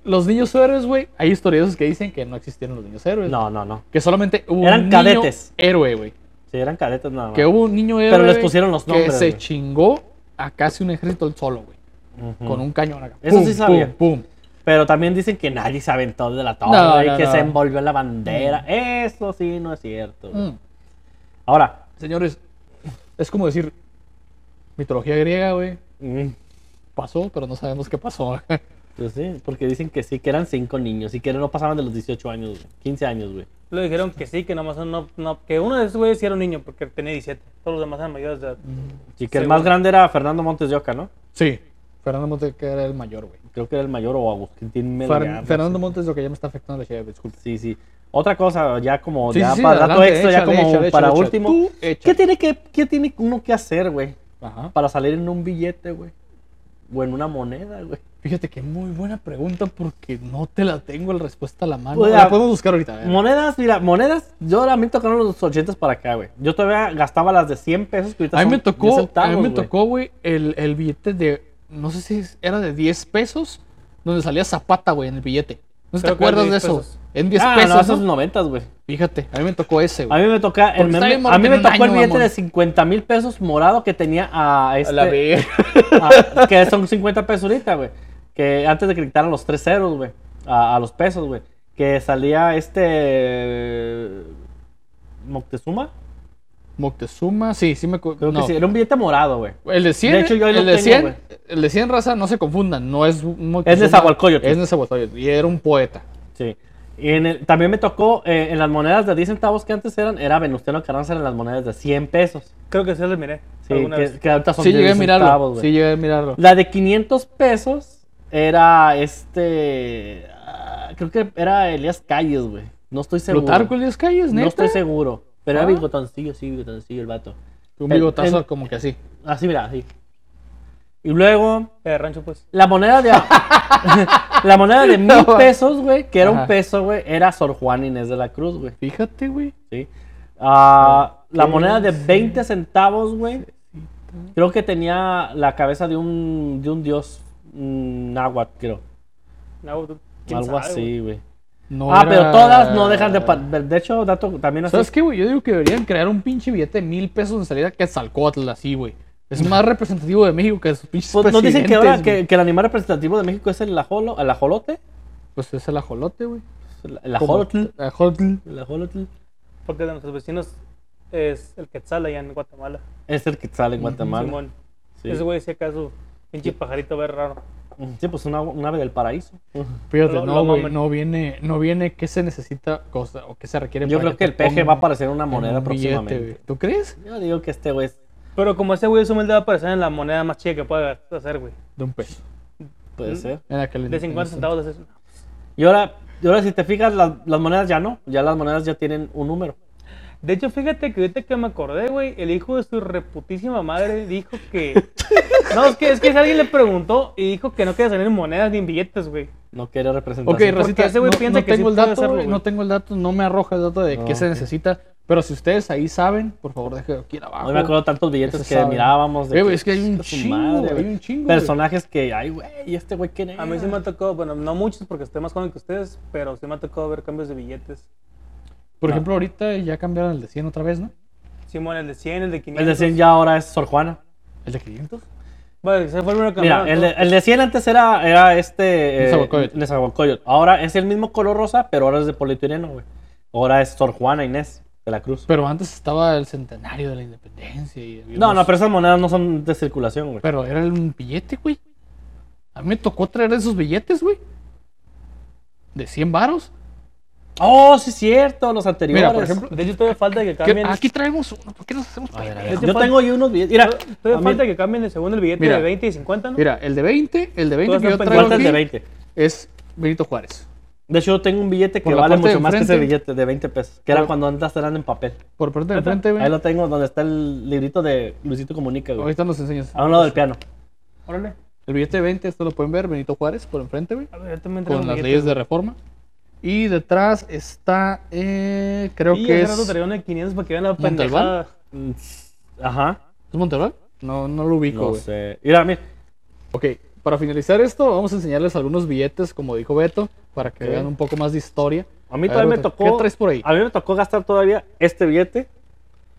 [SPEAKER 1] Los niños héroes, güey. Hay historiadores que dicen que no existieron los niños héroes.
[SPEAKER 2] No, no, no.
[SPEAKER 1] Que solamente hubo
[SPEAKER 2] Eran
[SPEAKER 1] un niño
[SPEAKER 2] cadetes.
[SPEAKER 1] héroe, güey.
[SPEAKER 2] Sí, eran cadetes nada más.
[SPEAKER 1] Que hubo un niño
[SPEAKER 2] Pero les pusieron los nombres,
[SPEAKER 1] Que se
[SPEAKER 2] güey.
[SPEAKER 1] chingó a casi un ejército el solo, güey. Con un cañón acá.
[SPEAKER 2] Eso
[SPEAKER 1] Pum,
[SPEAKER 2] sí sabía.
[SPEAKER 1] Pum, pum.
[SPEAKER 2] Pero también dicen que nadie se aventó de la torre
[SPEAKER 1] No,
[SPEAKER 2] y
[SPEAKER 1] no,
[SPEAKER 2] que
[SPEAKER 1] no.
[SPEAKER 2] se envolvió en la bandera. Eso sí no es cierto.
[SPEAKER 1] Mm.
[SPEAKER 2] Ahora,
[SPEAKER 1] Señores, es como decir, mitología griega, güey.
[SPEAKER 2] mm,
[SPEAKER 1] Pasó, pero no sabemos qué pasó.
[SPEAKER 2] pues sí, porque dicen que sí, que eran cinco niños y que no pasaban de los 18 años, güey, 15 años, güey.
[SPEAKER 3] Le dijeron que sí, que nomás no, no, que uno de esos güeyes sí era un niño porque tenía 17. Todos los demás eran mayores de edad.
[SPEAKER 2] Y que el más grande era Fernando Montes de Oca, ¿no?
[SPEAKER 1] sí. Fernando Montes que era el mayor, güey.
[SPEAKER 2] Creo que era el mayor o Agustín Melgar, no
[SPEAKER 1] Fernando
[SPEAKER 2] sé.
[SPEAKER 1] Montes lo que ya me está afectando la disculpe.
[SPEAKER 2] Sí, sí. Otra cosa, ya como
[SPEAKER 1] Sí,
[SPEAKER 2] ya
[SPEAKER 1] sí, sí,
[SPEAKER 2] para dato
[SPEAKER 1] adelante,
[SPEAKER 2] extra, ya como
[SPEAKER 1] échale,
[SPEAKER 2] para
[SPEAKER 1] échale,
[SPEAKER 2] último. ¿Qué tiene, que, ¿Qué tiene uno que hacer, güey?
[SPEAKER 1] Ajá.
[SPEAKER 2] Para salir en un billete, güey. O en una moneda, güey.
[SPEAKER 1] Fíjate que muy buena pregunta porque no te la tengo la respuesta a la mano.
[SPEAKER 2] Pues,
[SPEAKER 1] la podemos buscar ahorita. a.
[SPEAKER 2] Monedas, mira, monedas, yo a mí me tocaron los 80 para acá, güey. Yo todavía gastaba las de 100 pesos que ahorita
[SPEAKER 1] A mí me
[SPEAKER 2] son 10
[SPEAKER 1] tocó, a
[SPEAKER 2] centavos,
[SPEAKER 1] mí me
[SPEAKER 2] güey.
[SPEAKER 1] tocó, güey, el, el billete de, no sé si era de 10 pesos, donde salía Zapata, güey, en el billete. ¿No te
[SPEAKER 3] Creo
[SPEAKER 1] acuerdas de
[SPEAKER 3] 10
[SPEAKER 1] eso?
[SPEAKER 3] pesos.
[SPEAKER 1] En 10
[SPEAKER 2] ah,
[SPEAKER 1] pesos,
[SPEAKER 2] no, esos
[SPEAKER 1] ¿no?
[SPEAKER 2] 90, güey.
[SPEAKER 1] Fíjate, a mí me tocó ese,
[SPEAKER 2] A
[SPEAKER 1] güey.
[SPEAKER 2] mí me toca el meme- a mí me tocó el billete
[SPEAKER 1] mamón.
[SPEAKER 2] de 50 mil pesos morado que tenía a este,
[SPEAKER 1] A la ver.
[SPEAKER 2] a- que son 50 pesos ahorita, güey. Que antes de que quitaran los tres ceros, güey, a, a los pesos, güey. Que salía este Moctezuma,
[SPEAKER 1] Moctezuma, sí, sí me acuerdo.
[SPEAKER 2] creo
[SPEAKER 1] no.
[SPEAKER 2] que sí, era un billete morado, güey.
[SPEAKER 1] El de 100,
[SPEAKER 2] De hecho, yo
[SPEAKER 1] el de
[SPEAKER 2] tengo,
[SPEAKER 1] 100,
[SPEAKER 2] güey.
[SPEAKER 1] el de 100 raza, no se confundan, no es Moctezuma,
[SPEAKER 2] Es Nezahualcóyotl.
[SPEAKER 1] Es Nezahualcóyotl, y era un poeta.
[SPEAKER 2] Sí. Y en el- también me tocó eh, en las monedas de 10 centavos que antes eran, era Venustiano Carranza en las monedas de 100 pesos.
[SPEAKER 3] Creo que sí les miré.
[SPEAKER 2] Sí, que, que ahorita son
[SPEAKER 1] Sí llegué a
[SPEAKER 2] 10
[SPEAKER 1] mirarlo,
[SPEAKER 2] centavos, güey.
[SPEAKER 1] sí llegué a mirarlo.
[SPEAKER 2] La de 500 pesos era este. ah, creo que era Elías Calles, güey. No estoy seguro.
[SPEAKER 1] Plutarco Elías Calles, neta.
[SPEAKER 2] No estoy seguro. Pero era
[SPEAKER 1] Ah.
[SPEAKER 2] bigotoncillo, sí, bigotoncillo el vato.
[SPEAKER 1] Un bigotazo
[SPEAKER 2] En-
[SPEAKER 1] como que así.
[SPEAKER 2] Así, mira, así. Y luego,
[SPEAKER 3] Eh, rancho, pues.
[SPEAKER 2] la moneda de. la moneda de mil pesos, güey, que era un peso, güey, era Sor Juan Inés de la Cruz, güey.
[SPEAKER 1] Fíjate, güey.
[SPEAKER 2] Sí. Ah, la moneda de
[SPEAKER 1] sí.
[SPEAKER 2] 20 centavos, güey. Creo que tenía la cabeza de un, de un dios náhuatl, creo.
[SPEAKER 3] ¿quién
[SPEAKER 2] Algo
[SPEAKER 3] sabe,
[SPEAKER 2] así, güey.
[SPEAKER 1] No
[SPEAKER 2] ah,
[SPEAKER 1] era-
[SPEAKER 2] pero todas no dejan de... pa- De hecho, dato también así.
[SPEAKER 1] ¿Sabes qué, güey? Yo digo que deberían crear un pinche billete de mil pesos en salida que Quetzalcóatl, así, güey. Es más representativo de México que sus pinches
[SPEAKER 2] Pues, ¿No dicen que ahora que, el animal representativo de México es el, ajolo, el ajolote?
[SPEAKER 1] Pues es el ajolote, güey.
[SPEAKER 2] El, el ajolotl.
[SPEAKER 1] Como- Ajolotl.
[SPEAKER 2] El ajolotl.
[SPEAKER 3] Porque de nuestros vecinos es el Quetzal allá en Guatemala.
[SPEAKER 2] Es el que sale en Guatemala.
[SPEAKER 3] Simón.
[SPEAKER 2] Sí.
[SPEAKER 3] Ese güey acá su pinche pajarito ver raro.
[SPEAKER 2] Sí, pues una, un ave del paraíso.
[SPEAKER 1] Fíjate,
[SPEAKER 3] Lo-
[SPEAKER 1] no,
[SPEAKER 3] lo
[SPEAKER 1] no viene, no viene qué se necesita cosa o qué se requiere
[SPEAKER 2] Yo
[SPEAKER 1] para
[SPEAKER 2] creo que el peje va a aparecer una
[SPEAKER 1] en
[SPEAKER 2] moneda
[SPEAKER 1] un billete,
[SPEAKER 2] próximamente.
[SPEAKER 1] ¿Tú crees?
[SPEAKER 2] Yo digo que este güey es-
[SPEAKER 3] Pero como ese güey es humilde va a aparecer en la moneda más chida que pueda hacer, güey.
[SPEAKER 1] De un peso.
[SPEAKER 2] puede
[SPEAKER 3] Mm.
[SPEAKER 2] ser.
[SPEAKER 1] Aquel-
[SPEAKER 3] De 50
[SPEAKER 1] en ese-
[SPEAKER 3] centavos de eso.
[SPEAKER 2] Y ahora, y ahora si te fijas, las, las monedas ya no. Ya las monedas ya tienen un número.
[SPEAKER 3] De hecho, fíjate que ahorita que me acordé, güey, el hijo de su reputísima madre dijo que. no, es que, es que alguien le preguntó y dijo que no quería salir en monedas ni en billetes, güey.
[SPEAKER 2] No quiere
[SPEAKER 1] Ok,
[SPEAKER 2] representación.
[SPEAKER 1] Rosita,
[SPEAKER 3] ese güey
[SPEAKER 1] no,
[SPEAKER 3] piensa
[SPEAKER 1] no
[SPEAKER 3] que sí
[SPEAKER 1] tengo el dato,
[SPEAKER 3] hacerlo,
[SPEAKER 1] no tengo el dato, no me arroja el dato de
[SPEAKER 2] No,
[SPEAKER 1] qué se
[SPEAKER 2] ok.
[SPEAKER 1] necesita. Pero si ustedes ahí saben, por favor, déjenlo aquí abajo.
[SPEAKER 2] No me acuerdo tantos billetes que mirábamos.
[SPEAKER 1] Eh,
[SPEAKER 2] que-
[SPEAKER 1] es que hay un chingo,
[SPEAKER 2] güey.
[SPEAKER 1] hay un chingo, güey.
[SPEAKER 2] Personajes que, ay, güey, ¿y este güey quién es?
[SPEAKER 3] A mí sí me ha tocado, bueno, no muchos porque estoy más joven que ustedes, pero sí me ha tocado ver cambios de billetes.
[SPEAKER 1] Por
[SPEAKER 2] Ah.
[SPEAKER 1] ejemplo, ahorita ya cambiaron el de 100 otra vez, ¿no?
[SPEAKER 3] Simón, el de 100, el de 500.
[SPEAKER 2] El de 100 ya ahora es Sor Juana.
[SPEAKER 1] ¿El de 500?
[SPEAKER 3] Bueno, ese fue el primero que
[SPEAKER 2] Mira,
[SPEAKER 3] cambiaron
[SPEAKER 2] el de, el de 100 antes era, era este. eh,
[SPEAKER 1] Nezahualcóyotl.
[SPEAKER 2] Nezahualcóyotl. Ahora es el mismo color rosa, pero ahora es de polietileno, güey. Ahora es Sor Juana Inés de la Cruz.
[SPEAKER 1] Pero antes estaba el centenario de la independencia. Y
[SPEAKER 2] No,
[SPEAKER 1] unos-
[SPEAKER 2] no, pero esas monedas no son de circulación, güey.
[SPEAKER 1] Pero era un billete, güey. A mí me tocó traer esos billetes, güey. De 100 varos.
[SPEAKER 2] Oh, sí, es cierto, los anteriores.
[SPEAKER 1] Mira, por ejemplo,
[SPEAKER 3] De hecho, todavía falta que
[SPEAKER 1] ¿qué-
[SPEAKER 3] cambien.
[SPEAKER 1] aquí traemos uno. ¿Por qué nos hacemos
[SPEAKER 2] A ver, a ver. Yo tengo ahí unos billetes. Mira,
[SPEAKER 3] Todavía
[SPEAKER 2] a mí-
[SPEAKER 3] falta que cambien de segundo el billete
[SPEAKER 1] Mira.
[SPEAKER 3] de 20 y 50, ¿no?
[SPEAKER 1] Mira, el de 20, el de 20
[SPEAKER 3] Todos
[SPEAKER 1] que yo traigo aquí
[SPEAKER 2] de 20.
[SPEAKER 1] es Benito Juárez.
[SPEAKER 2] De hecho, yo tengo un billete que vale mucho más que ese billete de 20 pesos. Que era
[SPEAKER 1] Por-
[SPEAKER 2] cuando antes eran en papel.
[SPEAKER 1] Por parte de enfrente, güey.
[SPEAKER 2] Ahí lo tengo donde está el librito de Luisito Comunica, güey.
[SPEAKER 1] Ahorita nos enseñas.
[SPEAKER 2] A un lado del piano.
[SPEAKER 3] Órale.
[SPEAKER 1] El billete de 20, esto lo pueden ver, Benito Juárez por enfrente, güey.
[SPEAKER 3] A ver, yo también traigo
[SPEAKER 1] Con las
[SPEAKER 3] billete,
[SPEAKER 1] leyes de reforma. Y detrás está, eh, creo
[SPEAKER 3] Y
[SPEAKER 1] que es...
[SPEAKER 3] rato traía una de 500 para que vean la
[SPEAKER 1] ¿Montalbán?
[SPEAKER 3] pendejada.
[SPEAKER 2] Mm, Ajá.
[SPEAKER 1] ¿Es Monterrey? No, no lo ubico,
[SPEAKER 2] No
[SPEAKER 1] güey.
[SPEAKER 2] sé. Mira, mira.
[SPEAKER 1] Ok, para finalizar esto, vamos a enseñarles algunos billetes, como dijo Beto, para que vean un poco más de historia.
[SPEAKER 2] A mí
[SPEAKER 1] A
[SPEAKER 2] todavía
[SPEAKER 1] ver,
[SPEAKER 2] me
[SPEAKER 1] Beto,
[SPEAKER 2] tocó.
[SPEAKER 1] ¿Qué traes por ahí?
[SPEAKER 2] A mí me tocó gastar todavía este billete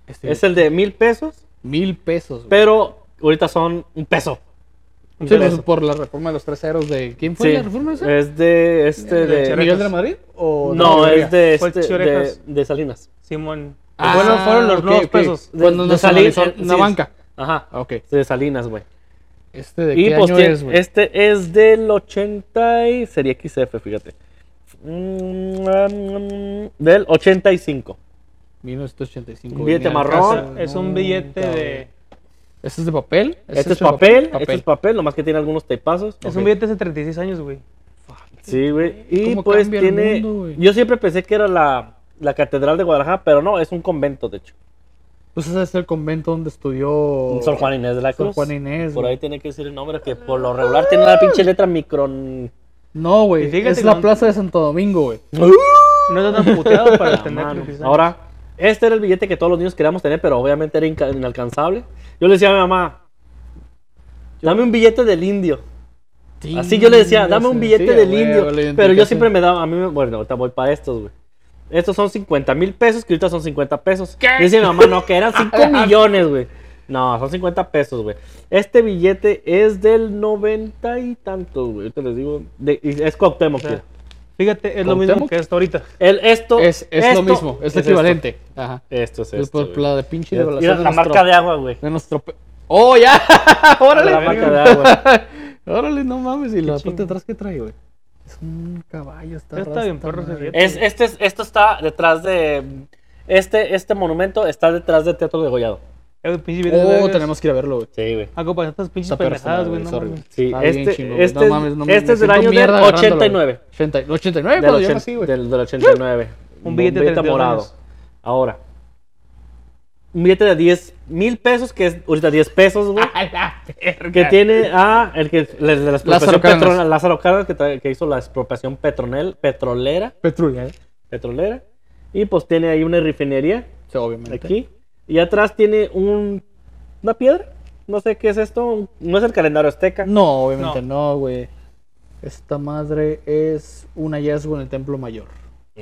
[SPEAKER 1] Este
[SPEAKER 2] Es el de mil pesos,
[SPEAKER 1] Mil pesos. güey.
[SPEAKER 2] pero ahorita son un peso.
[SPEAKER 1] Sí, pues, por la reforma de los tres ceros de. ¿Quién fue
[SPEAKER 2] Sí,
[SPEAKER 1] la reforma esa?
[SPEAKER 2] es de este
[SPEAKER 3] De
[SPEAKER 2] de...
[SPEAKER 1] ¿Miguel de la Madrid? ¿O
[SPEAKER 2] No, es de, este, de, de Salinas.
[SPEAKER 3] Simón.
[SPEAKER 1] Ah,
[SPEAKER 3] fueron, fueron los
[SPEAKER 1] ok,
[SPEAKER 3] nuevos
[SPEAKER 1] ok.
[SPEAKER 3] pesos.
[SPEAKER 1] Cuando nacionalizó
[SPEAKER 2] Salinas,
[SPEAKER 1] una
[SPEAKER 2] sí,
[SPEAKER 1] banca.
[SPEAKER 2] Ajá,
[SPEAKER 1] Ok.
[SPEAKER 2] de Salinas, güey.
[SPEAKER 1] ¿Este de
[SPEAKER 2] Y
[SPEAKER 1] qué
[SPEAKER 2] pues
[SPEAKER 1] año
[SPEAKER 2] tiene-
[SPEAKER 1] es, güey?
[SPEAKER 2] este es del 80 y sería XF, fíjate. Mm, mm, del 85.
[SPEAKER 1] 1985.
[SPEAKER 2] Un billete marrón.
[SPEAKER 3] Es un billete de.
[SPEAKER 1] ¿Este es de papel?
[SPEAKER 2] Este es
[SPEAKER 1] de
[SPEAKER 2] papel, este es papel, nomás que tiene algunos tapazos.
[SPEAKER 3] Es un billete hace 36 años, güey.
[SPEAKER 2] Sí, güey. Y
[SPEAKER 1] ¿Cómo
[SPEAKER 2] pues
[SPEAKER 1] cambia el
[SPEAKER 2] tiene.
[SPEAKER 1] mundo, güey?
[SPEAKER 2] yo siempre pensé que era la, la catedral de Guadalajara, pero no, es un convento, de hecho.
[SPEAKER 1] Pues ese es el convento donde estudió.
[SPEAKER 2] Sor Juan Inés de la
[SPEAKER 1] Sor
[SPEAKER 2] Cruz.
[SPEAKER 1] Juan Inés.
[SPEAKER 2] Por
[SPEAKER 1] güey.
[SPEAKER 2] ahí tiene que decir el nombre, que por lo regular tiene una pinche letra micro.
[SPEAKER 1] No, güey. Es la plaza de Santo Domingo, güey.
[SPEAKER 3] No está tan puteado para tener
[SPEAKER 2] mano.
[SPEAKER 3] 36 años.
[SPEAKER 2] Ahora, este era el billete que todos los niños queríamos tener, pero obviamente era inca- inalcanzable. Yo le decía a mi mamá, dame un billete del indio. Así yo le decía, dame un billete
[SPEAKER 1] Sí,
[SPEAKER 2] del
[SPEAKER 1] güey,
[SPEAKER 2] indio. Pero yo siempre me daba, a mí, me- bueno, ahorita voy para estos, güey. Estos son 50 mil pesos, que ahorita son 50 pesos.
[SPEAKER 1] ¿Qué?
[SPEAKER 2] Dice mi mamá, no, que eran 5 millones, güey. No, son 50 pesos, güey. Este billete es del 90 y tantos, güey. Ahorita les digo, de- es Cuauhtémoc,
[SPEAKER 3] O sea. Fíjate, es lo mismo que esto ahorita.
[SPEAKER 2] El, esto,
[SPEAKER 1] Es, es
[SPEAKER 2] esto
[SPEAKER 1] lo mismo, es,
[SPEAKER 2] esto.
[SPEAKER 1] equivalente. Ajá.
[SPEAKER 2] Esto es
[SPEAKER 1] Es
[SPEAKER 2] esto.
[SPEAKER 1] por la de pinche
[SPEAKER 2] Mira,
[SPEAKER 1] devaluación
[SPEAKER 2] la
[SPEAKER 1] de
[SPEAKER 2] marca de agua, güey.
[SPEAKER 1] de nuestro pe- ¡Oh, ya! ¡Órale!
[SPEAKER 2] La marca de agua.
[SPEAKER 1] Órale, no mames. ¿Y la parte de atrás qué trae, güey? Es un caballo. Está,
[SPEAKER 3] Está bien,
[SPEAKER 1] está
[SPEAKER 3] perro.
[SPEAKER 2] Es, este, es- esto está detrás de. Este, este monumento está detrás del Teatro de
[SPEAKER 3] Pinche video de
[SPEAKER 1] Oh,
[SPEAKER 3] vergas.
[SPEAKER 1] tenemos que ir a verlo, güey.
[SPEAKER 2] Sí, güey.
[SPEAKER 3] Ah, compa, estas pinches pendejadas, güey, no
[SPEAKER 1] sorry,
[SPEAKER 3] mames.
[SPEAKER 2] Sí,
[SPEAKER 1] Está bien
[SPEAKER 2] este,
[SPEAKER 1] güey.
[SPEAKER 2] este,
[SPEAKER 1] No mames, no, me
[SPEAKER 2] este es del año del
[SPEAKER 1] mierda agarrándolo,
[SPEAKER 2] 89.
[SPEAKER 1] güey. 80 89
[SPEAKER 2] Del,
[SPEAKER 1] cuando yo
[SPEAKER 2] ochen-
[SPEAKER 1] nací, güey.
[SPEAKER 2] del, del 89.
[SPEAKER 3] Un billete de 32
[SPEAKER 2] morado.
[SPEAKER 3] años.
[SPEAKER 2] Ahora. Un billete de 10 mil pesos, que es ahorita 10 pesos, güey.
[SPEAKER 1] A la verga.
[SPEAKER 2] Que tiene a el que el de la expropiación petrolera, Lázaro Cárdenas, que, que hizo la expropiación petronel, petrolera,
[SPEAKER 1] Petrulla, ¿eh?
[SPEAKER 2] petrolera. Y pues tiene ahí una refinería
[SPEAKER 1] Sí, obviamente.
[SPEAKER 2] aquí. Y atrás tiene un, una piedra. No sé qué es esto. No es el calendario azteca.
[SPEAKER 1] No, obviamente no, güey. Esta madre es un hallazgo en el Templo Mayor.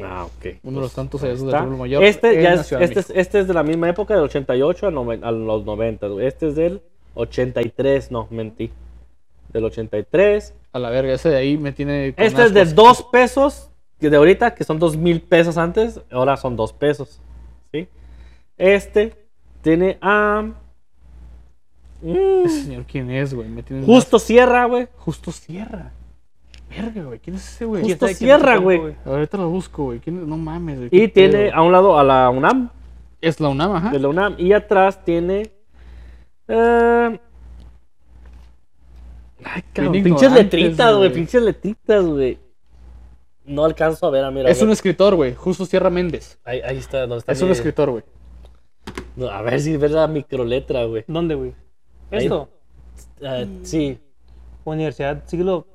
[SPEAKER 2] Ah, ok.
[SPEAKER 1] Uno de los tantos
[SPEAKER 2] Ahí
[SPEAKER 1] hallazgos del Templo Mayor.
[SPEAKER 2] Este, ya es, este, es, este es de la misma época, del 88 a, noven- a los 90. güey. Este es del 83. No, mentí. Del 83.
[SPEAKER 1] A la verga, ese de ahí me tiene.
[SPEAKER 2] Este es de. 2 pesos que de ahorita, que son 2 mil pesos antes. Ahora son 2 pesos. Este tiene a. Mm,
[SPEAKER 1] Ese señor, ¿quién es, güey?
[SPEAKER 2] Justo Sierra, güey.
[SPEAKER 1] Justo Sierra. Verga, güey. ¿Quién es ese, güey?
[SPEAKER 2] Justo
[SPEAKER 3] ¿Quién sabe quién
[SPEAKER 2] Sierra, güey.
[SPEAKER 1] Ahorita lo busco, güey. ¿Quién es? No mames, güey.
[SPEAKER 2] Y tiene
[SPEAKER 1] pedo.
[SPEAKER 2] a un lado a la UNAM.
[SPEAKER 1] Es la UNAM, ajá.
[SPEAKER 2] de la UNAM. Y atrás tiene. eh, Ay, cabrón, pinches letritas, güey. Pinches letritas, güey. No alcanzo a ver, a mira.
[SPEAKER 1] Es un escritor, güey. Justo Sierra Méndez.
[SPEAKER 2] Ahí, ahí está, ¿dónde está?
[SPEAKER 1] Es un escritor, güey.
[SPEAKER 2] No, a ver si ves la microletra, güey.
[SPEAKER 3] ¿Dónde, güey?
[SPEAKER 2] Ahí.
[SPEAKER 3] ¿Esto?
[SPEAKER 2] Ah, sí.
[SPEAKER 3] ¿Universidad siglo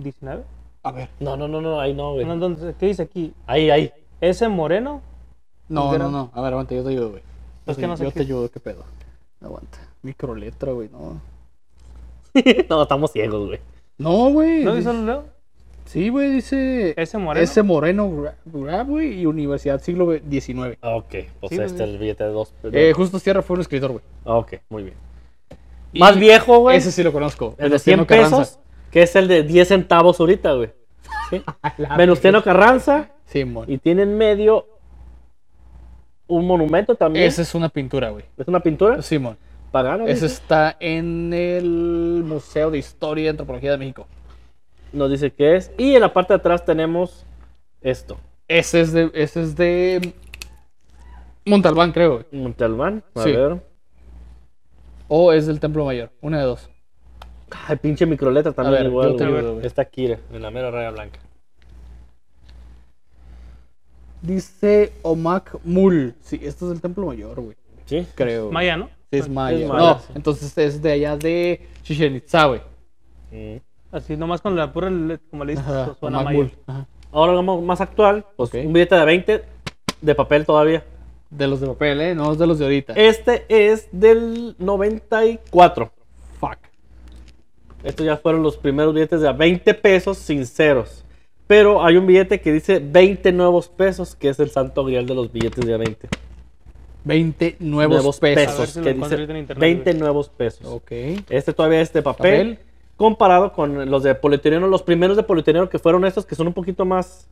[SPEAKER 3] XIX?
[SPEAKER 1] A ver.
[SPEAKER 2] No, no, no, no, ahí no, güey.
[SPEAKER 3] No, ¿dónde- ¿Qué dice aquí?
[SPEAKER 2] Ahí, ahí.
[SPEAKER 3] ¿Ese moreno?
[SPEAKER 1] No, no, no. A ver, aguanta, yo te ayudo, güey.
[SPEAKER 3] Pues
[SPEAKER 1] Yo
[SPEAKER 3] que
[SPEAKER 1] te-
[SPEAKER 3] no sé
[SPEAKER 1] Yo
[SPEAKER 3] qué-
[SPEAKER 1] te ayudo, qué pedo. Aguanta. Microletra, güey, no.
[SPEAKER 2] no, estamos ciegos, güey.
[SPEAKER 1] No, güey.
[SPEAKER 3] ¿No
[SPEAKER 1] dice-
[SPEAKER 3] dice Leo?
[SPEAKER 1] Sí, güey, dice.
[SPEAKER 3] ¿Ese moreno?
[SPEAKER 1] Ese Moreno güey, y Universidad siglo XIX.
[SPEAKER 2] Ok, pues
[SPEAKER 3] Sí,
[SPEAKER 2] este es el billete de dos.
[SPEAKER 1] Eh, Justo Sierra fue un escritor, güey.
[SPEAKER 2] Ok, muy bien. Más viejo, güey.
[SPEAKER 1] Ese sí lo conozco.
[SPEAKER 2] El de 100
[SPEAKER 1] Venustiano Carranza.
[SPEAKER 2] pesos, que es el de 10 centavos ahorita, güey. ¿Sí? Venustiano Carranza.
[SPEAKER 1] Sí, mon.
[SPEAKER 2] Y tiene en medio un monumento también.
[SPEAKER 1] Esa es una pintura, güey.
[SPEAKER 2] ¿Es una pintura?
[SPEAKER 1] Simón.
[SPEAKER 2] Pagana.
[SPEAKER 1] Ese
[SPEAKER 2] dice.
[SPEAKER 1] está en el Museo de Historia y Antropología de México.
[SPEAKER 2] Nos dice que es. Y en la parte de atrás tenemos esto.
[SPEAKER 1] Ese es de, ese es de Montalbán, creo.
[SPEAKER 2] Montalbán. A
[SPEAKER 1] Sí.
[SPEAKER 2] ver.
[SPEAKER 1] O es del Templo Mayor. Una de dos.
[SPEAKER 2] Ay, pinche microletra también
[SPEAKER 1] ver,
[SPEAKER 2] igual. güey.
[SPEAKER 1] güey.
[SPEAKER 2] Está aquí, en la mera raya blanca.
[SPEAKER 1] Dice Omak Mul. Sí, esto es del Templo Mayor, güey.
[SPEAKER 2] ¿Sí?
[SPEAKER 1] Creo. güey.
[SPEAKER 3] Maya, ¿no?
[SPEAKER 1] Sí, es maya.
[SPEAKER 2] Es maya,
[SPEAKER 1] no,
[SPEAKER 2] sí.
[SPEAKER 1] entonces es de allá de Chichen Itza, güey.
[SPEAKER 2] Mm.
[SPEAKER 3] Así nomás con la pura, como le dices,
[SPEAKER 1] Ajá,
[SPEAKER 3] suena.
[SPEAKER 1] Mul. Ajá.
[SPEAKER 2] Ahora vamos más actual. Pues
[SPEAKER 1] Ok.
[SPEAKER 2] un billete de 20 de papel todavía.
[SPEAKER 1] De los de papel, ¿eh? No es de los de ahorita.
[SPEAKER 2] Este es del 94.
[SPEAKER 1] Fuck.
[SPEAKER 2] Estos ya fueron los primeros billetes de a 20 pesos sinceros. Pero hay un billete que dice 20 nuevos pesos, que es el santo grial de los billetes de a 20.
[SPEAKER 1] 20 nuevos,
[SPEAKER 2] nuevos
[SPEAKER 1] pesos.
[SPEAKER 2] pesos.
[SPEAKER 3] A ver si lo
[SPEAKER 2] que dice
[SPEAKER 3] internet,
[SPEAKER 2] 20
[SPEAKER 3] güey.
[SPEAKER 2] nuevos pesos.
[SPEAKER 1] Ok.
[SPEAKER 2] Este todavía es de papel,
[SPEAKER 1] Papel.
[SPEAKER 2] Comparado con los de polietileno, los primeros de polietileno que fueron estos que son un poquito más,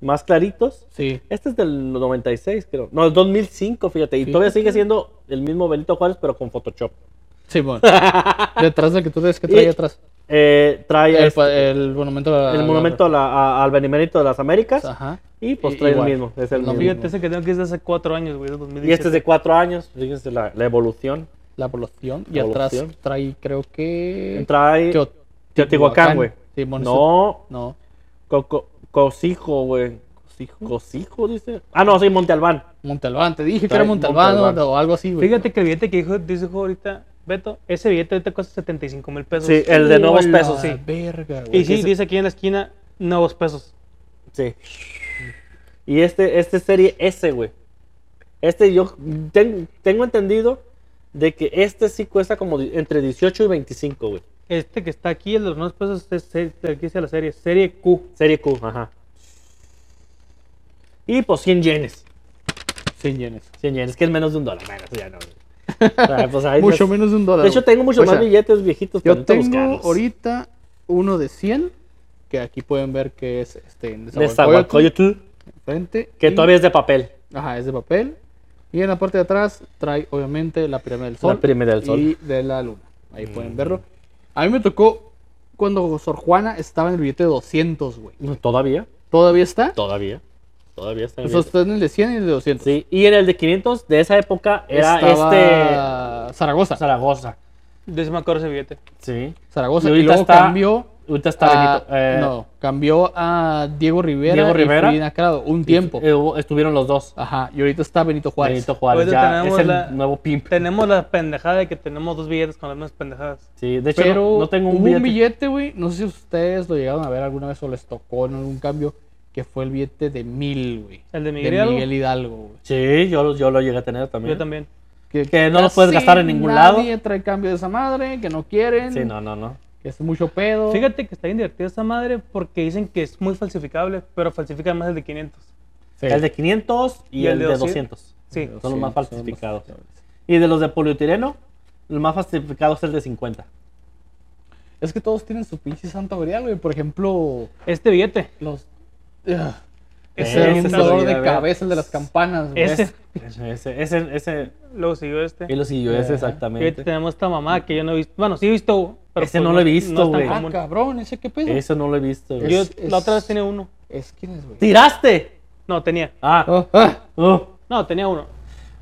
[SPEAKER 2] más claritos.
[SPEAKER 1] Sí.
[SPEAKER 2] Este es del 96, creo. No, el 2005, fíjate. Y todavía sigue siendo el mismo Benito Juárez, pero con Photoshop.
[SPEAKER 1] Sí, bueno. Detrás del que tú ves que
[SPEAKER 2] Y-
[SPEAKER 1] trae atrás.
[SPEAKER 2] Eh, trae
[SPEAKER 1] El,
[SPEAKER 2] este-
[SPEAKER 1] el monumento a la-
[SPEAKER 2] el monumento a la- a- al Benemérito de las Américas.
[SPEAKER 1] Ajá.
[SPEAKER 2] Y pues trae el mismo. Es el
[SPEAKER 1] Lo
[SPEAKER 2] mismo.
[SPEAKER 3] Fíjate, ese que tengo que es de hace cuatro años, güey, de 2017.
[SPEAKER 2] Y este es de cuatro años. Fíjense la, la evolución.
[SPEAKER 1] La evolución. Y atrás trae, creo que.
[SPEAKER 2] Trae
[SPEAKER 1] Teo-
[SPEAKER 2] Teotihuacán, güey.
[SPEAKER 1] Sí, bueno,
[SPEAKER 2] No,
[SPEAKER 1] No.
[SPEAKER 2] Co- co- Cosijo, güey. Cosijo, dice. Ah, no, sí, Monte Albán.
[SPEAKER 1] Monte Albán. Te dije que era Monte Albán o algo así, güey.
[SPEAKER 3] Fíjate que el billete que dijo, dice ahorita Beto, ese billete ahorita cuesta 75 mil pesos.
[SPEAKER 2] Sí, el de nuevos
[SPEAKER 1] Hola,
[SPEAKER 2] pesos, sí.
[SPEAKER 1] Verga, güey.
[SPEAKER 3] Y sí,
[SPEAKER 2] ese-
[SPEAKER 3] dice aquí en la esquina, nuevos pesos.
[SPEAKER 2] Sí. Y este, este es serie S, güey. Este yo ten- tengo entendido de que este sí cuesta como entre 18 y 25, güey.
[SPEAKER 3] Este que está aquí, el de los nuevos pesos, es se- aquí dice la serie, serie Q.
[SPEAKER 2] Serie Q, ajá. Y pues 100 yenes.
[SPEAKER 1] 100 yenes.
[SPEAKER 2] 100 yenes, que es menos de un dólar. Bueno, ya no. Ah, pues ahí
[SPEAKER 1] Mucho menos de un dólar.
[SPEAKER 2] De hecho,
[SPEAKER 1] güey.
[SPEAKER 2] tengo muchos
[SPEAKER 1] O sea,
[SPEAKER 2] más billetes viejitos.
[SPEAKER 1] Yo tengo
[SPEAKER 2] buscarlos.
[SPEAKER 1] ahorita uno de 100, que aquí pueden ver que es este en
[SPEAKER 2] De Zahualcóyotl,
[SPEAKER 1] enfrente,
[SPEAKER 2] que
[SPEAKER 1] y-
[SPEAKER 2] todavía es de papel.
[SPEAKER 1] Ajá, es de papel. Y en la parte de atrás trae obviamente la pirámide del sol.
[SPEAKER 2] pirámide del sol.
[SPEAKER 1] Y de la luna. Ahí pueden verlo. A mí me tocó cuando Sor Juana estaba en el billete de 200, güey.
[SPEAKER 2] ¿Todavía?
[SPEAKER 1] ¿Todavía está?
[SPEAKER 2] Todavía. Todavía está en el billete.
[SPEAKER 1] está en el de 100 y el de 200.
[SPEAKER 2] Sí, y en el de 500 de esa época era
[SPEAKER 1] Estaba Zaragoza.
[SPEAKER 2] este Zaragoza.
[SPEAKER 3] De ese me acuerdo ese billete.
[SPEAKER 2] Sí.
[SPEAKER 1] Zaragoza.
[SPEAKER 2] Y
[SPEAKER 1] Y, luego
[SPEAKER 2] está-
[SPEAKER 1] cambió.
[SPEAKER 2] Ahorita está
[SPEAKER 1] a-
[SPEAKER 2] Benito. eh,
[SPEAKER 1] no, cambió a Diego Rivera.
[SPEAKER 2] Diego Rivera.
[SPEAKER 1] Y un tiempo.
[SPEAKER 2] eh, estuvieron los dos.
[SPEAKER 1] Ajá. Y ahorita está Benito Juárez.
[SPEAKER 2] Benito Juárez. Ya, es
[SPEAKER 3] tenemos
[SPEAKER 2] el
[SPEAKER 3] la-
[SPEAKER 2] nuevo pimp.
[SPEAKER 3] Tenemos la pendejada de que tenemos dos billetes con las mismas pendejadas.
[SPEAKER 2] Sí, de hecho,
[SPEAKER 1] Pero
[SPEAKER 2] no, no tengo un
[SPEAKER 1] hubo
[SPEAKER 2] billete.
[SPEAKER 1] un billete, güey. No sé si ustedes lo llegaron a ver alguna vez o les tocó en algún cambio. Que fue el billete de mil, güey.
[SPEAKER 3] ¿El de Miguel Hidalgo?
[SPEAKER 1] Miguel Hidalgo, güey.
[SPEAKER 2] Sí, yo, lo- yo lo llegué a tener también.
[SPEAKER 3] Yo también.
[SPEAKER 2] Que no lo puedes gastar en ningún lado.
[SPEAKER 1] Nadie trae cambio de esa madre, que no quieren.
[SPEAKER 2] Sí, no, no, no.
[SPEAKER 1] Que es mucho pedo.
[SPEAKER 3] Fíjate que está bien divertida esa madre porque dicen que es muy falsificable, pero falsifica más el de 500.
[SPEAKER 1] Sí.
[SPEAKER 2] El de 500 y, el, de 200.
[SPEAKER 3] Sí.
[SPEAKER 2] Son los más falsificados.
[SPEAKER 1] los-
[SPEAKER 2] Y de los de polietileno, el más falsificado es el de 50.
[SPEAKER 1] Es que todos tienen su pinche santa grial, güey. Por ejemplo,
[SPEAKER 3] Este billete,
[SPEAKER 1] los. Ugh.
[SPEAKER 2] Ese
[SPEAKER 1] Ese
[SPEAKER 2] es el
[SPEAKER 1] dolor
[SPEAKER 2] de-
[SPEAKER 1] cabeza, el de las campanas. güey.
[SPEAKER 3] Ese.
[SPEAKER 2] Ese, ese, ese,
[SPEAKER 3] luego siguió este.
[SPEAKER 2] y lo siguió, ese.
[SPEAKER 3] Fíjate,
[SPEAKER 2] exactamente.
[SPEAKER 3] tenemos esta mamá que yo no he visto. Bueno, sí he visto. Pero
[SPEAKER 2] Ese
[SPEAKER 3] pues
[SPEAKER 2] no lo he visto, güey.
[SPEAKER 1] Ah,
[SPEAKER 3] común.
[SPEAKER 1] cabrón, ese qué pedo.
[SPEAKER 2] Eso no lo he visto. güey.
[SPEAKER 3] Yo
[SPEAKER 1] Es-
[SPEAKER 3] la otra vez tenía uno.
[SPEAKER 1] Es quién es, güey.
[SPEAKER 2] ¡Tiraste!
[SPEAKER 3] No, tenía.
[SPEAKER 2] Ah,
[SPEAKER 1] Oh, ah.
[SPEAKER 2] oh.
[SPEAKER 3] No, tenía uno.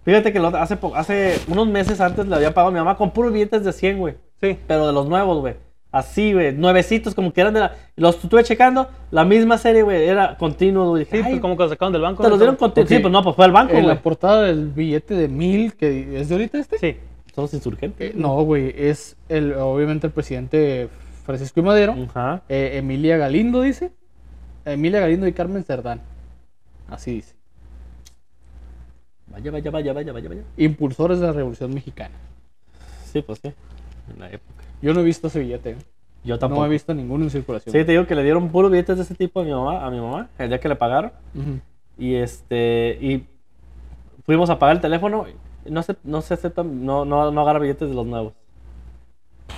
[SPEAKER 2] Fíjate que lo- hace, hace unos meses antes le había pagado a mi mamá con puros billetes de 100, güey.
[SPEAKER 3] Sí.
[SPEAKER 2] Pero de los nuevos, güey. Así, güey. Nuevecitos, como que eran de la. Los estuve checando. La misma serie, güey. Era continuo, güey. Dije,
[SPEAKER 3] Sí,
[SPEAKER 2] "Ay,
[SPEAKER 3] pues como que lo sacaron del banco.
[SPEAKER 2] te
[SPEAKER 3] ¿no?
[SPEAKER 2] los dieron continuo. Sí,
[SPEAKER 1] Ok.
[SPEAKER 2] pues no, pues fue al banco,
[SPEAKER 1] En
[SPEAKER 2] güey.
[SPEAKER 1] la portada del billete de mil, que es de ahorita este.
[SPEAKER 3] Sí.
[SPEAKER 2] Son los insurgentes.
[SPEAKER 1] Eh, no, güey, es el, obviamente el presidente Francisco I. Madero. Eh, Emilia Galindo dice. Emilia Galindo y Carmen Cerdán. Así dice.
[SPEAKER 2] Vaya, vaya, vaya, vaya, vaya, vaya.
[SPEAKER 1] Impulsores de la Revolución Mexicana.
[SPEAKER 2] Sí, pues sí. En la época.
[SPEAKER 1] Yo no he visto ese billete. ¿eh?
[SPEAKER 2] Yo tampoco.
[SPEAKER 1] No he visto ninguno en circulación.
[SPEAKER 2] Sí, te digo que le dieron puros billetes de ese tipo a mi mamá, a mi mamá, el día que le pagaron. Y este, y fuimos a pagar el teléfono. No se, no se aceptan, no, no, no agarra billetes de los nuevos.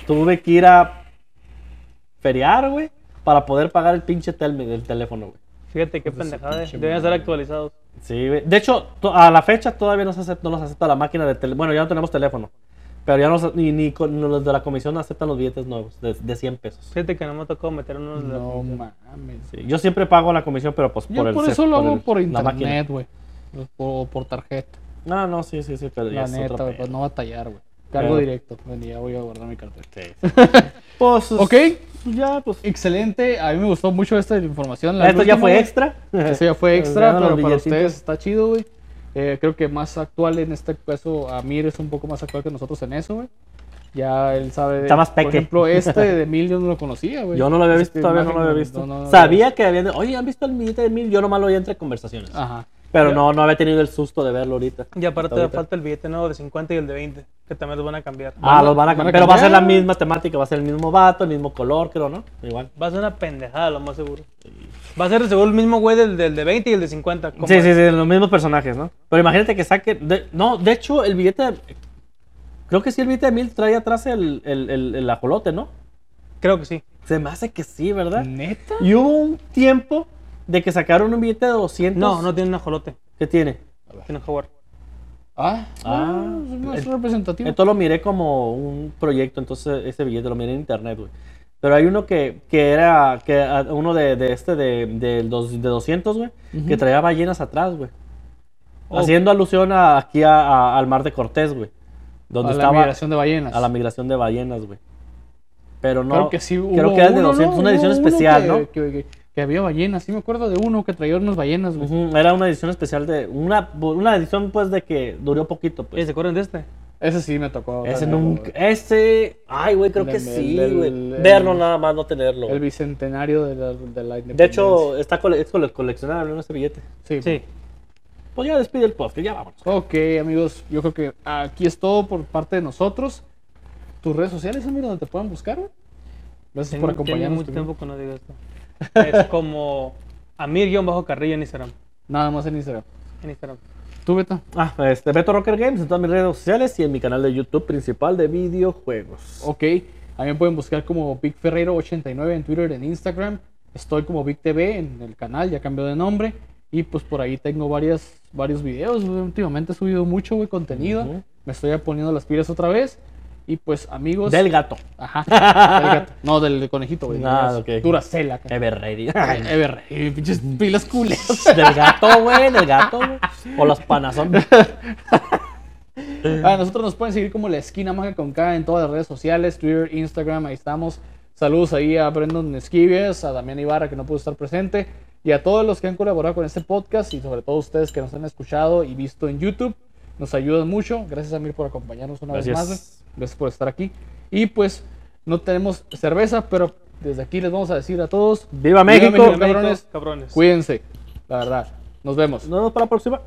[SPEAKER 2] Tuve que ir a feriar, güey, para poder pagar el pinche tel del teléfono, güey.
[SPEAKER 3] Fíjate qué
[SPEAKER 1] Pues
[SPEAKER 3] pendejada. Deben
[SPEAKER 1] madre.
[SPEAKER 3] actualizados.
[SPEAKER 2] Sí, güey. De hecho, a la fecha todavía no, se acepta, no nos acepta la máquina de teléfono. Bueno, ya no tenemos teléfono. Pero ya no, ni, ni con- los de la comisión aceptan los billetes nuevos, de, de 100 pesos.
[SPEAKER 3] Fíjate que no me tocó meter unos de la
[SPEAKER 1] No
[SPEAKER 3] comisión.
[SPEAKER 1] mames.
[SPEAKER 2] Sí, Yo siempre pago la comisión, pero pues
[SPEAKER 1] Yo
[SPEAKER 2] por
[SPEAKER 1] por,
[SPEAKER 2] el
[SPEAKER 1] eso lo hago
[SPEAKER 2] el-
[SPEAKER 1] por internet, güey. O por tarjeta.
[SPEAKER 2] No, no, sí, sí, sí, pero ya
[SPEAKER 1] La
[SPEAKER 2] es
[SPEAKER 1] neta,
[SPEAKER 2] otro
[SPEAKER 1] güey,
[SPEAKER 2] pedo.
[SPEAKER 1] pues no batallar, güey. Cargo
[SPEAKER 2] Pero-
[SPEAKER 1] directo. Ven, ya voy a guardar mi cartera.
[SPEAKER 2] Sí. pues,
[SPEAKER 1] Ok,
[SPEAKER 2] ya, pues.
[SPEAKER 1] excelente. A mí me gustó mucho esta información. la
[SPEAKER 2] Esto ya
[SPEAKER 1] última,
[SPEAKER 2] fue
[SPEAKER 1] güey.
[SPEAKER 2] extra.
[SPEAKER 1] Eso ya fue
[SPEAKER 2] Ya
[SPEAKER 1] extra, pero para
[SPEAKER 2] billetitos.
[SPEAKER 1] ustedes está chido, güey. Eh, creo que más actual en este caso, Amir es un poco más actual que nosotros en eso, güey. Ya él sabe.
[SPEAKER 2] Está más
[SPEAKER 1] Por
[SPEAKER 2] peque.
[SPEAKER 1] ejemplo, este de mil yo no lo conocía, güey.
[SPEAKER 2] Yo no lo había
[SPEAKER 1] Este
[SPEAKER 2] visto, todavía no
[SPEAKER 1] imagen,
[SPEAKER 2] lo había visto.
[SPEAKER 1] no, no, no,
[SPEAKER 2] Sabía que habían. Oye, ¿han visto el billete de mil? Yo nomás lo oí entre conversaciones.
[SPEAKER 1] Ajá.
[SPEAKER 2] Pero
[SPEAKER 3] Ya.
[SPEAKER 2] no, no había tenido el susto de verlo ahorita.
[SPEAKER 3] Y aparte
[SPEAKER 2] Ahorita.
[SPEAKER 3] falta el billete nuevo de 50 y el de 20, que también los van a cambiar.
[SPEAKER 2] Ah, los van a,
[SPEAKER 1] van a
[SPEAKER 2] Pero va a ser la
[SPEAKER 1] cambiar.
[SPEAKER 2] misma temática, va a ser el mismo vato, el mismo color, creo, ¿no? Igual.
[SPEAKER 3] Va a ser una pendejada, lo más seguro. Va a ser seguro el mismo güey del, del de 20 y el de 50. como
[SPEAKER 2] Sí, sí, sí, los mismos personajes, ¿no? Pero imagínate que saque. de- no, de hecho, el billete. Creo que sí, el billete de mil trae atrás el, el, el, el ajolote, ¿no?
[SPEAKER 3] Creo que sí.
[SPEAKER 2] Se me hace que sí, ¿verdad?
[SPEAKER 1] ¿Neta?
[SPEAKER 2] Y hubo un tiempo de que sacaron un billete de 200.
[SPEAKER 3] No, no tiene un ajolote.
[SPEAKER 2] ¿Qué tiene?
[SPEAKER 3] Tiene un jaguar.
[SPEAKER 1] Ah,
[SPEAKER 2] Ah,
[SPEAKER 1] ah es representativo.
[SPEAKER 2] Entonces lo miré como un proyecto, entonces ese billete lo miré en internet, güey. Pero hay uno que, que era, que ah, uno de, de este, de, de, dos- de 200, güey, que traía ballenas atrás, güey.
[SPEAKER 3] Oh.
[SPEAKER 2] Haciendo alusión a, aquí a- a- al mar de Cortés, güey. Donde
[SPEAKER 1] a la migración de ballenas.
[SPEAKER 2] a la migración de ballenas, güey. Pero no,
[SPEAKER 1] Creo que sí hubo
[SPEAKER 2] creo que era el de
[SPEAKER 1] uno,
[SPEAKER 2] 200,
[SPEAKER 1] ¿no?
[SPEAKER 2] una edición
[SPEAKER 1] Hubo uno
[SPEAKER 2] especial,
[SPEAKER 1] que-
[SPEAKER 2] ¿no?
[SPEAKER 1] Que, que- había ballenas, sí me acuerdo de uno que traía unas ballenas, güey.
[SPEAKER 2] Era una edición especial de, una, una edición pues de que duró poquito,
[SPEAKER 3] ¿Y
[SPEAKER 2] pues.
[SPEAKER 3] ¿Se acuerdan de este?
[SPEAKER 1] Ese sí me tocó.
[SPEAKER 2] Ese
[SPEAKER 1] tenerlo,
[SPEAKER 2] nunca, ese, ay, güey, creo
[SPEAKER 1] El-
[SPEAKER 2] que
[SPEAKER 1] el-
[SPEAKER 2] sí,
[SPEAKER 1] el-
[SPEAKER 2] güey.
[SPEAKER 1] el-
[SPEAKER 2] Verlo nada más, no tenerlo.
[SPEAKER 1] El bicentenario de la, de la independencia.
[SPEAKER 2] De hecho, está cole- es cole- coleccionable en este billete.
[SPEAKER 1] sí.
[SPEAKER 3] Sí.
[SPEAKER 2] Pues ya despide el podcast, ya vámonos.
[SPEAKER 1] Ok, amigos, yo creo que aquí es todo por parte de nosotros. ¿Tus redes sociales, amigo, donde te puedan buscar, güey? Gracias
[SPEAKER 3] Tengo,
[SPEAKER 1] por
[SPEAKER 3] tengo
[SPEAKER 1] acompañarnos.
[SPEAKER 3] mucho
[SPEAKER 1] también.
[SPEAKER 3] tiempo que no digo esto. Es como Amir-Carrillo en Instagram.
[SPEAKER 1] Nada más en Instagram.
[SPEAKER 3] En Instagram.
[SPEAKER 1] ¿Tú, Beto?
[SPEAKER 2] Ah, este, Beto Rocker Games en todas mis redes sociales y en mi canal de YouTube principal de videojuegos.
[SPEAKER 1] Ok, a mí me pueden buscar como Big Ferreiro89 en Twitter, en Instagram. Estoy como Big TV en el canal, ya cambió de nombre. Y pues por ahí tengo varias, varios videos. Últimamente he subido mucho güey, contenido. Me estoy poniendo las pilas otra vez. Y pues amigos.
[SPEAKER 2] Del gato.
[SPEAKER 1] Ajá. del gato. No, del conejito, güey.
[SPEAKER 2] Ah,
[SPEAKER 1] Las
[SPEAKER 2] ok.
[SPEAKER 1] Duracell acá.
[SPEAKER 2] Ever ready.
[SPEAKER 1] Ever. eh, Pinches pilas culeras.
[SPEAKER 2] del gato, güey, del gato. güey. O los panazón.
[SPEAKER 1] Ah, nosotros nos pueden seguir como la esquina mágica con K en todas las redes sociales, Twitter, Instagram, ahí estamos. Saludos ahí a Brendan Esquivias, a Damián Ibarra que no pudo estar presente y a todos los que han colaborado con este podcast y sobre todo ustedes que nos han escuchado y visto en YouTube. Nos ayudan mucho. Gracias Amir por acompañarnos una vez más. Gracias por estar aquí. Y pues no tenemos cerveza, pero desde aquí les vamos a decir a todos,
[SPEAKER 2] ¡Viva México!
[SPEAKER 1] México, cabrones.
[SPEAKER 3] cabrones.
[SPEAKER 1] cuídense. La verdad. Nos vemos.
[SPEAKER 2] Nos vemos para la próxima.